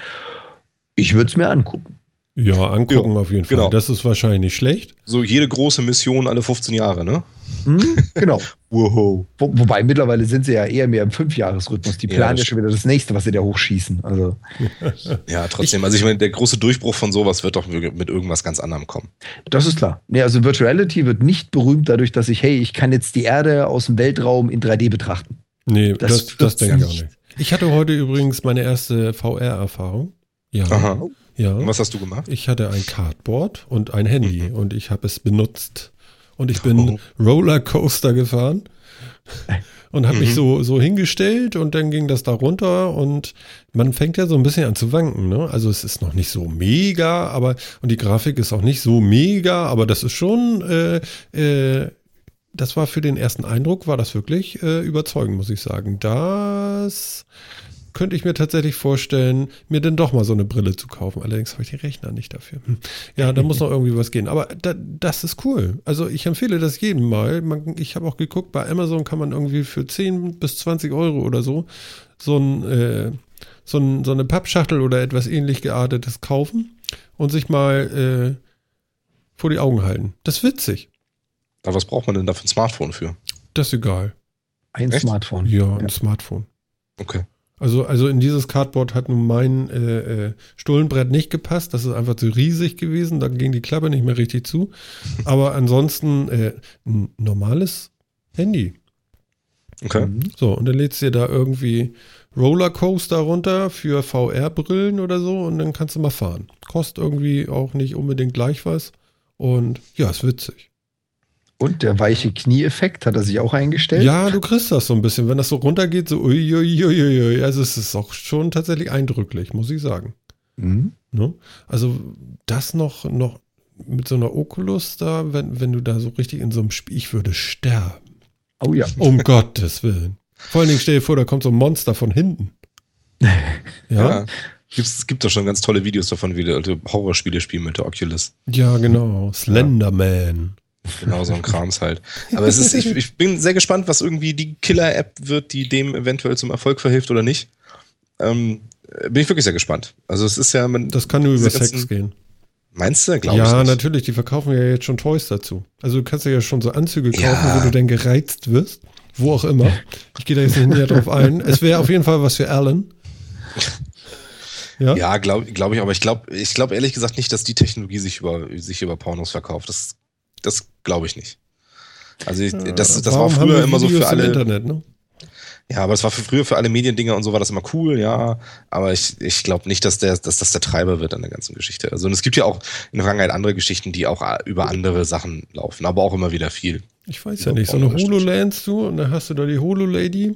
Ich würde es mir angucken. Ja, angucken Ja, auf jeden Fall. genau. Das ist wahrscheinlich nicht schlecht. So jede große Mission alle 15 Jahre, ne? Hm? genau. Wow. Wo, wobei mittlerweile sind sie ja eher mehr im Fünfjahresrhythmus. Die Ja, planen das ja schon wieder das nächste, was sie da hochschießen. Also. Ja, trotzdem. Also ich meine, der große Durchbruch von sowas wird doch mit irgendwas ganz anderem kommen. Das ist klar. Nee, also Virtuality wird nicht berühmt dadurch, dass ich, hey, ich kann jetzt die Erde aus dem Weltraum in 3D betrachten. Nee, Das das, das, denke ich auch nicht. nicht. Ich hatte heute übrigens meine erste VR-Erfahrung. Ja. Aha. Ja. Und was hast du gemacht? Ich hatte ein Cardboard und ein Handy Mhm. und ich habe es benutzt. Und ich bin Oh. Rollercoaster gefahren und habe mich Mhm. so, so hingestellt und dann ging das da runter und man fängt ja so ein bisschen an zu wanken. Ne? Also es ist noch nicht so mega, aber und die Grafik ist auch nicht so mega, aber das ist schon, äh, äh, das war für den ersten Eindruck, war das wirklich äh, überzeugend, muss ich sagen. Das könnte ich mir tatsächlich vorstellen, mir dann doch mal so eine Brille zu kaufen. Allerdings habe ich die Rechner nicht dafür. Hm. Ja, da muss noch irgendwie was gehen. Aber da, das ist cool. Also ich empfehle das jedem mal. Man, ich habe auch geguckt, bei Amazon kann man irgendwie für 10 bis 20 Euro oder so so, ein, äh, so, ein, so eine Pappschachtel oder etwas ähnlich geartetes kaufen und sich mal äh, vor die Augen halten. Das ist witzig. Aber was braucht man denn da für ein Smartphone für? Das ist egal. Ein Echt? Smartphone. Ja, ein Smartphone. Okay. Also, also in dieses Cardboard hat nun mein äh, äh, Stullenbrett nicht gepasst. Das ist einfach zu riesig gewesen. Da ging die Klappe nicht mehr richtig zu. Aber ansonsten äh, ein normales Handy. Okay. Mhm. So, und dann lädst du dir da irgendwie Rollercoaster runter für VR-Brillen oder so und dann kannst du mal fahren. Kostet irgendwie auch nicht unbedingt gleich was. Und ja, ist witzig. Und der weiche Knieeffekt hat er sich auch eingestellt. Ja, du kriegst das so ein bisschen. Wenn das so runtergeht, so uiuiuiui. Also es ist auch schon tatsächlich eindrücklich, muss ich sagen. Mhm. Ne? Also das noch, noch mit so einer Oculus da, wenn, wenn du da so richtig in so einem Spiel, ich würde sterben. Oh ja. Um Gottes Willen. Vor allen Dingen stell dir vor, da kommt so ein Monster von hinten. Ja, Ja. Gibt's, es gibt doch schon ganz tolle Videos davon, wie Leute Horrorspiele spielen mit der Oculus. ja genau. Slenderman. Genau so ein Krams halt. Aber es ist, ich, ich bin sehr gespannt, was irgendwie die Killer-App wird, die dem eventuell zum Erfolg verhilft oder nicht. Ähm, bin ich wirklich sehr gespannt. Also es ist ja, man, Das kann nur über Sex ganzen- gehen. Meinst du? Glaube Ja, ich nicht. natürlich. Die verkaufen ja jetzt schon Toys dazu. Also du kannst ja schon so Anzüge kaufen, Ja. wo du dann gereizt wirst. Wo auch immer. Ich gehe da jetzt nicht näher drauf ein. Es wäre auf jeden Fall was für Alan. Ja? Ja, glaube glaub ich, aber ich glaube ich glaub ehrlich gesagt nicht, dass die Technologie sich über, sich über Pornos verkauft. Das, das glaube ich nicht. Also ich, das, das war früher immer so für alle. Internet, ne? Ja, aber das war für früher für alle Mediendinger und so war das immer cool, ja. Aber ich, ich glaube nicht, dass, der, dass das der Treiber wird an der ganzen Geschichte. Also und es gibt ja auch in der Vergangenheit andere Geschichten, die auch äh, über andere Sachen laufen, aber auch immer wieder viel. Ich weiß ja nicht. So eine HoloLens du und dann hast du da die HoloLady.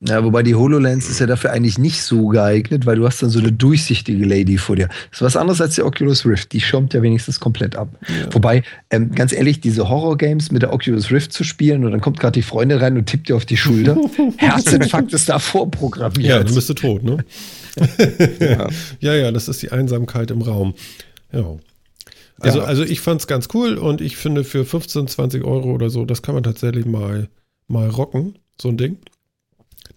Ja, wobei die HoloLens ist ja dafür eigentlich nicht so geeignet, weil du hast dann so eine durchsichtige Lady vor dir. Das ist was anderes als die Oculus Rift. Die schirmt ja wenigstens komplett ab. Wobei, ähm, ganz ehrlich, diese Horror-Games mit der Oculus Rift zu spielen und dann kommt gerade die Freundin rein und tippt dir auf die Schulter. Herzinfarkt ist da Ja, vorprogrammiert. dann bist du tot, ne? Ja. Ja, ja, das ist die Einsamkeit im Raum. Ja. Also, Ja. also ich fand's ganz cool und ich finde für 15, 20 Euro oder so, das kann man tatsächlich mal, mal rocken, so ein Ding.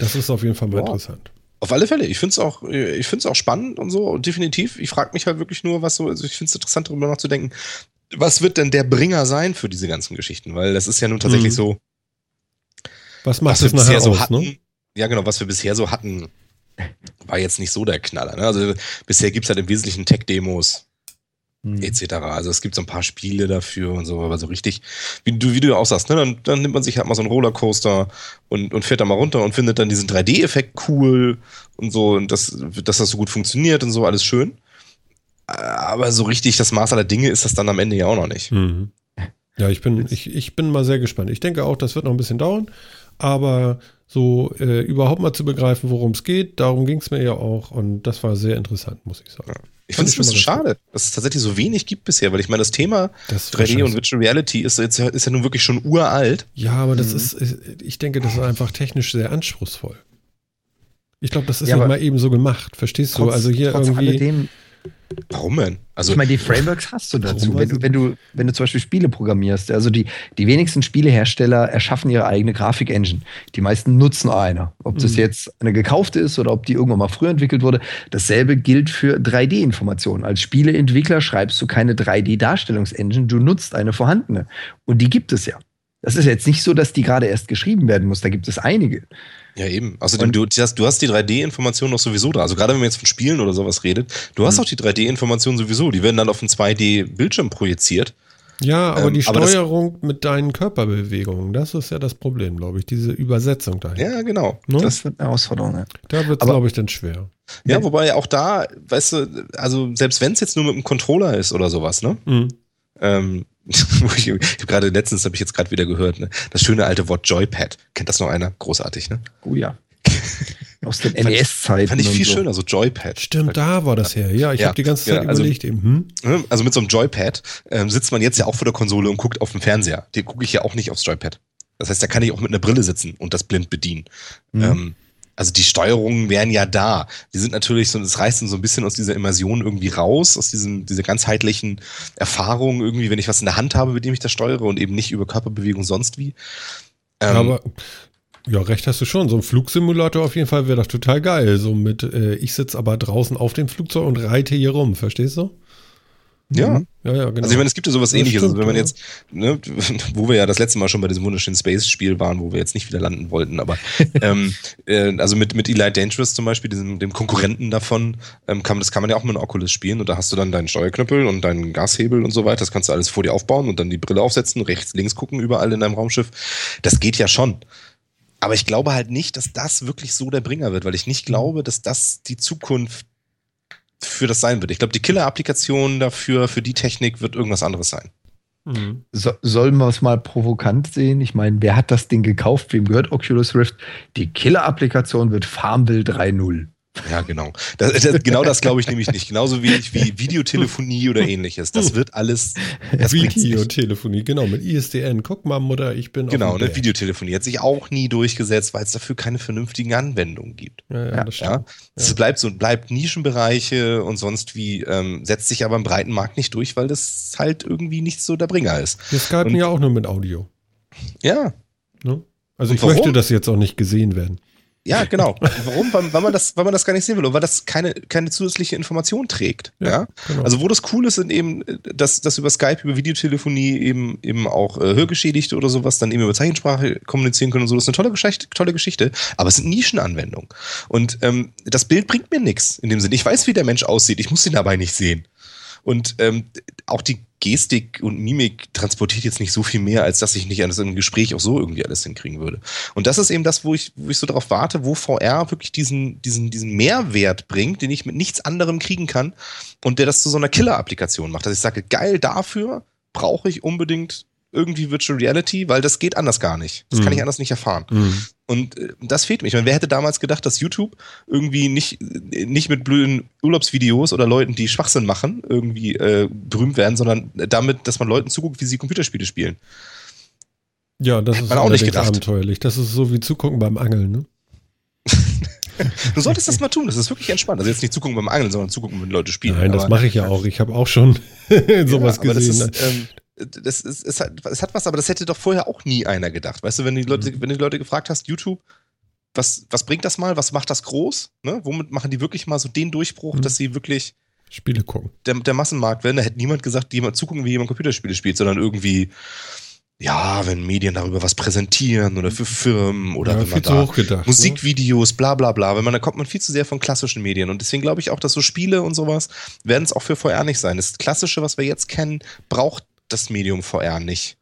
Das ist auf jeden Fall mal Ja. interessant. Auf alle Fälle. Ich finde es auch, ich find's auch spannend und so, definitiv. Ich frage mich halt wirklich nur, was so, also ich finde es interessant, darüber nachzudenken, was wird denn der Bringer sein für diese ganzen Geschichten? Weil das ist ja nun tatsächlich Mhm. so, Was macht was das nachher bisher so aus, hatten. ne? Ja, genau, was wir bisher so hatten, war jetzt nicht so der Knaller. Ne? Also bisher gibt es halt im Wesentlichen Tech-Demos. Mhm. etc. Also es gibt so ein paar Spiele dafür und so, aber so richtig, wie du, wie du auch sagst, ne, dann, dann nimmt man sich halt mal so einen Rollercoaster und, und fährt da mal runter und findet dann diesen 3D-Effekt cool und so und das, dass das so gut funktioniert und so, alles schön. Aber so richtig das Maß aller Dinge ist das dann am Ende ja auch noch nicht. Mhm. Ja, ich bin, ich, ich bin mal sehr gespannt. Ich denke auch, das wird noch ein bisschen dauern, aber so äh, überhaupt mal zu begreifen, worum es geht, darum ging es mir ja auch und das war sehr interessant, muss ich sagen. Ja. Ich finde es ein bisschen schade, dass es tatsächlich so wenig gibt bisher, weil ich meine, das Thema das 3D und Virtual Reality ist, jetzt, ist ja nun wirklich schon uralt. Ja, aber das mhm. ist, ich denke, das ist einfach technisch sehr anspruchsvoll. Ich glaube, das ist ja, nicht mal eben so gemacht, verstehst trotz, du? Also hier irgendwie. Alledem, Warum denn? Also ich meine, die Frameworks hast du dazu. Wenn du, wenn du, wenn du zum Beispiel Spiele programmierst, also die, die wenigsten Spielehersteller erschaffen ihre eigene Grafik-Engine. Die meisten nutzen eine. Ob das mhm. jetzt eine gekaufte ist oder ob die irgendwann mal früher entwickelt wurde. Dasselbe gilt für 3D-Informationen. Als Spieleentwickler schreibst du keine 3D-Darstellungsengine, du nutzt eine vorhandene. Und die gibt es ja. Das ist jetzt nicht so, dass die gerade erst geschrieben werden muss. Da gibt es einige. Ja, eben. Außerdem, du, du hast die 3D-Information noch sowieso da. Also gerade wenn man jetzt von Spielen oder sowas redet, du hast mhm. auch die 3D-Information sowieso. Die werden dann auf einen 2D-Bildschirm projiziert. Ja, aber ähm, die Steuerung aber mit deinen Körperbewegungen, das ist ja das Problem, glaube ich, diese Übersetzung dahin. Ja, genau. Ne? Das wird eine Herausforderung. Ja. Da wird es, glaube ich, dann schwer. Ja, wobei auch da, weißt du, also selbst wenn es jetzt nur mit einem Controller ist oder sowas, ne? Mhm. Ähm, ich habe gerade letztens habe ich jetzt gerade wieder gehört, ne? das schöne alte Wort Joypad. Kennt das noch einer? Großartig, ne? Oh ja. Aus den NES-Zeiten. Fand ich viel so. schöner, so Joypad. Stimmt, da war das her. Ja, ich ja, habe die ganze Zeit ja, also, überlegt eben. Hm? Also mit so einem Joypad ähm, sitzt man jetzt ja auch vor der Konsole und guckt auf den Fernseher. Den gucke ich ja auch nicht aufs Joypad. Das heißt, da kann ich auch mit einer Brille sitzen und das blind bedienen. Mhm. Ähm, also die Steuerungen wären ja da. Die sind natürlich so, es reißt so ein bisschen aus dieser Immersion irgendwie raus, aus diesem, dieser ganzheitlichen Erfahrung irgendwie, wenn ich was in der Hand habe, mit dem ich das steuere und eben nicht über Körperbewegung sonst wie. Ähm, aber ja, recht hast du schon. So ein Flugsimulator auf jeden Fall wäre doch total geil. So mit, äh, ich sitze aber draußen auf dem Flugzeug und reite hier rum, verstehst du? Ja. Mhm. ja, ja, genau. Also ich meine, es gibt ja sowas ähnliches. Stimmt, also wenn man jetzt, ne, wo wir ja das letzte Mal schon bei diesem wunderschönen Space-Spiel waren, wo wir jetzt nicht wieder landen wollten, aber ähm, äh, also mit, mit Eli Dangerous zum Beispiel, diesem, dem Konkurrenten davon, ähm, kann, das kann man ja auch mit einem Oculus spielen und da hast du dann deinen Steuerknüppel und deinen Gashebel und so weiter. Das kannst du alles vor dir aufbauen und dann die Brille aufsetzen, rechts, links gucken, überall in deinem Raumschiff. Das geht ja schon. Aber ich glaube halt nicht, dass das wirklich so der Bringer wird, weil ich nicht glaube, dass das die Zukunft für das sein wird. Ich glaube, die Killer-Applikation dafür, für die Technik wird irgendwas anderes sein. Mhm. So, sollen wir es mal provokant sehen? Ich meine, wer hat das Ding gekauft? Wem gehört Oculus Rift? Die Killer-Applikation wird Farmville 3.0. Ja, genau. Das, das, genau das glaube ich nämlich nicht. Genauso wenig wie Videotelefonie oder ähnliches. Das wird alles. Das Videotelefonie, genau, mit ISDN. Guck mal, Mutter, ich bin. Genau, ne, Videotelefonie hat sich auch nie durchgesetzt, weil es dafür keine vernünftigen Anwendungen gibt. Ja, ja, das stimmt. Ja? Es ja. bleibt so, bleibt Nischenbereiche und sonst wie, ähm, setzt sich aber im breiten Markt nicht durch, weil das halt irgendwie nicht so der Bringer ist. Wir skypen ja auch nur mit Audio. Ja. Ne? Also und ich warum? möchte das jetzt auch nicht gesehen werden. Ja, genau. Warum? Weil, weil, man das, weil man das gar nicht sehen will und weil das keine, keine zusätzliche Information trägt. Ja, ja? Genau. Also wo das cool ist, sind eben, dass, dass über Skype, über Videotelefonie eben, eben auch äh, Hörgeschädigte oder sowas dann eben über Zeichensprache kommunizieren können und so. Das ist eine tolle Geschichte, tolle Geschichte. Aber es sind Nischenanwendungen. Und ähm, das Bild bringt mir nichts in dem Sinne. Ich weiß, wie der Mensch aussieht. Ich muss ihn dabei nicht sehen. Und ähm, auch die Gestik und Mimik transportiert jetzt nicht so viel mehr, als dass ich nicht an so einem Gespräch auch so irgendwie alles hinkriegen würde. Und das ist eben das, wo ich, wo ich so darauf warte, wo VR wirklich diesen, diesen, diesen Mehrwert bringt, den ich mit nichts anderem kriegen kann und der das zu so einer Killer-Applikation macht. Dass ich sage, geil, dafür brauche ich unbedingt irgendwie Virtual Reality, weil das geht anders gar nicht. Das mhm. kann ich anders nicht erfahren. Mhm. Und äh, das fehlt mir. Ich meine, wer hätte damals gedacht, dass YouTube irgendwie nicht, nicht mit blöden Urlaubsvideos oder Leuten, die Schwachsinn machen, irgendwie äh, berühmt werden, sondern damit, dass man Leuten zuguckt, wie sie Computerspiele spielen. Ja, das Hätt ist auch nicht gedacht. abenteuerlich. Das ist so wie zugucken beim Angeln, ne? du solltest das mal tun, das ist wirklich entspannt. Also jetzt nicht zugucken beim Angeln, sondern zugucken, wenn Leute spielen. Nein, das mache ich ja auch. Ich habe auch schon sowas ja, gesehen. Ist, ähm, das ist, es hat, es hat was, aber das hätte doch vorher auch nie einer gedacht. Weißt du, wenn die Leute, mhm. wenn die Leute gefragt hast, YouTube, was, was bringt das mal? Was macht das groß? Ne? Womit machen die wirklich mal so den Durchbruch, mhm. dass sie wirklich Spiele gucken? Der, der Massenmarkt werden, da hätte niemand gesagt, jemand zugucken, wie jemand Computerspiele spielt, sondern irgendwie ja, wenn Medien darüber was präsentieren oder für Firmen oder Ja, wenn man da hochgedacht, ne? Musikvideos, bla bla bla, wenn man, da kommt man viel zu sehr von klassischen Medien und deswegen glaube ich auch, dass so Spiele und sowas werden es auch für VR nicht sein. Das Klassische, was wir jetzt kennen, braucht das Medium VR nicht.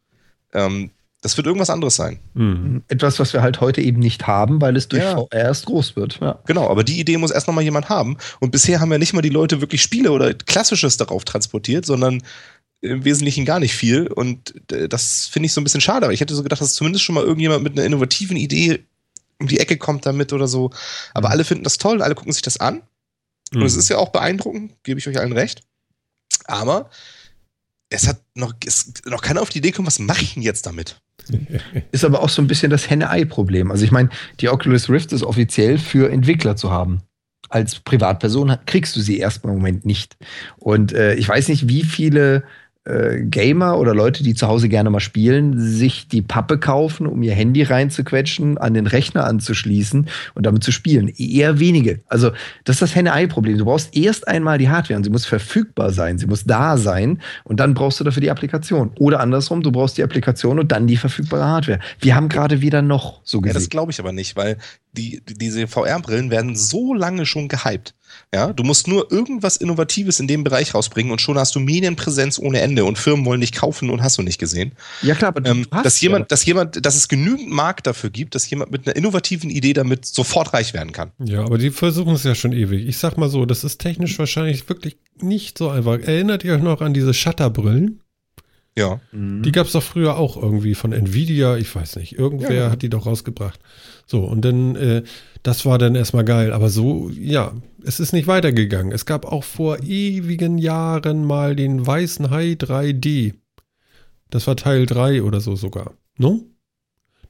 Ähm, das wird irgendwas anderes sein. Mhm. Etwas, was wir halt heute eben nicht haben, weil es durch Ja. VR erst groß wird. Ja. Genau, aber die Idee muss erst noch mal jemand haben. Und bisher haben ja nicht mal die Leute wirklich Spiele oder Klassisches darauf transportiert, sondern im Wesentlichen gar nicht viel. Und äh, das finde ich so ein bisschen schade. Aber ich hätte so gedacht, dass zumindest schon mal irgendjemand mit einer innovativen Idee um die Ecke kommt damit oder so. Aber alle finden das toll, alle gucken sich das an. Und es ist ja auch beeindruckend, gebe ich euch allen recht. Aber es hat noch, ist noch keiner auf die Idee gekommen, was mache ich denn jetzt damit? Ist aber auch so ein bisschen das Henne-Ei-Problem. Also ich meine, die Oculus Rift ist offiziell für Entwickler zu haben. Als Privatperson kriegst du sie erstmal im Moment nicht. Und äh, ich weiß nicht, wie viele äh, Gamer oder Leute, die zu Hause gerne mal spielen, sich die Pappe kaufen, um ihr Handy reinzuquetschen, an den Rechner anzuschließen und damit zu spielen. Eher wenige. Also das ist das Henne-Ei-Problem. Du brauchst erst einmal die Hardware und sie muss verfügbar sein, sie muss da sein und dann brauchst du dafür die Applikation. Oder andersrum, du brauchst die Applikation und dann die verfügbare Hardware. Wir haben gerade wieder noch so Ja, das gesehen. glaube ich aber nicht, weil die, die, diese VR-Brillen werden so lange schon gehypt. Ja, du musst nur irgendwas Innovatives in dem Bereich rausbringen und schon hast du Medienpräsenz ohne Ende und Firmen wollen dich kaufen und hast du nicht gesehen. Ja, klar, aber Ähm, dass ja- jemand, dass jemand, dass es genügend Markt dafür gibt, dass jemand mit einer innovativen Idee damit sofort reich werden kann. Ja, aber die versuchen es ja schon ewig. Ich sag mal so, das ist technisch wahrscheinlich wirklich nicht so einfach. Erinnert ihr euch noch an diese Shutterbrillen? Ja. Mhm. Die gab es doch früher auch irgendwie von Nvidia, ich weiß nicht. Irgendwer Ja, ja. hat die doch rausgebracht. So, und dann, äh, das war dann erstmal geil. Aber so, ja, es ist nicht weitergegangen. Es gab auch vor ewigen Jahren mal den Weißen Hai 3D. Das war Teil 3 oder so sogar. No?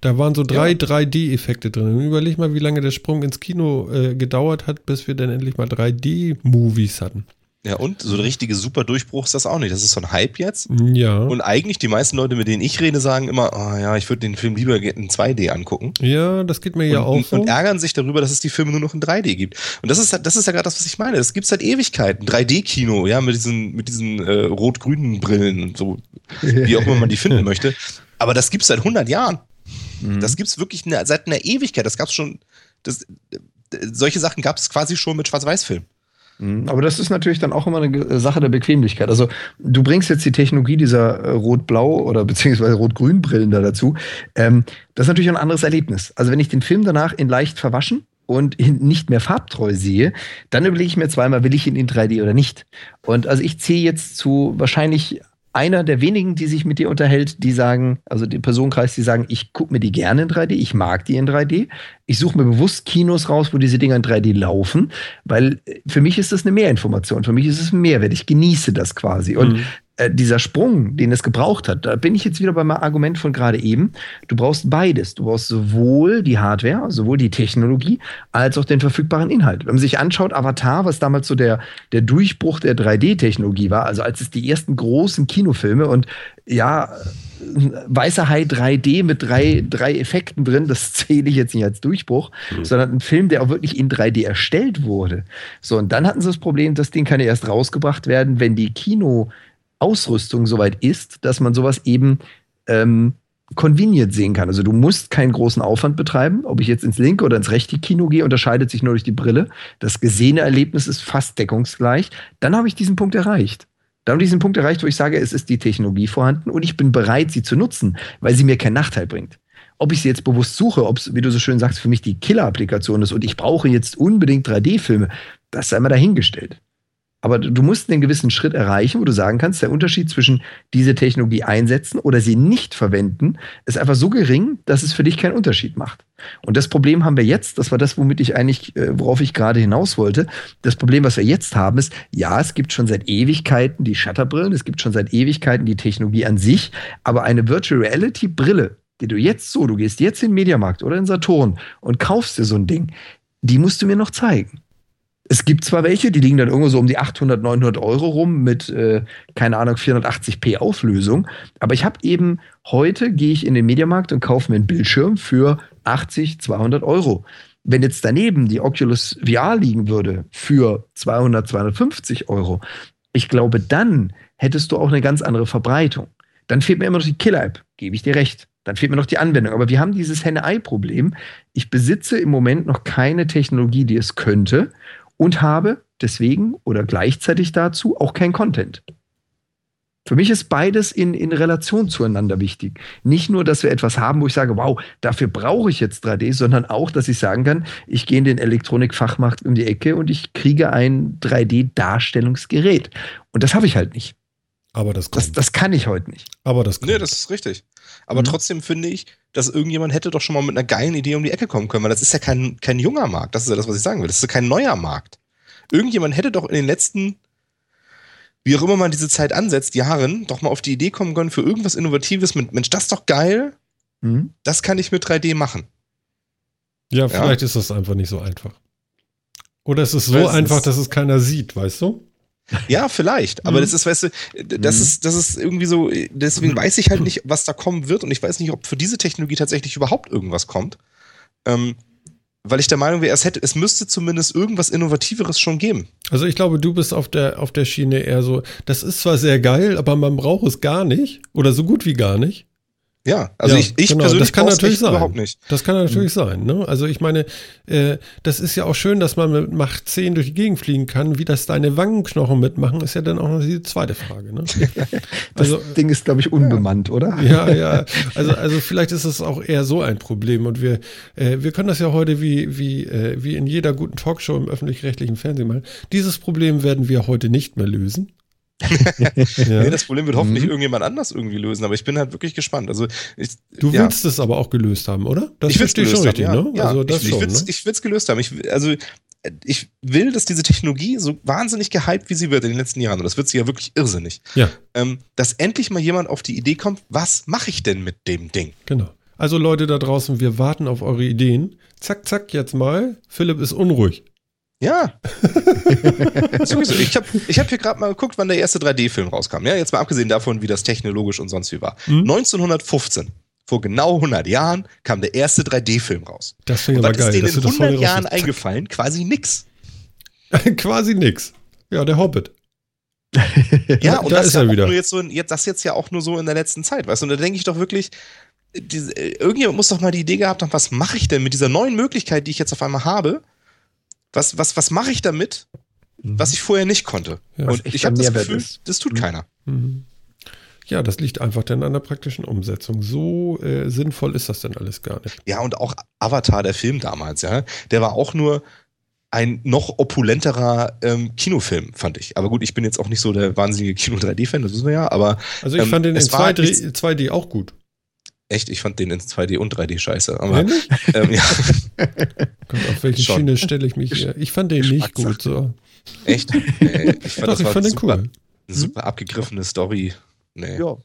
Da waren so drei Ja. 3D-Effekte drin. Und überleg mal, wie lange der Sprung ins Kino äh, gedauert hat, bis wir dann endlich mal 3D-Movies hatten. Ja, und so der richtige super Durchbruch ist das auch nicht. Das ist so ein Hype jetzt. Ja. Und eigentlich die meisten Leute, mit denen ich rede, sagen immer, oh ja, ich würde den Film lieber in 2D angucken. ja, das geht mir ja auch und, so. und ärgern sich darüber, dass es die Filme nur noch in 3D gibt. Und das ist halt- das ist ja gerade das, was ich meine. Das gibt es seit Ewigkeiten. 3D-Kino, ja, mit diesen, mit diesen äh, rot-grünen Brillen und so, wie auch immer man die finden möchte. Aber das gibt es seit 100 Jahren. Mhm. Das gibt es wirklich ne, seit einer Ewigkeit. Das gab es schon. Das, solche Sachen gab es quasi schon mit Schwarz-Weiß-Filmen. Mhm, Aber das ist natürlich dann auch immer eine Sache der Bequemlichkeit. Also du bringst jetzt die Technologie dieser äh, Rot-Blau oder beziehungsweise Rot-Grün-Brillen da dazu. Ähm, das ist natürlich ein anderes Erlebnis. Also wenn ich den Film danach in leicht verwaschen und nicht mehr farbtreu sehe, dann überlege ich mir zweimal, will ich ihn in 3D oder nicht. Und also ich zähle jetzt zu wahrscheinlich einer der wenigen, die sich mit dir unterhält, die sagen, also den Personenkreis, die sagen, ich gucke mir die gerne in 3D, ich mag die in 3D. Ich suche mir bewusst Kinos raus, wo diese Dinger in 3D laufen, weil äh, für mich ist das eine Mehrinformation, für mich ist es ein Mehrwert, ich genieße das quasi. Und Mhm. Äh, dieser Sprung, den es gebraucht hat, da bin ich jetzt wieder beim Argument von gerade eben. Du brauchst beides. Du brauchst sowohl die Hardware, sowohl die Technologie, als auch den verfügbaren Inhalt. Wenn man sich anschaut, Avatar, was damals so der, der Durchbruch der 3D-Technologie war, also als es die ersten großen Kinofilme und ja, Weißer Hai 3D mit drei, drei Effekten drin, das zähle ich jetzt nicht als Durchbruch, sondern ein Film, der auch wirklich in 3D erstellt wurde. So, und dann hatten sie das Problem, das Ding kann ja erst rausgebracht werden, wenn die Kinoausrüstung soweit ist, dass man sowas eben ähm, convenient sehen kann. Also du musst keinen großen Aufwand betreiben. Ob ich jetzt ins linke oder ins rechte Kino gehe, unterscheidet sich nur durch die Brille. Das gesehene Erlebnis ist fast deckungsgleich. Dann habe ich diesen Punkt erreicht. Dann habe ich diesen Punkt erreicht, wo ich sage, es ist die Technologie vorhanden und ich bin bereit, sie zu nutzen, weil sie mir keinen Nachteil bringt. Ob ich sie jetzt bewusst suche, ob es, wie du so schön sagst, für mich die Killer-Applikation ist und ich brauche jetzt unbedingt 3D-Filme, das sei mal dahingestellt. Aber du musst einen gewissen Schritt erreichen, wo du sagen kannst, der Unterschied zwischen diese Technologie einsetzen oder sie nicht verwenden, ist einfach so gering, dass es für dich keinen Unterschied macht. Und das Problem haben wir jetzt, das war das, womit ich eigentlich, äh, worauf ich gerade hinaus wollte. Das Problem, was wir jetzt haben, ist, ja, es gibt schon seit Ewigkeiten die Shutterbrillen, es gibt schon seit Ewigkeiten die Technologie an sich, aber eine Virtual Reality Brille, die du jetzt so, du gehst jetzt in den Mediamarkt oder in Saturn und kaufst dir so ein Ding, die musst du mir noch zeigen. Es gibt zwar welche, die liegen dann irgendwo so um die 800, 900 Euro rum mit, äh, keine Ahnung, 480p Auflösung. Aber ich habe eben heute, gehe ich in den Mediamarkt und kaufe mir einen Bildschirm für 80, 200 Euro. Wenn jetzt daneben die Oculus VR liegen würde für 200, 250 Euro, ich glaube, dann hättest du auch eine ganz andere Verbreitung. Dann fehlt mir immer noch die Killer-App, gebe ich dir recht. Dann fehlt mir noch die Anwendung. Aber wir haben dieses Henne-Ei-Problem. Ich besitze im Moment noch keine Technologie, die es könnte und habe deswegen oder gleichzeitig dazu auch kein Content. Für mich ist beides in, in Relation zueinander wichtig. Nicht nur, dass wir etwas haben, wo ich sage, wow, dafür brauche ich jetzt 3D, sondern auch, dass ich sagen kann, ich gehe in den Elektronikfachmarkt um die Ecke und ich kriege ein 3D-Darstellungsgerät. Und das habe ich halt nicht. Aber das Das, kommt. das kann ich heute nicht. Aber das kommt. Nee, das ist richtig. Aber Mhm. trotzdem finde ich, dass irgendjemand hätte doch schon mal mit einer geilen Idee um die Ecke kommen können, weil das ist ja kein, kein junger Markt. Das ist ja das, was ich sagen will. Das ist ja kein neuer Markt. Irgendjemand hätte doch in den letzten, wie auch immer man diese Zeit ansetzt, Jahren, doch mal auf die Idee kommen können für irgendwas Innovatives mit, Mensch, das ist doch geil, Hm? das kann ich mit 3D machen. ja, vielleicht ist das einfach nicht so einfach. Oder es ist so Weil es einfach, ist- dass es keiner sieht, weißt du? Ja, vielleicht. Aber Mhm. das ist, weißt du, das Mhm. ist, das ist irgendwie so, deswegen weiß ich halt nicht, was da kommen wird und ich weiß nicht, ob für diese Technologie tatsächlich überhaupt irgendwas kommt. Ähm, weil ich der Meinung wäre, es hätte, es müsste zumindest irgendwas Innovativeres schon geben. Also ich glaube, du bist auf der, auf der Schiene eher so, das ist zwar sehr geil, aber man braucht es gar nicht oder so gut wie gar nicht. Ja, also Ja, ich, ich genau, persönlich das kann natürlich sein. überhaupt nicht. Das kann natürlich sein. Ne? Also ich meine, äh, das ist ja auch schön, dass man mit Macht 10 durch die Gegend fliegen kann. Wie das deine Wangenknochen mitmachen, ist ja dann auch noch die zweite Frage. Ne? Das Also- Ding ist, glaube ich, unbemannt, oder? Ja, ja. Also, also vielleicht ist es auch eher so ein Problem. Und wir, äh, wir können das ja heute wie, wie, äh, wie in jeder guten Talkshow im öffentlich-rechtlichen Fernsehen machen. Dieses Problem werden wir heute nicht mehr lösen. Ja. Nee, das Problem wird hoffentlich Mhm. irgendjemand anders irgendwie lösen, aber ich bin halt wirklich gespannt. Also ich, Du ja. willst es aber auch gelöst haben, oder? Das ich verstehe ich schon gelöst richtig, haben, ne? Ja, Also ja. das ich, ich schon, will's, ne? ich will's gelöst haben. Ich, will- also ich will, dass diese Technologie so wahnsinnig gehypt, wie sie wird in den letzten Jahren, und das wird sie ja wirklich irrsinnig, Ja, ähm, dass endlich mal jemand auf die Idee kommt, was mache ich denn mit dem Ding? genau. Also Leute da draußen, wir warten auf eure Ideen. Zack, zack, jetzt mal. Philipp ist unruhig. Ja. Ich habe ich hab hier gerade mal geguckt, wann der erste 3D-Film rauskam. Ja, jetzt mal abgesehen davon, wie das technologisch und sonst wie war. Hm? 1915, vor genau 100 Jahren, kam der erste 3D-Film raus. Das finde ich Was aber geil. ist denen in du das 100 vorher Jahren raus- eingefallen? Quasi nix. Quasi nix. Ja, der Hobbit. Ja, Da und das ist ja er wieder. Nur jetzt so, in- jetzt, das jetzt ja auch nur so in der letzten Zeit, weißt du? Und da denke ich doch wirklich, diese, äh, irgendjemand muss doch mal die Idee gehabt haben, was mache ich denn mit dieser neuen Möglichkeit, die ich jetzt auf einmal habe? Was, was, was mache ich damit, was ich vorher nicht konnte? Ja. Und ich habe das Gefühl, ist. das tut Mhm. keiner. Mhm. Ja, das liegt einfach dann an der praktischen Umsetzung. So äh, sinnvoll ist das denn alles gar nicht. Ja, und auch Avatar, der Film damals, ja, der war auch nur ein noch opulenterer ähm, Kinofilm, fand ich. Aber gut, ich bin jetzt auch nicht so der wahnsinnige Kino-3D-Fan, das wissen wir ja, aber Also ich Ähm, fand den in es war 2D, nichts- 2D auch gut. Echt, ich fand den in 2D und 3D scheiße. Aber ähm, ja, Gott, auf welche Schon. Schiene stelle ich mich hier? Ich fand den nicht gut. So. echt. Nee, ich fand, Doch, das ich war fand den super, cool. eine super abgegriffene Story. Nee, Ja,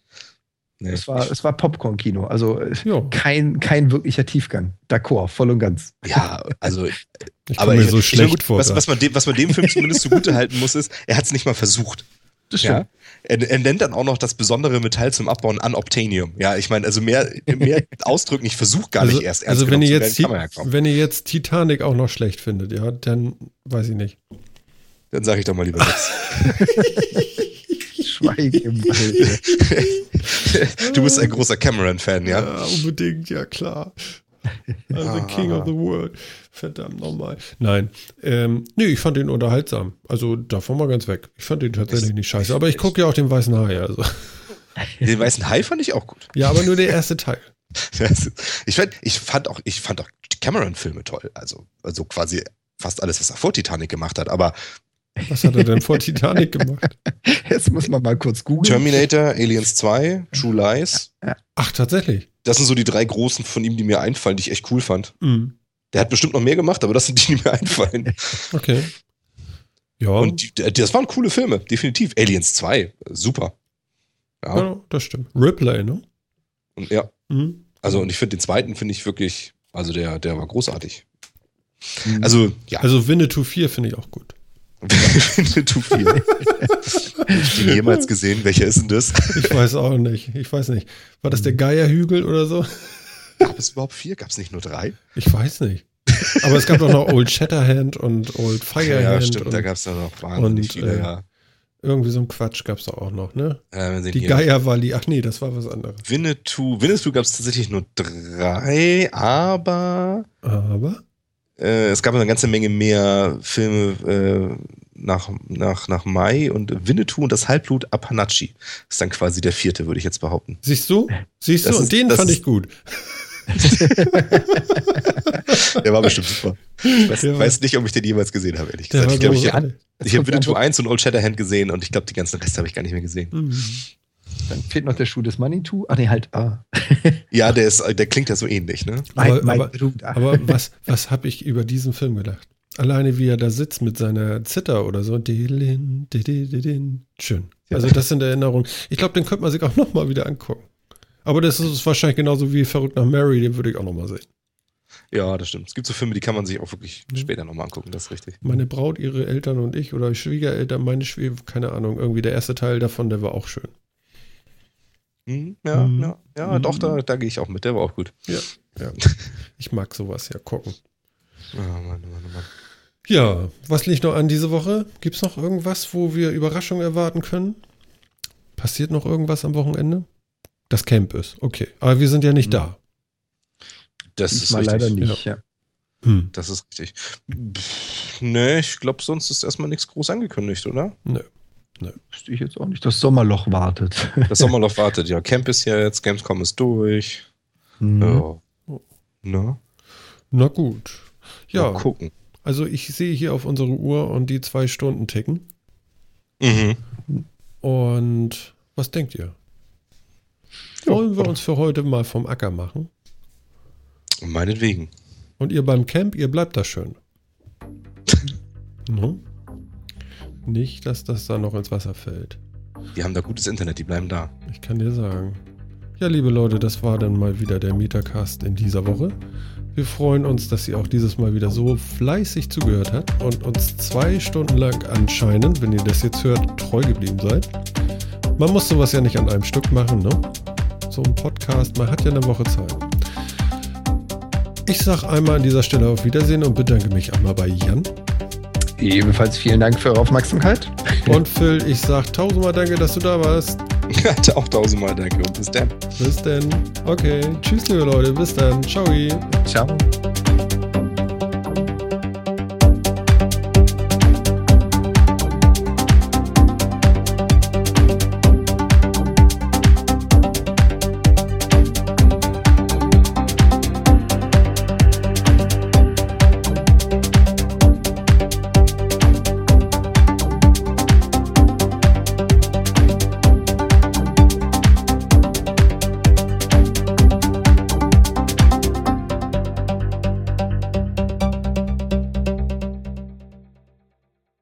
nee. es war, es war Popcorn-Kino. Also äh, Ja, kein, kein wirklicher Tiefgang. D'accord, voll und ganz. ja, also ich aber mir ich, so ich schlecht gut, vor. was, was, man dem, was man dem Film zumindest zugute halten muss, ist, er hat es nicht mal versucht. Das Ja. Er, er nennt dann auch noch das besondere Metall zum Abbauen Unobtainium. Ja, ich meine, also mehr, mehr ausdrücken, ich versuche gar also, nicht erst ernst also wenn ihr, jetzt, ja wenn ihr jetzt Titanic auch noch schlecht findet, ja, dann weiß ich nicht. Dann sage ich doch mal lieber nichts. Schweige im Wald. Du bist ein großer Cameron-Fan, ja? unbedingt, ja klar. Also Ah. King of the World. Verdammt nochmal. Nein. Ähm, nee, ich fand den unterhaltsam. Also davon mal ganz weg. Ich fand den tatsächlich nicht scheiße. Aber ich gucke ja auch den weißen Hai. Also. Den weißen Hai fand ich auch gut. Ja, aber nur der erste Teil. Ich fand, ich fand auch, ich fand auch die Cameron-Filme toll. Also, also quasi fast alles, was er vor Titanic gemacht hat. Aber Was hat er denn vor Titanic gemacht? Jetzt muss man mal kurz googeln. Terminator, Aliens 2, True Lies, Ach, tatsächlich. das sind so die drei großen von ihm, die mir einfallen, die ich echt cool fand. Mhm. Der hat bestimmt noch mehr gemacht, aber das sind die, die mir einfallen. Okay. Ja, Und die, das waren coole Filme, definitiv. Aliens 2, super. Ja, ja, das stimmt. Ripley, ne? und, ja. Mhm. also und ich finde den zweiten finde ich wirklich, also der, der war großartig. Mhm. Also, ja, Also Winnetou 4 finde ich auch gut. Winnetou 4. Hab ich den jemals gesehen? Welcher ist denn das? Ich weiß auch nicht. Ich weiß nicht. War das der Geierhügel oder so? Gab es überhaupt vier? Gab es nicht nur drei? Ich weiß nicht. Aber es gab doch noch Old Shatterhand und Old Firehand. ja, stimmt, und, da gab es ja noch wahnsinnig und, viele, äh, ja. Irgendwie so ein Quatsch gab es da auch noch, ne? Äh, Die Geierwalli. Ach nee, das war was anderes. Winnetou. Winnetou gab es tatsächlich nur drei, aber Aber äh, es gab eine ganze Menge mehr Filme äh, nach, nach, nach Mai und Winnetou und das Halbblut Apanachi ist dann quasi der vierte, würde ich jetzt behaupten. siehst du? Siehst du? Das Und ist- den das fand ist- ich gut. Der war bestimmt super. Ich weiß, war- weiß nicht, ob ich den jemals gesehen habe, ehrlich gesagt. Ich glaube, ich, habe kommt Winnetou einfach- 1 und Old Shatterhand gesehen und ich glaube, die ganzen Reste habe ich gar nicht mehr gesehen. Mhm. Dann fehlt noch der Schuh des Manitou. Ah, nee, halt. Ah. Ja, der, ist, der klingt ja so ähnlich, ne? Aber- Mein- mein aber-. Aber was, was habe ich über diesen Film gedacht? Alleine wie er da sitzt mit seiner Zither oder so. Schön. Also das sind Erinnerungen. Ich glaube, den könnte man sich auch nochmal wieder angucken. Aber das ist wahrscheinlich genauso wie Verrückt nach Mary, den würde ich auch nochmal sehen. Ja, das stimmt. Es gibt so Filme, die kann man sich auch wirklich später nochmal angucken, das ist richtig. Meine Braut, ihre Eltern und ich oder Schwiegereltern, meine Schwieger, keine Ahnung, irgendwie der erste Teil davon, der war auch schön. Mhm, ja, Mhm. ja, ja, doch, da, da gehe ich auch mit. Der war auch gut. Ja, ja. Ich mag sowas ja gucken. Oh, Mann, Mann, Mann. Ja, was liegt noch an diese Woche? Gibt es noch irgendwas, wo wir Überraschungen erwarten können? Passiert noch irgendwas am Wochenende? Das Camp ist, okay. Aber wir sind ja nicht da. Das ist Diesmal richtig. leider nicht. Ja. Hm. Das ist richtig. Pff, nee, ich glaube, sonst ist erstmal nichts groß angekündigt, oder? Nö. Wüsste ich jetzt auch nicht. Das Sommerloch wartet. Das Sommerloch wartet, ja. Camp ist ja jetzt, Gamescom ist durch. Hm. Ja. Na, Na gut. Ja, mal gucken. also ich sehe hier auf unsere Uhr und die zwei Stunden ticken. Mhm. Und was denkt ihr? Wollen wir uns für heute mal vom Acker machen? Meinetwegen. Und ihr beim Camp, ihr bleibt da schön. no? Nicht, dass das da noch ins Wasser fällt. Die haben da gutes Internet, die bleiben da. Ich kann dir sagen. Ja, liebe Leute, das war dann mal wieder der Metacast in dieser Woche. Wir freuen uns, dass ihr auch dieses Mal wieder so fleißig zugehört habt und uns zwei Stunden lang anscheinend, wenn ihr das jetzt hört, treu geblieben seid. Man muss sowas ja nicht an einem Stück machen, ne? So ein Podcast, man hat ja eine Woche Zeit. Ich sag einmal an dieser Stelle auf Wiedersehen und bedanke mich einmal bei Jan. Ebenfalls vielen Dank für eure Aufmerksamkeit. Und Phil, ich sag tausendmal danke, dass du da warst. auch tausendmal danke und bis dann. Bis dann. Okay. Tschüss, liebe Leute. Bis dann. Ciao. Ciao.